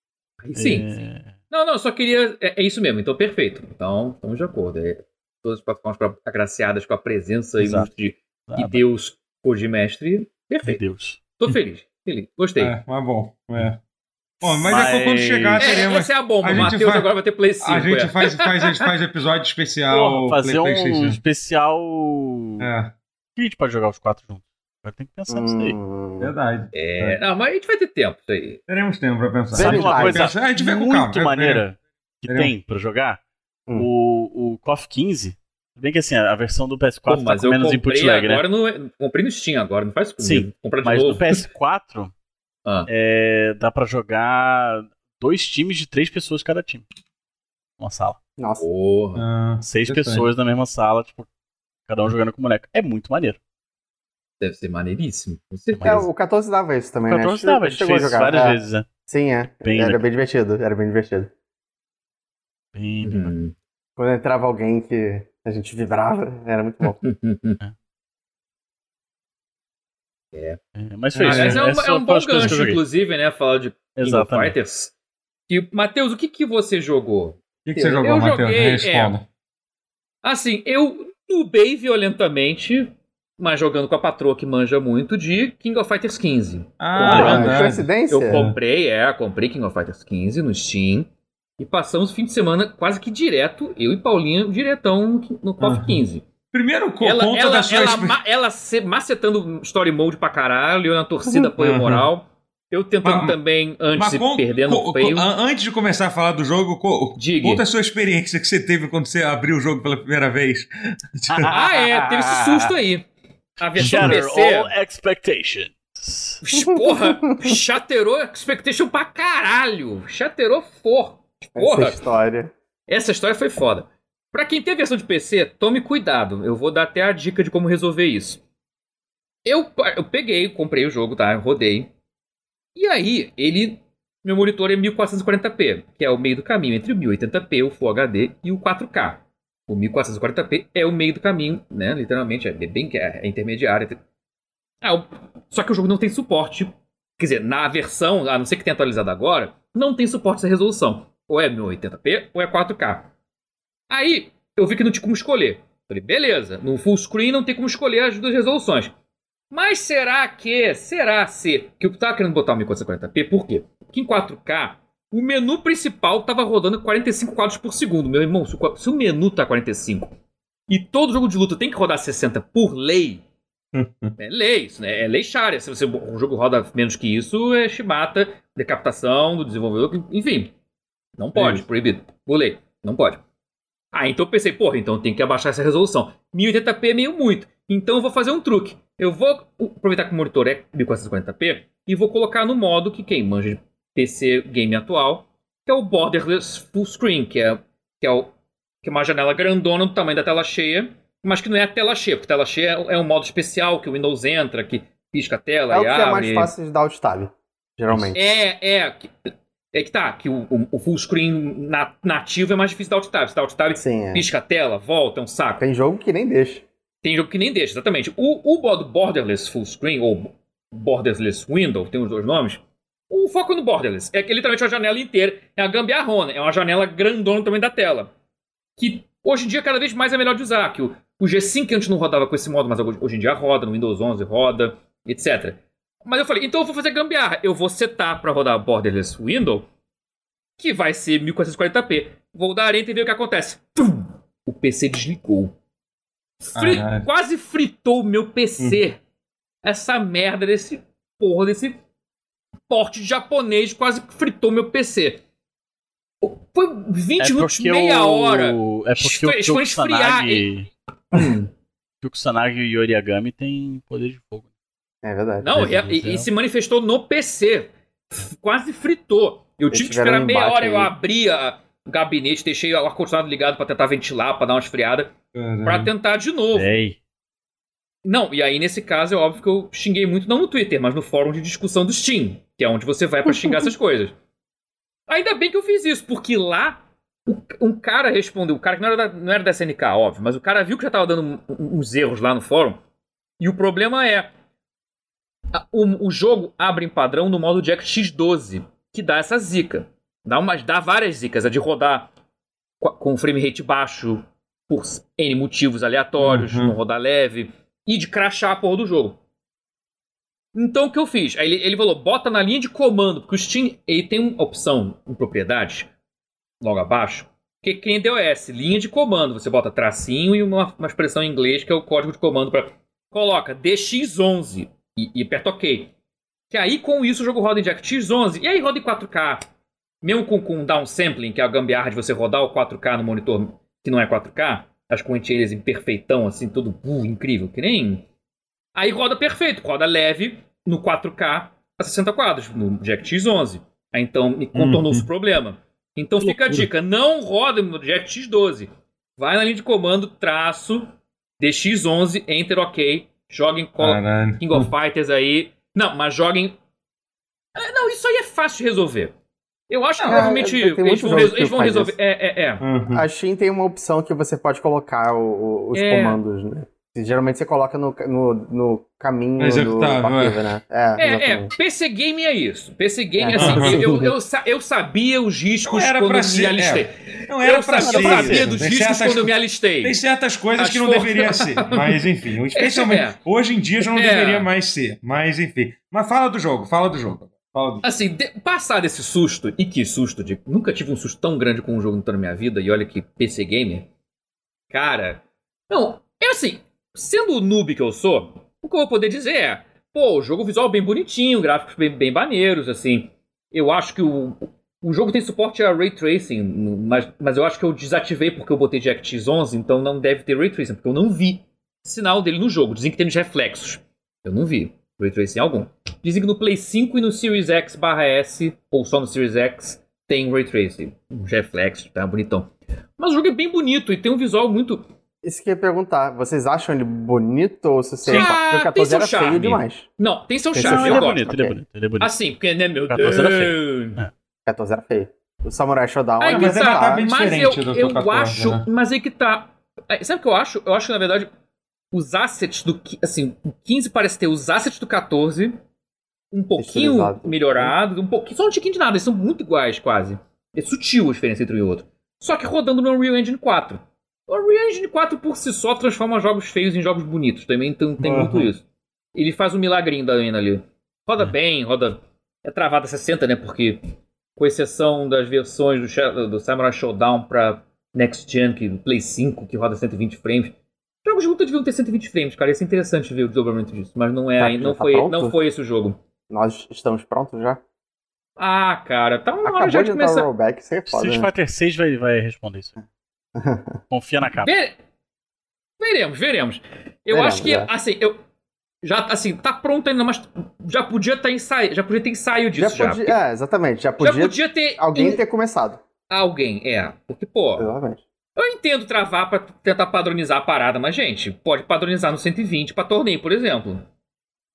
S3: Aí sim. É... Não, não, só queria. É, é, isso mesmo, então perfeito. Então, estamos de acordo. É, todas as plataformas agraciadas com a presença Exato. de Hideus Kojimestre. Perfeito. Hideus. Tô feliz. feliz. Gostei.
S1: É, mas bom. É. Bom, mas, mas... é quando chegar, teremos. É,
S3: essa é a bomba. A o Matheus agora vai ter Play 5.
S1: A gente é. faz, faz, a gente faz episódio especial.
S4: Porra, fazer Play, um especial. É. Que a gente pode jogar os quatro juntos. Agora tem que pensar hum, nisso aí.
S1: Hum. Verdade.
S3: É, é, não, mas a gente vai ter tempo isso aí.
S1: Teremos tempo pra pensar.
S4: Sabe uma coisa a gente vê com muito calma, maneira que Teremos. tem pra jogar? Hum. O, o KOF 15. Bem que assim, a versão do PS4 Pô, tá com menos input lag,
S3: né? agora né? No, comprei no Steam agora, não faz
S4: comigo. Sim, Comprar de mas novo. no PS4 ah. é, dá pra jogar dois times de três pessoas cada time. Uma sala.
S2: Nossa.
S3: Porra.
S4: Ah, Seis pessoas na mesma sala, tipo, cada um jogando com boneco. É muito maneiro.
S3: Deve ser maneiríssimo.
S2: É, o 14 dava isso também,
S4: o 14 né? dava, a gente fez jogar. várias é. vezes, né?
S2: Sim, é. Bem era bem divertido, era bem divertido.
S4: Bem, uhum.
S2: Quando entrava alguém que a gente vibrava, era muito bom.
S3: é.
S4: é. Mas fez.
S3: Aliás, é, um, é um bom gancho, inclusive, né? Falar de King of Fighters. E, Matheus, o que, que você jogou? O
S1: que, que você jogou, Matheus? Responda.
S3: É, assim, eu nubei violentamente mas jogando com a patroa que manja muito de King of Fighters 15.
S2: Ah, é coincidência?
S3: Eu comprei, é, comprei King of Fighters 15 no Steam. E passamos o fim de semana quase que direto, eu e Paulinha, diretão no KOF uhum. 15.
S1: Primeiro, ela, conta
S3: ela,
S1: da sua
S3: ela, ela, ela macetando story mode pra caralho, eu na torcida apoio uhum. moral. Eu tentando mas, também, antes de perdendo o feio.
S1: Antes de começar a falar do jogo,
S3: Diga.
S1: conta a sua experiência que você teve quando você abriu o jogo pela primeira vez.
S3: ah, é, teve esse susto aí. A versão Shatter PC.
S4: all expectations.
S3: Porra, chaterou expectation pra caralho. Chaterou for. Porra.
S2: Essa história.
S3: Essa história foi foda. Pra quem tem versão de PC, tome cuidado. Eu vou dar até a dica de como resolver isso. Eu, eu peguei, comprei o jogo, tá? Rodei. E aí, ele. Meu monitor é 1440p, que é o meio do caminho entre o 1080p, o Full HD e o 4K. O 1440p é o meio do caminho, né? Literalmente, é bem é, é intermediário. Ah, o... Só que o jogo não tem suporte. Quer dizer, na versão, a não ser que tenha atualizado agora, não tem suporte essa resolução. Ou é 1080p ou é 4K. Aí, eu vi que não tinha como escolher. Falei, beleza, no full screen não tem como escolher as duas resoluções. Mas será que, será se, que eu tava querendo botar o 1440p, por quê? Porque em 4K o menu principal tava rodando 45 quadros por segundo. Meu irmão, se o menu tá 45 e todo jogo de luta tem que rodar 60 por lei, é lei, isso né? é lei Sharia. Se você, um jogo roda menos que isso, é chibata, decapitação do desenvolvedor, enfim. Não pode, é proibido. Por lei, não pode. Ah, então eu pensei, porra, então tem que abaixar essa resolução. 1080p é meio muito. Então eu vou fazer um truque. Eu vou aproveitar que o monitor é 1440p e vou colocar no modo que quem manja de PC game atual, que é o Borderless Full Screen, que é, que é, o, que é uma janela grandona do tamanho da tela cheia, mas que não é a tela cheia, porque tela cheia é, é um modo especial que o Windows entra, que pisca a tela
S2: é
S3: e
S2: o que
S3: abre.
S2: é mais fácil de dar alt tab, geralmente.
S3: É, é. É que tá, que o, o, o full screen na, nativo é mais difícil dar alt tab. Se dá alt tab, Sim, é. pisca a tela, volta, é um saco.
S2: Tem jogo que nem deixa.
S3: Tem jogo que nem deixa, exatamente. O, o Borderless Full Screen, ou Borderless Window, tem os dois nomes, o foco no borderless é que literalmente a janela inteira é a gambiarrona, é uma janela grandona também da tela. Que hoje em dia cada vez mais é melhor de usar. Que o, o G5 antes não rodava com esse modo, mas hoje em dia roda, no Windows 11 roda, etc. Mas eu falei, então eu vou fazer gambiarra. Eu vou setar para rodar borderless window, que vai ser 1440p. Vou dar enter e ver o que acontece. Tum! O PC desligou. Fri quase fritou o meu PC. Hum. Essa merda desse porra desse porte japonês quase fritou meu PC. Foi 20 é minutos, meia
S4: o...
S3: hora.
S4: É porque o esfriar. o Kusanagi e o Yoriagami tem poder de fogo.
S2: É verdade.
S3: Não, é, e, e, se manifestou no PC. Quase fritou. Eu tive que esperar meia hora, aí. eu abri a, o gabinete, deixei o ar-condicionado ligado para tentar ventilar, para dar uma esfriada, para tentar de novo.
S4: Ei.
S3: Não, e aí nesse caso é óbvio que eu xinguei muito, não no Twitter, mas no fórum de discussão do Steam, que é onde você vai para xingar essas coisas. Ainda bem que eu fiz isso, porque lá um cara respondeu, o cara que não era, da, não era da SNK, óbvio, mas o cara viu que já tava dando uns erros lá no fórum, e o problema é, o, o jogo abre em padrão no modo Jack X12, que dá essa zica. Dá, umas, dá várias zicas, a de rodar com frame rate baixo, por N motivos aleatórios, uhum. não rodar leve e de crachar a porra do jogo. Então o que eu fiz? Aí ele, ele falou, bota na linha de comando, porque o Steam ele tem uma opção em propriedades, logo abaixo, que quem deu DOS, linha de comando. Você bota tracinho e uma, uma expressão em inglês que é o código de comando para. Coloca DX11. E, e aperta OK. Que aí com isso o jogo roda em DirectX 11 e aí roda em 4K. Mesmo com, com downsampling, que é a gambiarra de você rodar o 4K no monitor que não é 4K, as correntilhas em perfeitão, assim, tudo uh, incrível, que nem. Aí roda perfeito, roda leve no 4K a 60 quadros, no DirectX 11. Aí então contornou-se o uhum. problema. Então fica a dica: não roda no DirectX 12. Vai na linha de comando, traço, DX11, Enter OK, joga em King of Fighters aí. Não, mas joguem. É, não, isso aí é fácil de resolver. Eu acho que provavelmente eles vão, eles vão resolver. É, é, é.
S2: Uhum. A Steam tem uma opção que você pode colocar o, o, os é. comandos, né? Geralmente você coloca no, no, no caminho do partido, né?
S3: É, é, é, PC Game é isso. PC Game, é. assim, eu, eu, eu, sabia os riscos quando eu me alistei. É. Não era eu, pra sabia, ser, eu sabia dos riscos certas, quando eu me alistei.
S1: Tem certas coisas As que não for... deveria ser, mas enfim. Especialmente, é. hoje em dia já não deveria mais ser, mas enfim. Mas fala do jogo, fala do jogo.
S3: Assim, de, passar desse susto, e que susto de. Nunca tive um susto tão grande com um jogo na minha vida, e olha que PC Gamer. Cara. Não, é assim, sendo o noob que eu sou, o que eu vou poder dizer é. Pô, o jogo visual bem bonitinho, gráficos bem, bem maneiros, assim. Eu acho que o, o jogo tem suporte a Ray Tracing, mas, mas eu acho que eu desativei porque eu botei DirectX 11, então não deve ter Ray Tracing, porque eu não vi sinal dele no jogo. Dizem que tem reflexos. Eu não vi. Ray Tracing algum. Dizem que no Play 5 e no Series X barra S, ou só no Series X, tem Ray Tracing. Um reflexo, tá bonitão. Mas o jogo é bem bonito e tem um visual muito.
S2: Isso que eu ia perguntar, vocês acham ele bonito ou se você. Ah, porque o 14 era charme. feio demais.
S3: Não, tem seu tem charme. Seu... Ele, é bonito, ele é bonito, ele é bonito. Assim, porque, né, meu 14 Deus. Era feio.
S2: É. 14 era feio. O Samurai Showdown
S3: é mas, tá, tá bem mas eu, eu 14, acho. Né? Mas aí que tá. Sabe o que eu acho? Eu acho que, na verdade, os assets do. Assim, o 15 parece ter os assets do 14 um pouquinho melhorados, um pouquinho. Só um tiquinho de nada, eles são muito iguais quase. É sutil a diferença entre um e outro. Só que rodando no Unreal Engine 4. O Unreal Engine 4 por si só transforma jogos feios em jogos bonitos. Também tem, tem uhum. muito isso. Ele faz um milagrinho da Ana ali. Roda uhum. bem, roda. É travada 60, né? Porque, com exceção das versões do, do Samurai Showdown pra Next Gen, que Play 5, que roda 120 frames. Jogos de luta deviam ter 120 frames, cara. Ia ser interessante ver o desenvolvimento disso. Mas não é, tá, não, tá foi, não foi esse o jogo.
S2: Nós estamos prontos já?
S3: Ah, cara, tá
S2: uma hora já de começar. Rollback,
S4: você é foda, Street né? Fighter 6 vai, vai responder isso. Confia na capa. Ver...
S3: Veremos, veremos. Eu veremos, acho que, é. assim, eu. Já, assim, tá pronto ainda, mas já podia estar tá ensaio, já podia ter ensaio disso já.
S2: Podia, já é, exatamente. Já podia, já podia ter. Alguém ter começado.
S3: Alguém, é. Porque, pô. Exatamente. Eu entendo travar pra tentar padronizar a parada, mas, gente, pode padronizar no 120 pra torneio, por exemplo.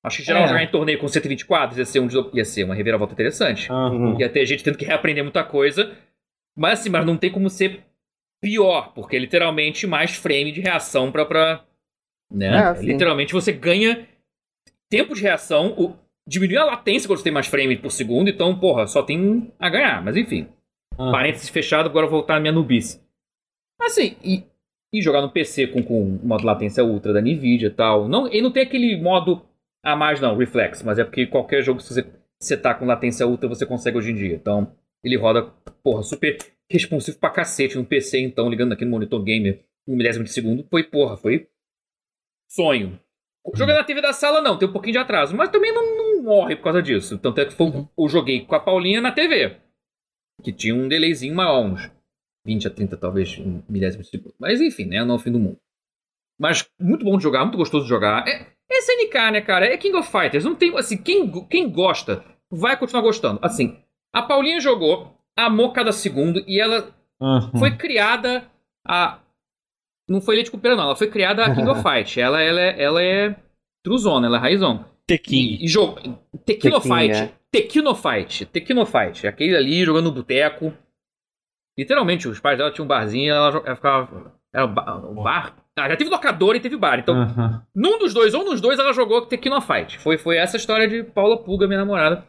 S3: Acho que geral é. jogar em torneio com 120 quadros ia ser, um, ia ser uma reviravolta interessante. Uhum. Ia ter gente tendo que reaprender muita coisa. Mas assim, mas não tem como ser pior, porque é literalmente mais frame de reação pra. pra né? É, literalmente você ganha tempo de reação, o, diminui a latência quando você tem mais frame por segundo, então, porra, só tem a ganhar. Mas enfim. Uhum. Parênteses fechado, agora vou voltar à minha nubice. Assim, e, e jogar no PC com, com modo latência ultra da Nvidia e tal. Não, e não tem aquele modo ah, mais não, Reflex, mas é porque qualquer jogo que você, você tá com latência ultra você consegue hoje em dia. Então, ele roda, porra, super responsivo pra cacete no PC, então, ligando aqui no monitor gamer um milésimo de segundo. Foi, porra, foi sonho. Jogando na TV da sala, não, tem um pouquinho de atraso, mas também não, não morre por causa disso. Tanto é que foi, uhum. eu joguei com a Paulinha na TV, que tinha um delayzinho maior, uns 20 a 30, talvez, um milésimo de segundo. Mas enfim, né, não é o fim do mundo. Mas muito bom de jogar, muito gostoso de jogar. É, é SNK, né, cara? É King of Fighters. Não tem, assim, quem, quem gosta vai continuar gostando. Assim, a Paulinha jogou, amou cada segundo e ela uhum. foi criada a. Não foi leite com pera, não. Ela foi criada a King of Fight. Ela, ela, é, ela é truzona, ela é raizão.
S4: Tequim.
S3: E, e jogo. Tequino Fight. É. Tequino Fight. Tequino Fight. Aquele ali jogando no boteco. Literalmente, os pais dela tinham um barzinho e ela, ela ficava. Era o bar, o bar ah, já teve locador e teve bar. Então, uhum. num dos dois ou nos dois, ela jogou Tequino Fight. Foi, foi essa história de Paula Puga, minha namorada.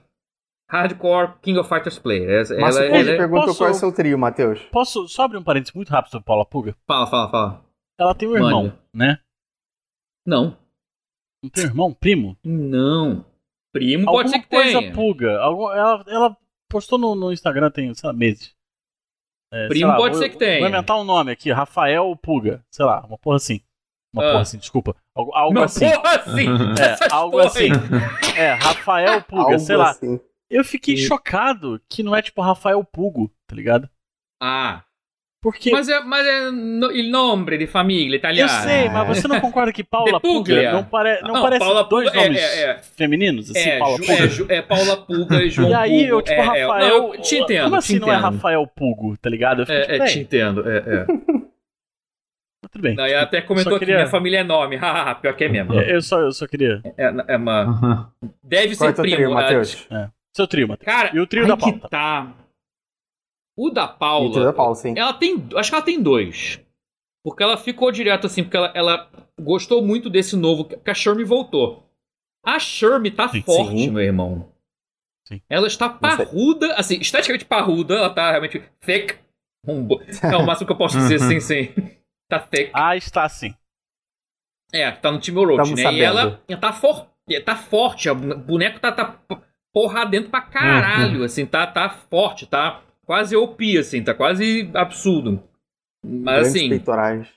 S3: Hardcore King of Fighters player. Ela,
S2: Mas ela, ela, perguntou posso, qual é o seu trio, Matheus.
S4: Posso só abrir um parênteses muito rápido sobre Paula Puga?
S3: Fala, fala, fala.
S4: Ela tem um irmão, Mano. né?
S3: Não.
S4: Não tem um irmão? Primo?
S3: Não. Primo Alguma pode ser que
S4: coisa
S3: tenha.
S4: Puga. Ela, ela postou no, no Instagram tem, sei lá, meses.
S3: É, Primo lá, pode vou, ser que tenha.
S4: Vou inventar um nome aqui, Rafael Puga, sei lá, uma porra assim. Uma ah. porra assim, desculpa. Algo, algo
S3: Uma
S4: assim.
S3: Porra assim!
S4: É, algo assim. É, Rafael Puga,
S2: algo
S4: sei lá.
S2: Assim.
S4: Eu fiquei e... chocado que não é tipo Rafael Pugo, tá ligado?
S3: Ah.
S4: Porque...
S3: Mas é, mas é no, il nome de família italiana.
S4: Eu sei, mas você não concorda que Paula Puga não, pare, não, não parece Paula dois Puga nomes é, é, femininos? Assim,
S3: é,
S4: Paula
S3: Puga? É, é Paula Puga e João
S4: E aí, eu, tipo,
S3: é,
S4: Rafael...
S3: eu te entendo,
S4: Como assim
S3: te
S4: não é Rafael Pugo, tá ligado? Eu
S3: fico, é,
S4: tipo,
S3: é, te entendo, é, é.
S4: Tudo bem.
S3: Não, tipo, até comentou queria... que minha família é. Haha, pior que é mesmo.
S4: Eu só, eu só queria...
S3: É, é uma... Deve ser
S2: Qual
S3: primo.
S2: Trio, Matheus?
S4: É. Seu trio, Matheus.
S3: Cara,
S4: e o trio da Paula.
S3: que tá... O da Paula.
S2: O da Paula, sim.
S3: Ela tem. Acho que ela tem dois. Porque ela ficou direto assim, porque ela, ela gostou muito desse novo. Que a Shermie voltou. A Shermie tá sim, forte, sim. meu irmão.
S4: Sim.
S3: Ela está parruda, assim, esteticamente parruda, ela tá realmente thick. É o máximo que eu posso dizer sem sem. Tá thick.
S4: Ah, está sim.
S3: É, tá no time Orochi, né?
S2: Sabendo.
S3: E ela, ela tá, for, tá forte, o boneco tá, tá porra dentro pra caralho, uhum. assim, tá, tá forte, tá quase OP, assim, tá quase absurdo. Mas
S2: Grandes
S3: assim.
S2: peitorais.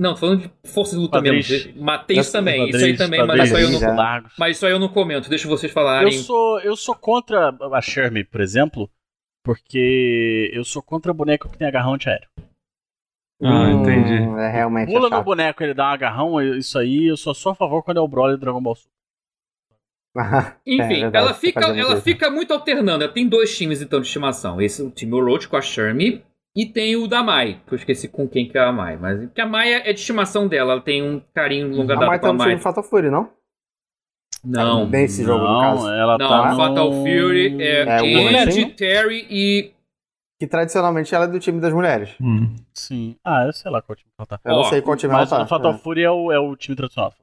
S3: Não, falando de força de luta mesmo. Matei isso também, isso aí também, mas isso aí, eu não,
S4: largos.
S3: mas isso aí eu não comento, deixa vocês falarem.
S4: Eu sou, eu sou contra a Shermie, por exemplo, porque eu sou contra boneco que tem agarrão antiaéreo.
S1: Ah, entendi.
S2: Hum, é realmente
S4: Pula
S2: é
S4: no boneco, ele dá um agarrão, isso aí, eu sou só a favor quando é o Broly do Dragon Ball Super.
S3: Enfim,
S2: É
S3: ela,
S2: tá
S3: fica, ela fica muito alternando. Ela tem dois times então de estimação. Esse o time Orochi com a Shermie e tem o da Mai, que eu esqueci com quem que é a Mai, mas que a Mai é de estimação dela, ela tem um carinho longa
S2: A
S3: data
S2: Mai
S3: com a
S2: tá no time
S3: Mai.
S2: do Fatal Fury, não?
S3: Não.
S2: Nesse jogo, no
S4: não,
S2: caso.
S4: ela
S3: Não,
S4: tá no...
S3: Fatal Fury é,
S2: É, bonequinho?
S3: Terry e
S2: Que tradicionalmente ela é do time das mulheres.
S1: Hum.
S4: Sim. Ah, eu sei lá qual time ela tá.
S2: Eu
S3: Ó,
S2: não sei qual time ela
S4: Mas
S2: tá.
S4: o Fatal
S2: É.
S4: Fury é o, é o time tradicional.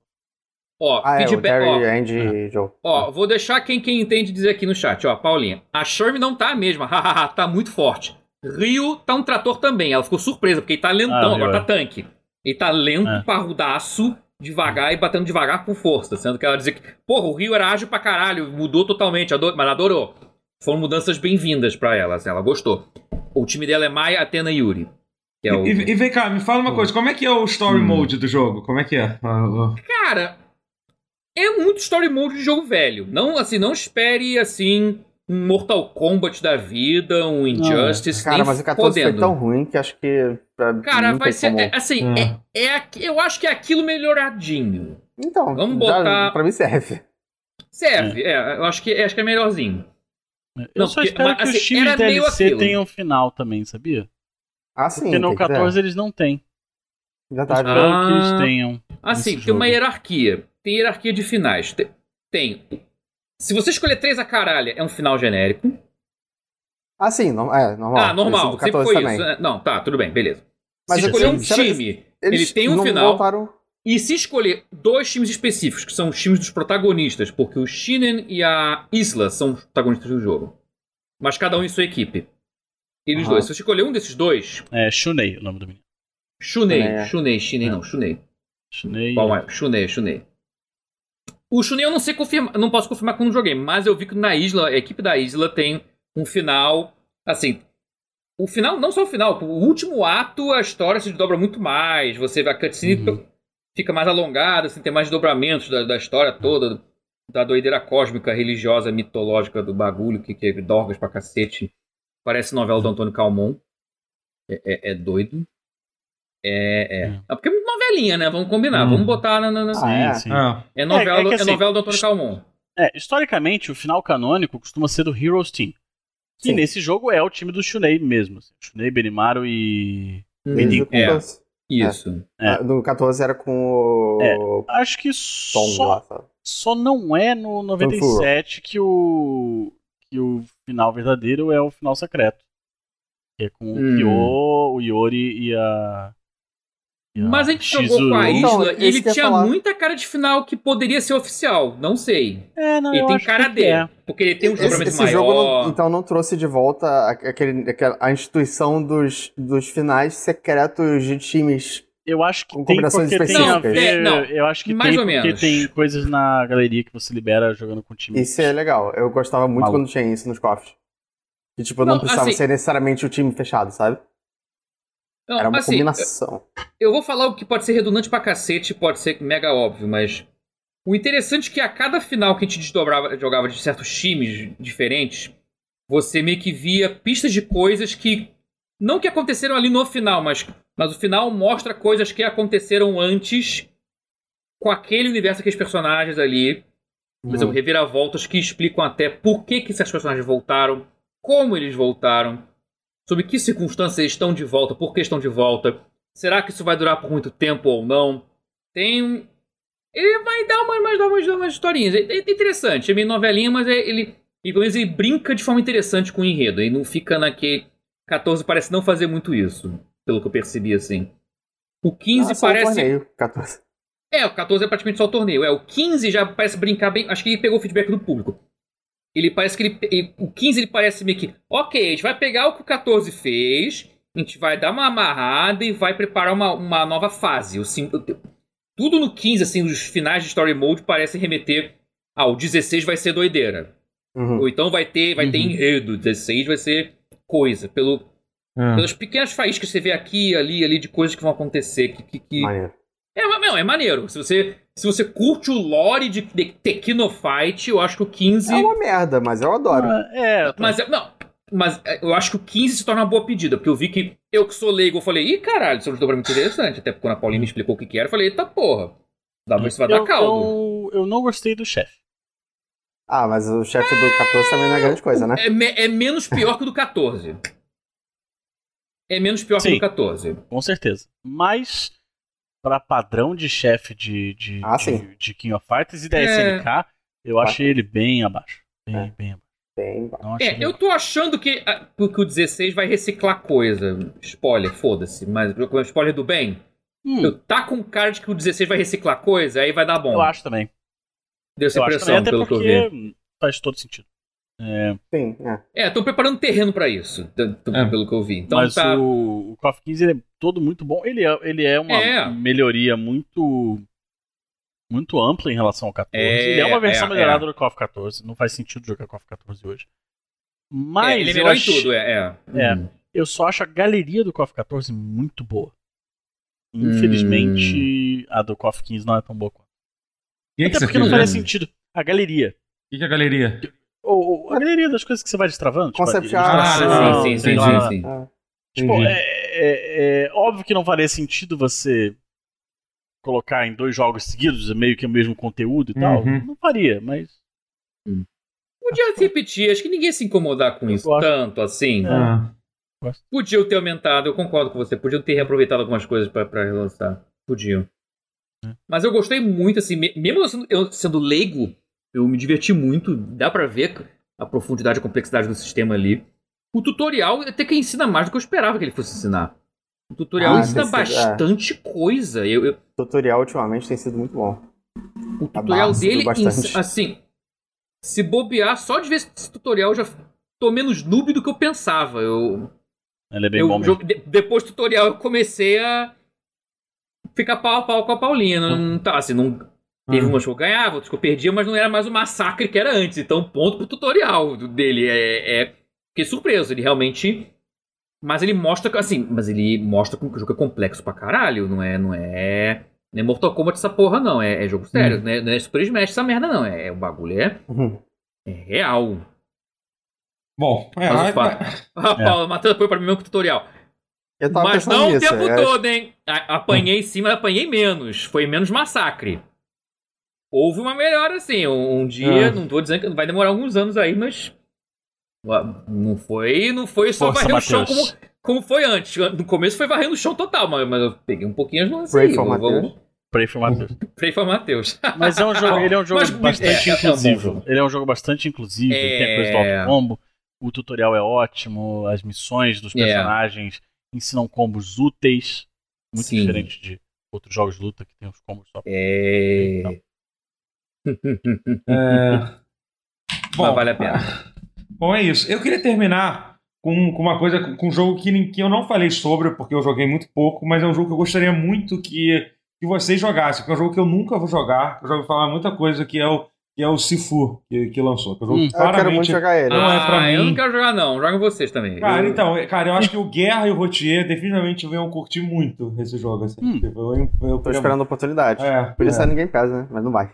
S3: Ó,
S2: Ah, é, o
S3: feedback,
S2: Terry,
S3: ó,
S2: Andy Joe.
S3: Ó, vou deixar quem, quem entende dizer aqui no chat, ó, Paulinha. A Shermie não tá a mesma, hahaha, tá muito forte. Rio tá um trator também, ela ficou surpresa, porque ele tá lentão,
S4: Ah,
S3: agora tá tanque. Ele tá lento,
S4: É.
S3: parrudaço, devagar e batendo devagar com força. Sendo que ela dizia que, porra, o Rio era ágil pra caralho, mudou totalmente, ador mas ela adorou. Foram mudanças bem-vindas pra ela, assim, ela gostou. O time dela é Mai, Atena e Yuri. Que é o...
S1: E, e vem cá, me fala uma coisa, como é que é o story
S3: Hum.
S1: mode do jogo? Como é que é?
S3: Cara, é muito story mode de jogo velho. Não, assim, não espere, assim, um Mortal Kombat da vida, um Injustice,
S2: Cara,
S3: nem
S2: mas o 14 foi
S3: fodendo.
S2: tão ruim que acho que. pra-
S3: Cara,
S2: não
S3: vai ser,
S2: como-
S3: é, assim,
S1: Hum.
S3: é, é eu acho que é aquilo melhoradinho.
S2: Então,
S3: vamos
S2: já-
S3: botar-
S2: pra mim serve.
S3: Serve, é, eu acho que, acho que é melhorzinho.
S4: Eu
S3: Não,
S4: só
S3: porque-
S4: espero
S3: mas,
S4: que
S3: assim,
S4: os times DLC tenham final também, sabia?
S2: Ah, sim.
S4: Porque no
S2: tem que ter.
S4: 14 eles não têm.
S2: Verdade.
S3: Ah.
S4: Espero que eles tenham.
S3: Assim, tem uma
S4: jogo.
S3: hierarquia. Tem hierarquia de finais. Tem, tem- Se você escolher três a caralho, é um final genérico.
S2: Ah, sim, no- é, normal.
S3: ah, normal. Sempre
S2: 14
S3: foi
S2: também.
S3: isso. né? Não, tá, tudo bem, beleza.
S2: Mas
S3: se escolher um
S2: assim, será que
S3: time,
S2: Eles
S3: ele tem um final.
S2: voltaram-
S3: E se escolher dois times específicos, que são os times dos protagonistas, porque o Shinen e a Isla são os protagonistas do jogo. Mas cada um em sua equipe. Eles
S2: Aham.
S3: dois. Se você escolher um desses dois,
S4: É Shunei o nome do menino.
S3: Shunei.
S2: É.
S3: Shunei, Shinen
S4: É.
S3: não, Shunei.
S4: Shunei.
S3: Qual é? Shunei, Shunei. O Shunei eu não sei confirmar, não posso confirmar que eu não joguei, mas eu vi que na Isla, a equipe da Isla tem um final, assim, o final, não só o final, o último ato, a história se desdobra muito mais, você vê a cutscene
S4: Uhum.
S3: fica mais alongada, assim, tem mais desdobramentos da, da história toda, da doideira cósmica, religiosa, mitológica do bagulho, que, que é dorgas pra cacete. Parece novela do Antônio Calmon. É, é- é doido. É, é.
S4: Hum.
S3: É porque é muito novelinha, né? Vamos combinar.
S1: Hum.
S3: Vamos botar na. na- na-
S4: Sim,
S2: Ah, é?
S4: sim.
S1: Ah,
S3: É, novela,
S4: É, é
S3: é
S4: assim,
S3: novela do Antônio
S4: os-
S3: Calmon.
S4: É, historicamente, o final canônico costuma ser do Heroes Team. Que
S2: Sim.
S4: nesse jogo é o time do Shunei mesmo. assim. Shunei, Benimaru e.
S2: O
S3: É.
S2: 14.
S3: Isso.
S4: É.
S2: Ah, No 14 era com o
S4: Acho que
S2: Tom
S4: só,
S2: lá, sabe?
S4: só não é no 97 que o. que o final verdadeiro é o final secreto. Que é com
S3: Hum.
S4: o Kyo, o Yori e a. e
S3: Mas a gente jogou
S4: Shizuru.
S3: com a
S2: Então,
S3: Isla e
S2: esse
S3: ele tinha
S2: falar.
S3: muita cara de final que poderia ser oficial. Não sei.
S4: É, não,
S3: Ele
S4: eu
S3: tem
S4: acho
S3: cara dele.
S4: é.
S3: Porque ele tem um
S2: Esse,
S3: desdobramento
S2: esse
S3: maior.
S2: jogo não- então não trouxe de volta a- aquele, aquela, a instituição dos, dos finais secretos de times.
S4: Eu acho que
S2: Com
S4: tem
S2: combinações
S4: porque tem.
S3: Não, é, não.
S4: eu acho que
S3: Mais
S4: tem
S3: ou
S4: porque
S3: menos.
S4: tem coisas na galeria que você libera jogando com time.
S2: Isso é legal. Eu gostava muito
S4: Maluco.
S2: quando tinha isso nos cofres. Que tipo, não,
S3: Não,
S2: precisava
S3: assim-
S2: ser necessariamente o time fechado, sabe? Não, Era uma assim, combinação.
S3: Eu vou falar o que pode ser redundante pra cacete, pode ser mega óbvio, mas. O interessante é que a cada final que a gente desdobrava, jogava de certos times diferentes, você meio que via pistas de coisas que. Não que aconteceram ali no final, mas, mas o final mostra coisas que aconteceram antes com aquele universo, aqueles personagens ali. Por exemplo, uhum. reviravoltas que explicam até por que, que esses personagens voltaram, como eles voltaram sobre que circunstâncias estão de volta, por que estão de volta, será que isso vai durar por muito tempo ou não. Tem. Ele vai dar umas, umas, dar umas historinhas. É, é interessante, é meio novelinha, mas é, ele, ele, pelo menos ele brinca de forma interessante com o enredo. E não fica naquele. 14 parece não fazer muito isso, pelo que eu percebi assim. O 15 ah, parece. Torneio, 14. É, o 14 é praticamente só o torneio. É, o 15 já parece brincar bem. Acho que ele pegou o feedback do público. Ele parece que ele, ele, O 15 ele parece meio que. Ok, a gente vai pegar o que o 14 fez, a gente vai dar uma amarrada e vai preparar uma, uma nova fase. O, tudo no 15, assim, os finais de Story Mode parece remeter. Ah, o 16 vai ser doideira. Uhum. Ou então vai ter, vai uhum. ter enredo. 16 vai ser coisa. Pelo, uhum. Pelas pequenas faíscas que você vê aqui, ali, ali, de coisas que vão acontecer. Que, que, que... É, não, é maneiro. Se você, se você curte o lore de, de Fight, eu acho que o 15.
S2: É uma merda, mas eu adoro. Ah,
S3: é, tô... mas não. Mas é, eu acho que o 15 se torna uma boa pedida, porque eu vi que eu que sou leigo, eu falei, ih, caralho, isso é um jogo muito interessante. Até porque quando a Paulinha me explicou o que, que era, eu falei, eita porra. Dá pra ver se vai dar caldo.
S4: Eu, eu não gostei do chefe.
S2: Ah, mas o chefe do 14 também não é grande coisa, né?
S3: É, é menos pior que o do 14. É menos pior Sim, que o do 14.
S4: Com certeza. Mas para padrão de chefe de, de,
S2: ah,
S4: de, de, King of Fighters e da é. SNK, eu achei ele bem abaixo. Bem, é. bem abaixo.
S3: Bem é, eu tô achando que, que o 16 vai reciclar coisa. Spoiler, foda-se. Mas spoiler do bem. Hum. Eu, tá com cara de que o 16 vai reciclar coisa, aí vai dar bom.
S4: Eu acho também.
S3: Deu essa impressão, pelo que eu vi.
S4: Faz todo sentido.
S2: É... Sim,
S3: é. estão preparando terreno para isso, é. pelo que eu vi. Então,
S4: Mas
S3: tá...
S4: o, o KOF 15 ele é todo muito bom. Ele é, ele é uma é. melhoria muito muito ampla em relação ao 14. É, ele é uma versão é, melhorada do KOF 14. Não faz sentido jogar KOF 14 hoje. Mas
S3: é, ele é melhor acho... em tudo, é.
S4: É. Uhum. Eu só acho a galeria do KOF 14 muito boa. Infelizmente, hum. a do KOF 15 não é tão boa quanto. Até porque não faria sentido. A galeria.
S1: O que, que é a galeria?
S4: Ou, a galeria das coisas que você vai destravando.
S2: Tipo, Concept
S3: tipo, ah, sim, sim, sim, sim, sim. Ah,
S4: tipo, é, é, é, óbvio que não faria sentido você colocar em dois jogos seguidos meio que o mesmo conteúdo e uhum. tal. Não faria, mas.
S3: Hum. Podia repetir, acho que ninguém se incomodar com eu isso gosto. tanto assim. Ah. Podiam ter aumentado, eu concordo com você. Podiam ter reaproveitado algumas coisas para relançar. Podiam. É. Mas eu gostei muito, assim, mesmo eu sendo leigo, eu me diverti muito, dá para ver a profundidade e a complexidade do sistema ali. O tutorial até que ensina mais do que eu esperava que ele fosse ensinar. O tutorial ah, ensina bastante é. coisa. Eu, eu...
S2: O tutorial ultimamente tem sido muito bom.
S3: O tutorial dele, assim, se bobear, só de ver esse tutorial já tô menos noob do que eu pensava. Eu,
S4: ele é bem eu, bom mesmo.
S3: De, depois do tutorial eu comecei a ficar pau a pau com a Paulinha. Não, não tá assim, não Teve uhum. umas que eu ganhava, outras que eu perdia, mas não era mais o massacre que era antes. Então, ponto pro tutorial dele. É, é... Fiquei surpreso, ele realmente. Mas ele mostra, assim, mas ele mostra que o jogo é complexo pra caralho. Não é. Não é. Não é Mortal Kombat essa porra, não. É, é jogo sério. Uhum. Não, é, não é Super Smash essa merda, não. É, o bagulho é. Uhum. É real.
S1: Bom,
S3: é. Mas, a, a, a Paula, Matheus apoio pra mim mesmo tutorial. Mas não o tempo é... todo, hein? Apanhei sim, mas apanhei menos. Foi menos massacre houve uma melhora, assim. Um, um dia, ah. não tô dizendo que vai demorar alguns anos aí, mas. Não foi, não foi só Força, varrer o chão como, como foi antes. No começo foi varrendo o chão total, mas, mas eu peguei um pouquinho as mãos
S2: Pray for Vamos...
S4: Pray for Matheus.
S3: Pray for Matheus.
S4: Mas é um jogo, ele é um jogo mas, bastante é, inclusivo. É ele é um jogo bastante inclusivo, é... tem a coisa do auto combo. O tutorial é ótimo, as missões dos é. personagens é. ensinam combos úteis, muito Sim. diferente de outros jogos de luta que tem os combos só.
S3: É. Então,
S1: é...
S3: Bom, Mas vale a pena.
S1: Bom, é isso. Eu queria terminar com, com uma coisa, com um jogo que, que eu não falei sobre, porque eu joguei muito pouco, mas é um jogo que eu gostaria muito que, que vocês jogassem, que é um jogo que eu nunca vou jogar, eu já ouvi falar muita coisa, que é o que é o Sifu, que, que lançou. Que
S2: hum, eu quero muito jogar ele.
S3: Não ah, é pra mim. Eu não quero jogar, não. Joga vocês também.
S1: Cara, eu... então, cara, eu acho que o Guerra e o Rotier definitivamente vão curtir muito esse jogo. Assim. Hum.
S2: Eu, eu, eu, Tô esperando a oportunidade. É, Podia é. sair ninguém pesa, né? Mas não vai.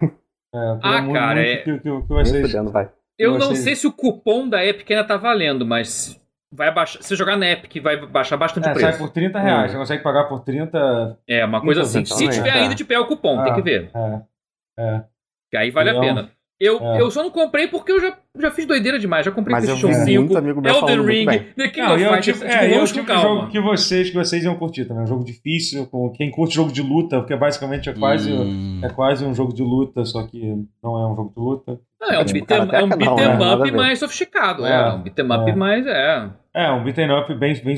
S3: É, ah, cara, é... que, que, que vocês... vai. Eu não sei se o cupom da Epic ainda tá valendo, mas vai baixar. Se jogar na Epic, vai baixar bastante
S1: é,
S3: o preço.
S1: Sai por 30 reais. Hum. Você consegue pagar por 30.
S3: É, uma coisa assim. Se tiver é. ainda de pé o cupom, tem que ver.
S1: É. É.
S3: Que aí vale a pena. Eu, é. eu só não comprei porque eu já, já fiz doideira demais. Já comprei
S2: Mas PlayStation 5,
S3: Elden Ring, The King não, of
S1: Fighters. É, é o tipo de jogo que vocês, que vocês iam curtir também. É um jogo difícil, com quem curte jogo de luta, porque basicamente é quase, hum. é quase um jogo de luta, só que não é um jogo de luta.
S3: Não, é um beat'em é um beat né? up mais sofisticado. É, é um beat'em up é. mais. É,
S1: é um beat'em up bem, bem,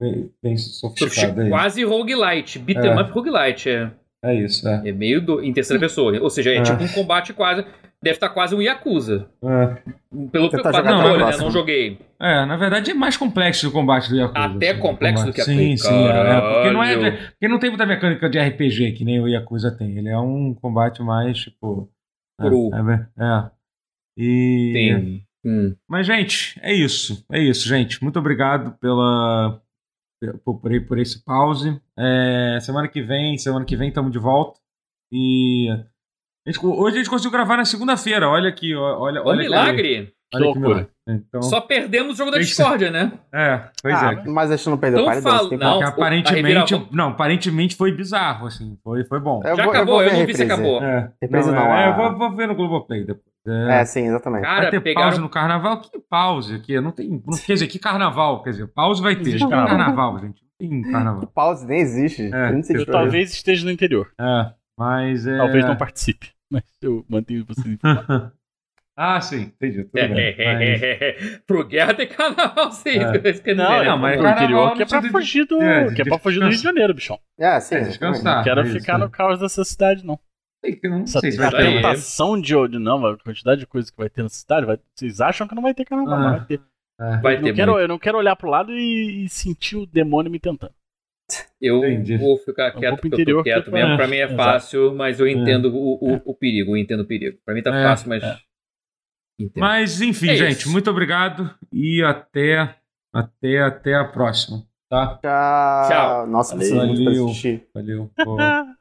S1: bem, bem sofisticado.
S3: Quase roguelite. Beat'em up roguelite, é.
S1: É isso, é.
S3: É meio do, em terceira pessoa. Ou seja, é, é. tipo um combate quase. Deve estar quase um Yakuza.
S1: É.
S3: Pelo que tá não, olha, né? Não joguei.
S1: É, na verdade é mais complexo o combate do Yakuza.
S3: Até assim, complexo do que a
S1: Sim, sim. É, porque, não é, porque não tem muita mecânica de RPG que nem o Yakuza tem. Ele é um combate mais, tipo.
S3: É, Cru.
S1: É, é. E.
S3: Tem. Hum.
S1: Mas, gente, é isso. É isso, gente. Muito obrigado pela, por, por esse pause. É, semana que vem, semana que vem estamos de volta. E a gente, hoje a gente conseguiu gravar na segunda-feira. Olha aqui, olha, olha.
S3: milagre!
S1: Olha que loucura.
S3: Então... Só perdemos o jogo da Discord, né?
S1: É, pois ah, é.
S2: Mas a gente não perdeu então,
S3: fala, não,
S1: aparentemente, não, aparentemente foi bizarro, assim. Foi, foi bom.
S3: Eu Já vou, acabou, eu, eu não vi se acabou.
S1: É, não, não, é, é, eu vou, vou ver no Globoplay depois.
S2: É, é, sim, exatamente.
S1: Cara, vai ter pegaram... pause no carnaval? Que pause aqui? Não tem. Não, quer dizer, que carnaval? Quer dizer, pause vai ter. Existe carnaval, gente. Não tem carnaval.
S2: Pause nem existe. É.
S4: eu talvez esteja no interior.
S1: É, mas é.
S4: Talvez não participe. Mas eu mantenho vocês informados.
S1: Ah, sim, entendi. Tudo bem. Mas...
S3: Pro guerra tem carnaval, sim. É.
S4: Não, não, mas o interior que é pra fugir do. É, que é pra fugir do Rio de Janeiro, bichão.
S2: É, sim. É,
S1: descansar.
S4: Não quero ficar no caos dessa cidade, não.
S1: Não Essa sei
S4: se vai ter. tentação de ódio, não, a quantidade de coisas que vai ter na cidade, vai... vocês acham que não vai ter carnaval, ah, não vai ter.
S3: Vai
S4: eu, não quero, eu não quero olhar pro lado e, e sentir o demônio me tentando.
S3: Eu Entendi. vou ficar quieto porque interior, eu tô quieto mesmo. Pra mim é fácil, mas eu entendo é. o, o, o, perigo, eu entendo o perigo. Pra mim tá é, fácil, mas. É.
S1: Mas, enfim, é gente, isso. muito obrigado e até, até, até a próxima. Tá?
S2: Tchau.
S3: Tchau.
S2: Nossa,
S1: valeu. Valeu. valeu.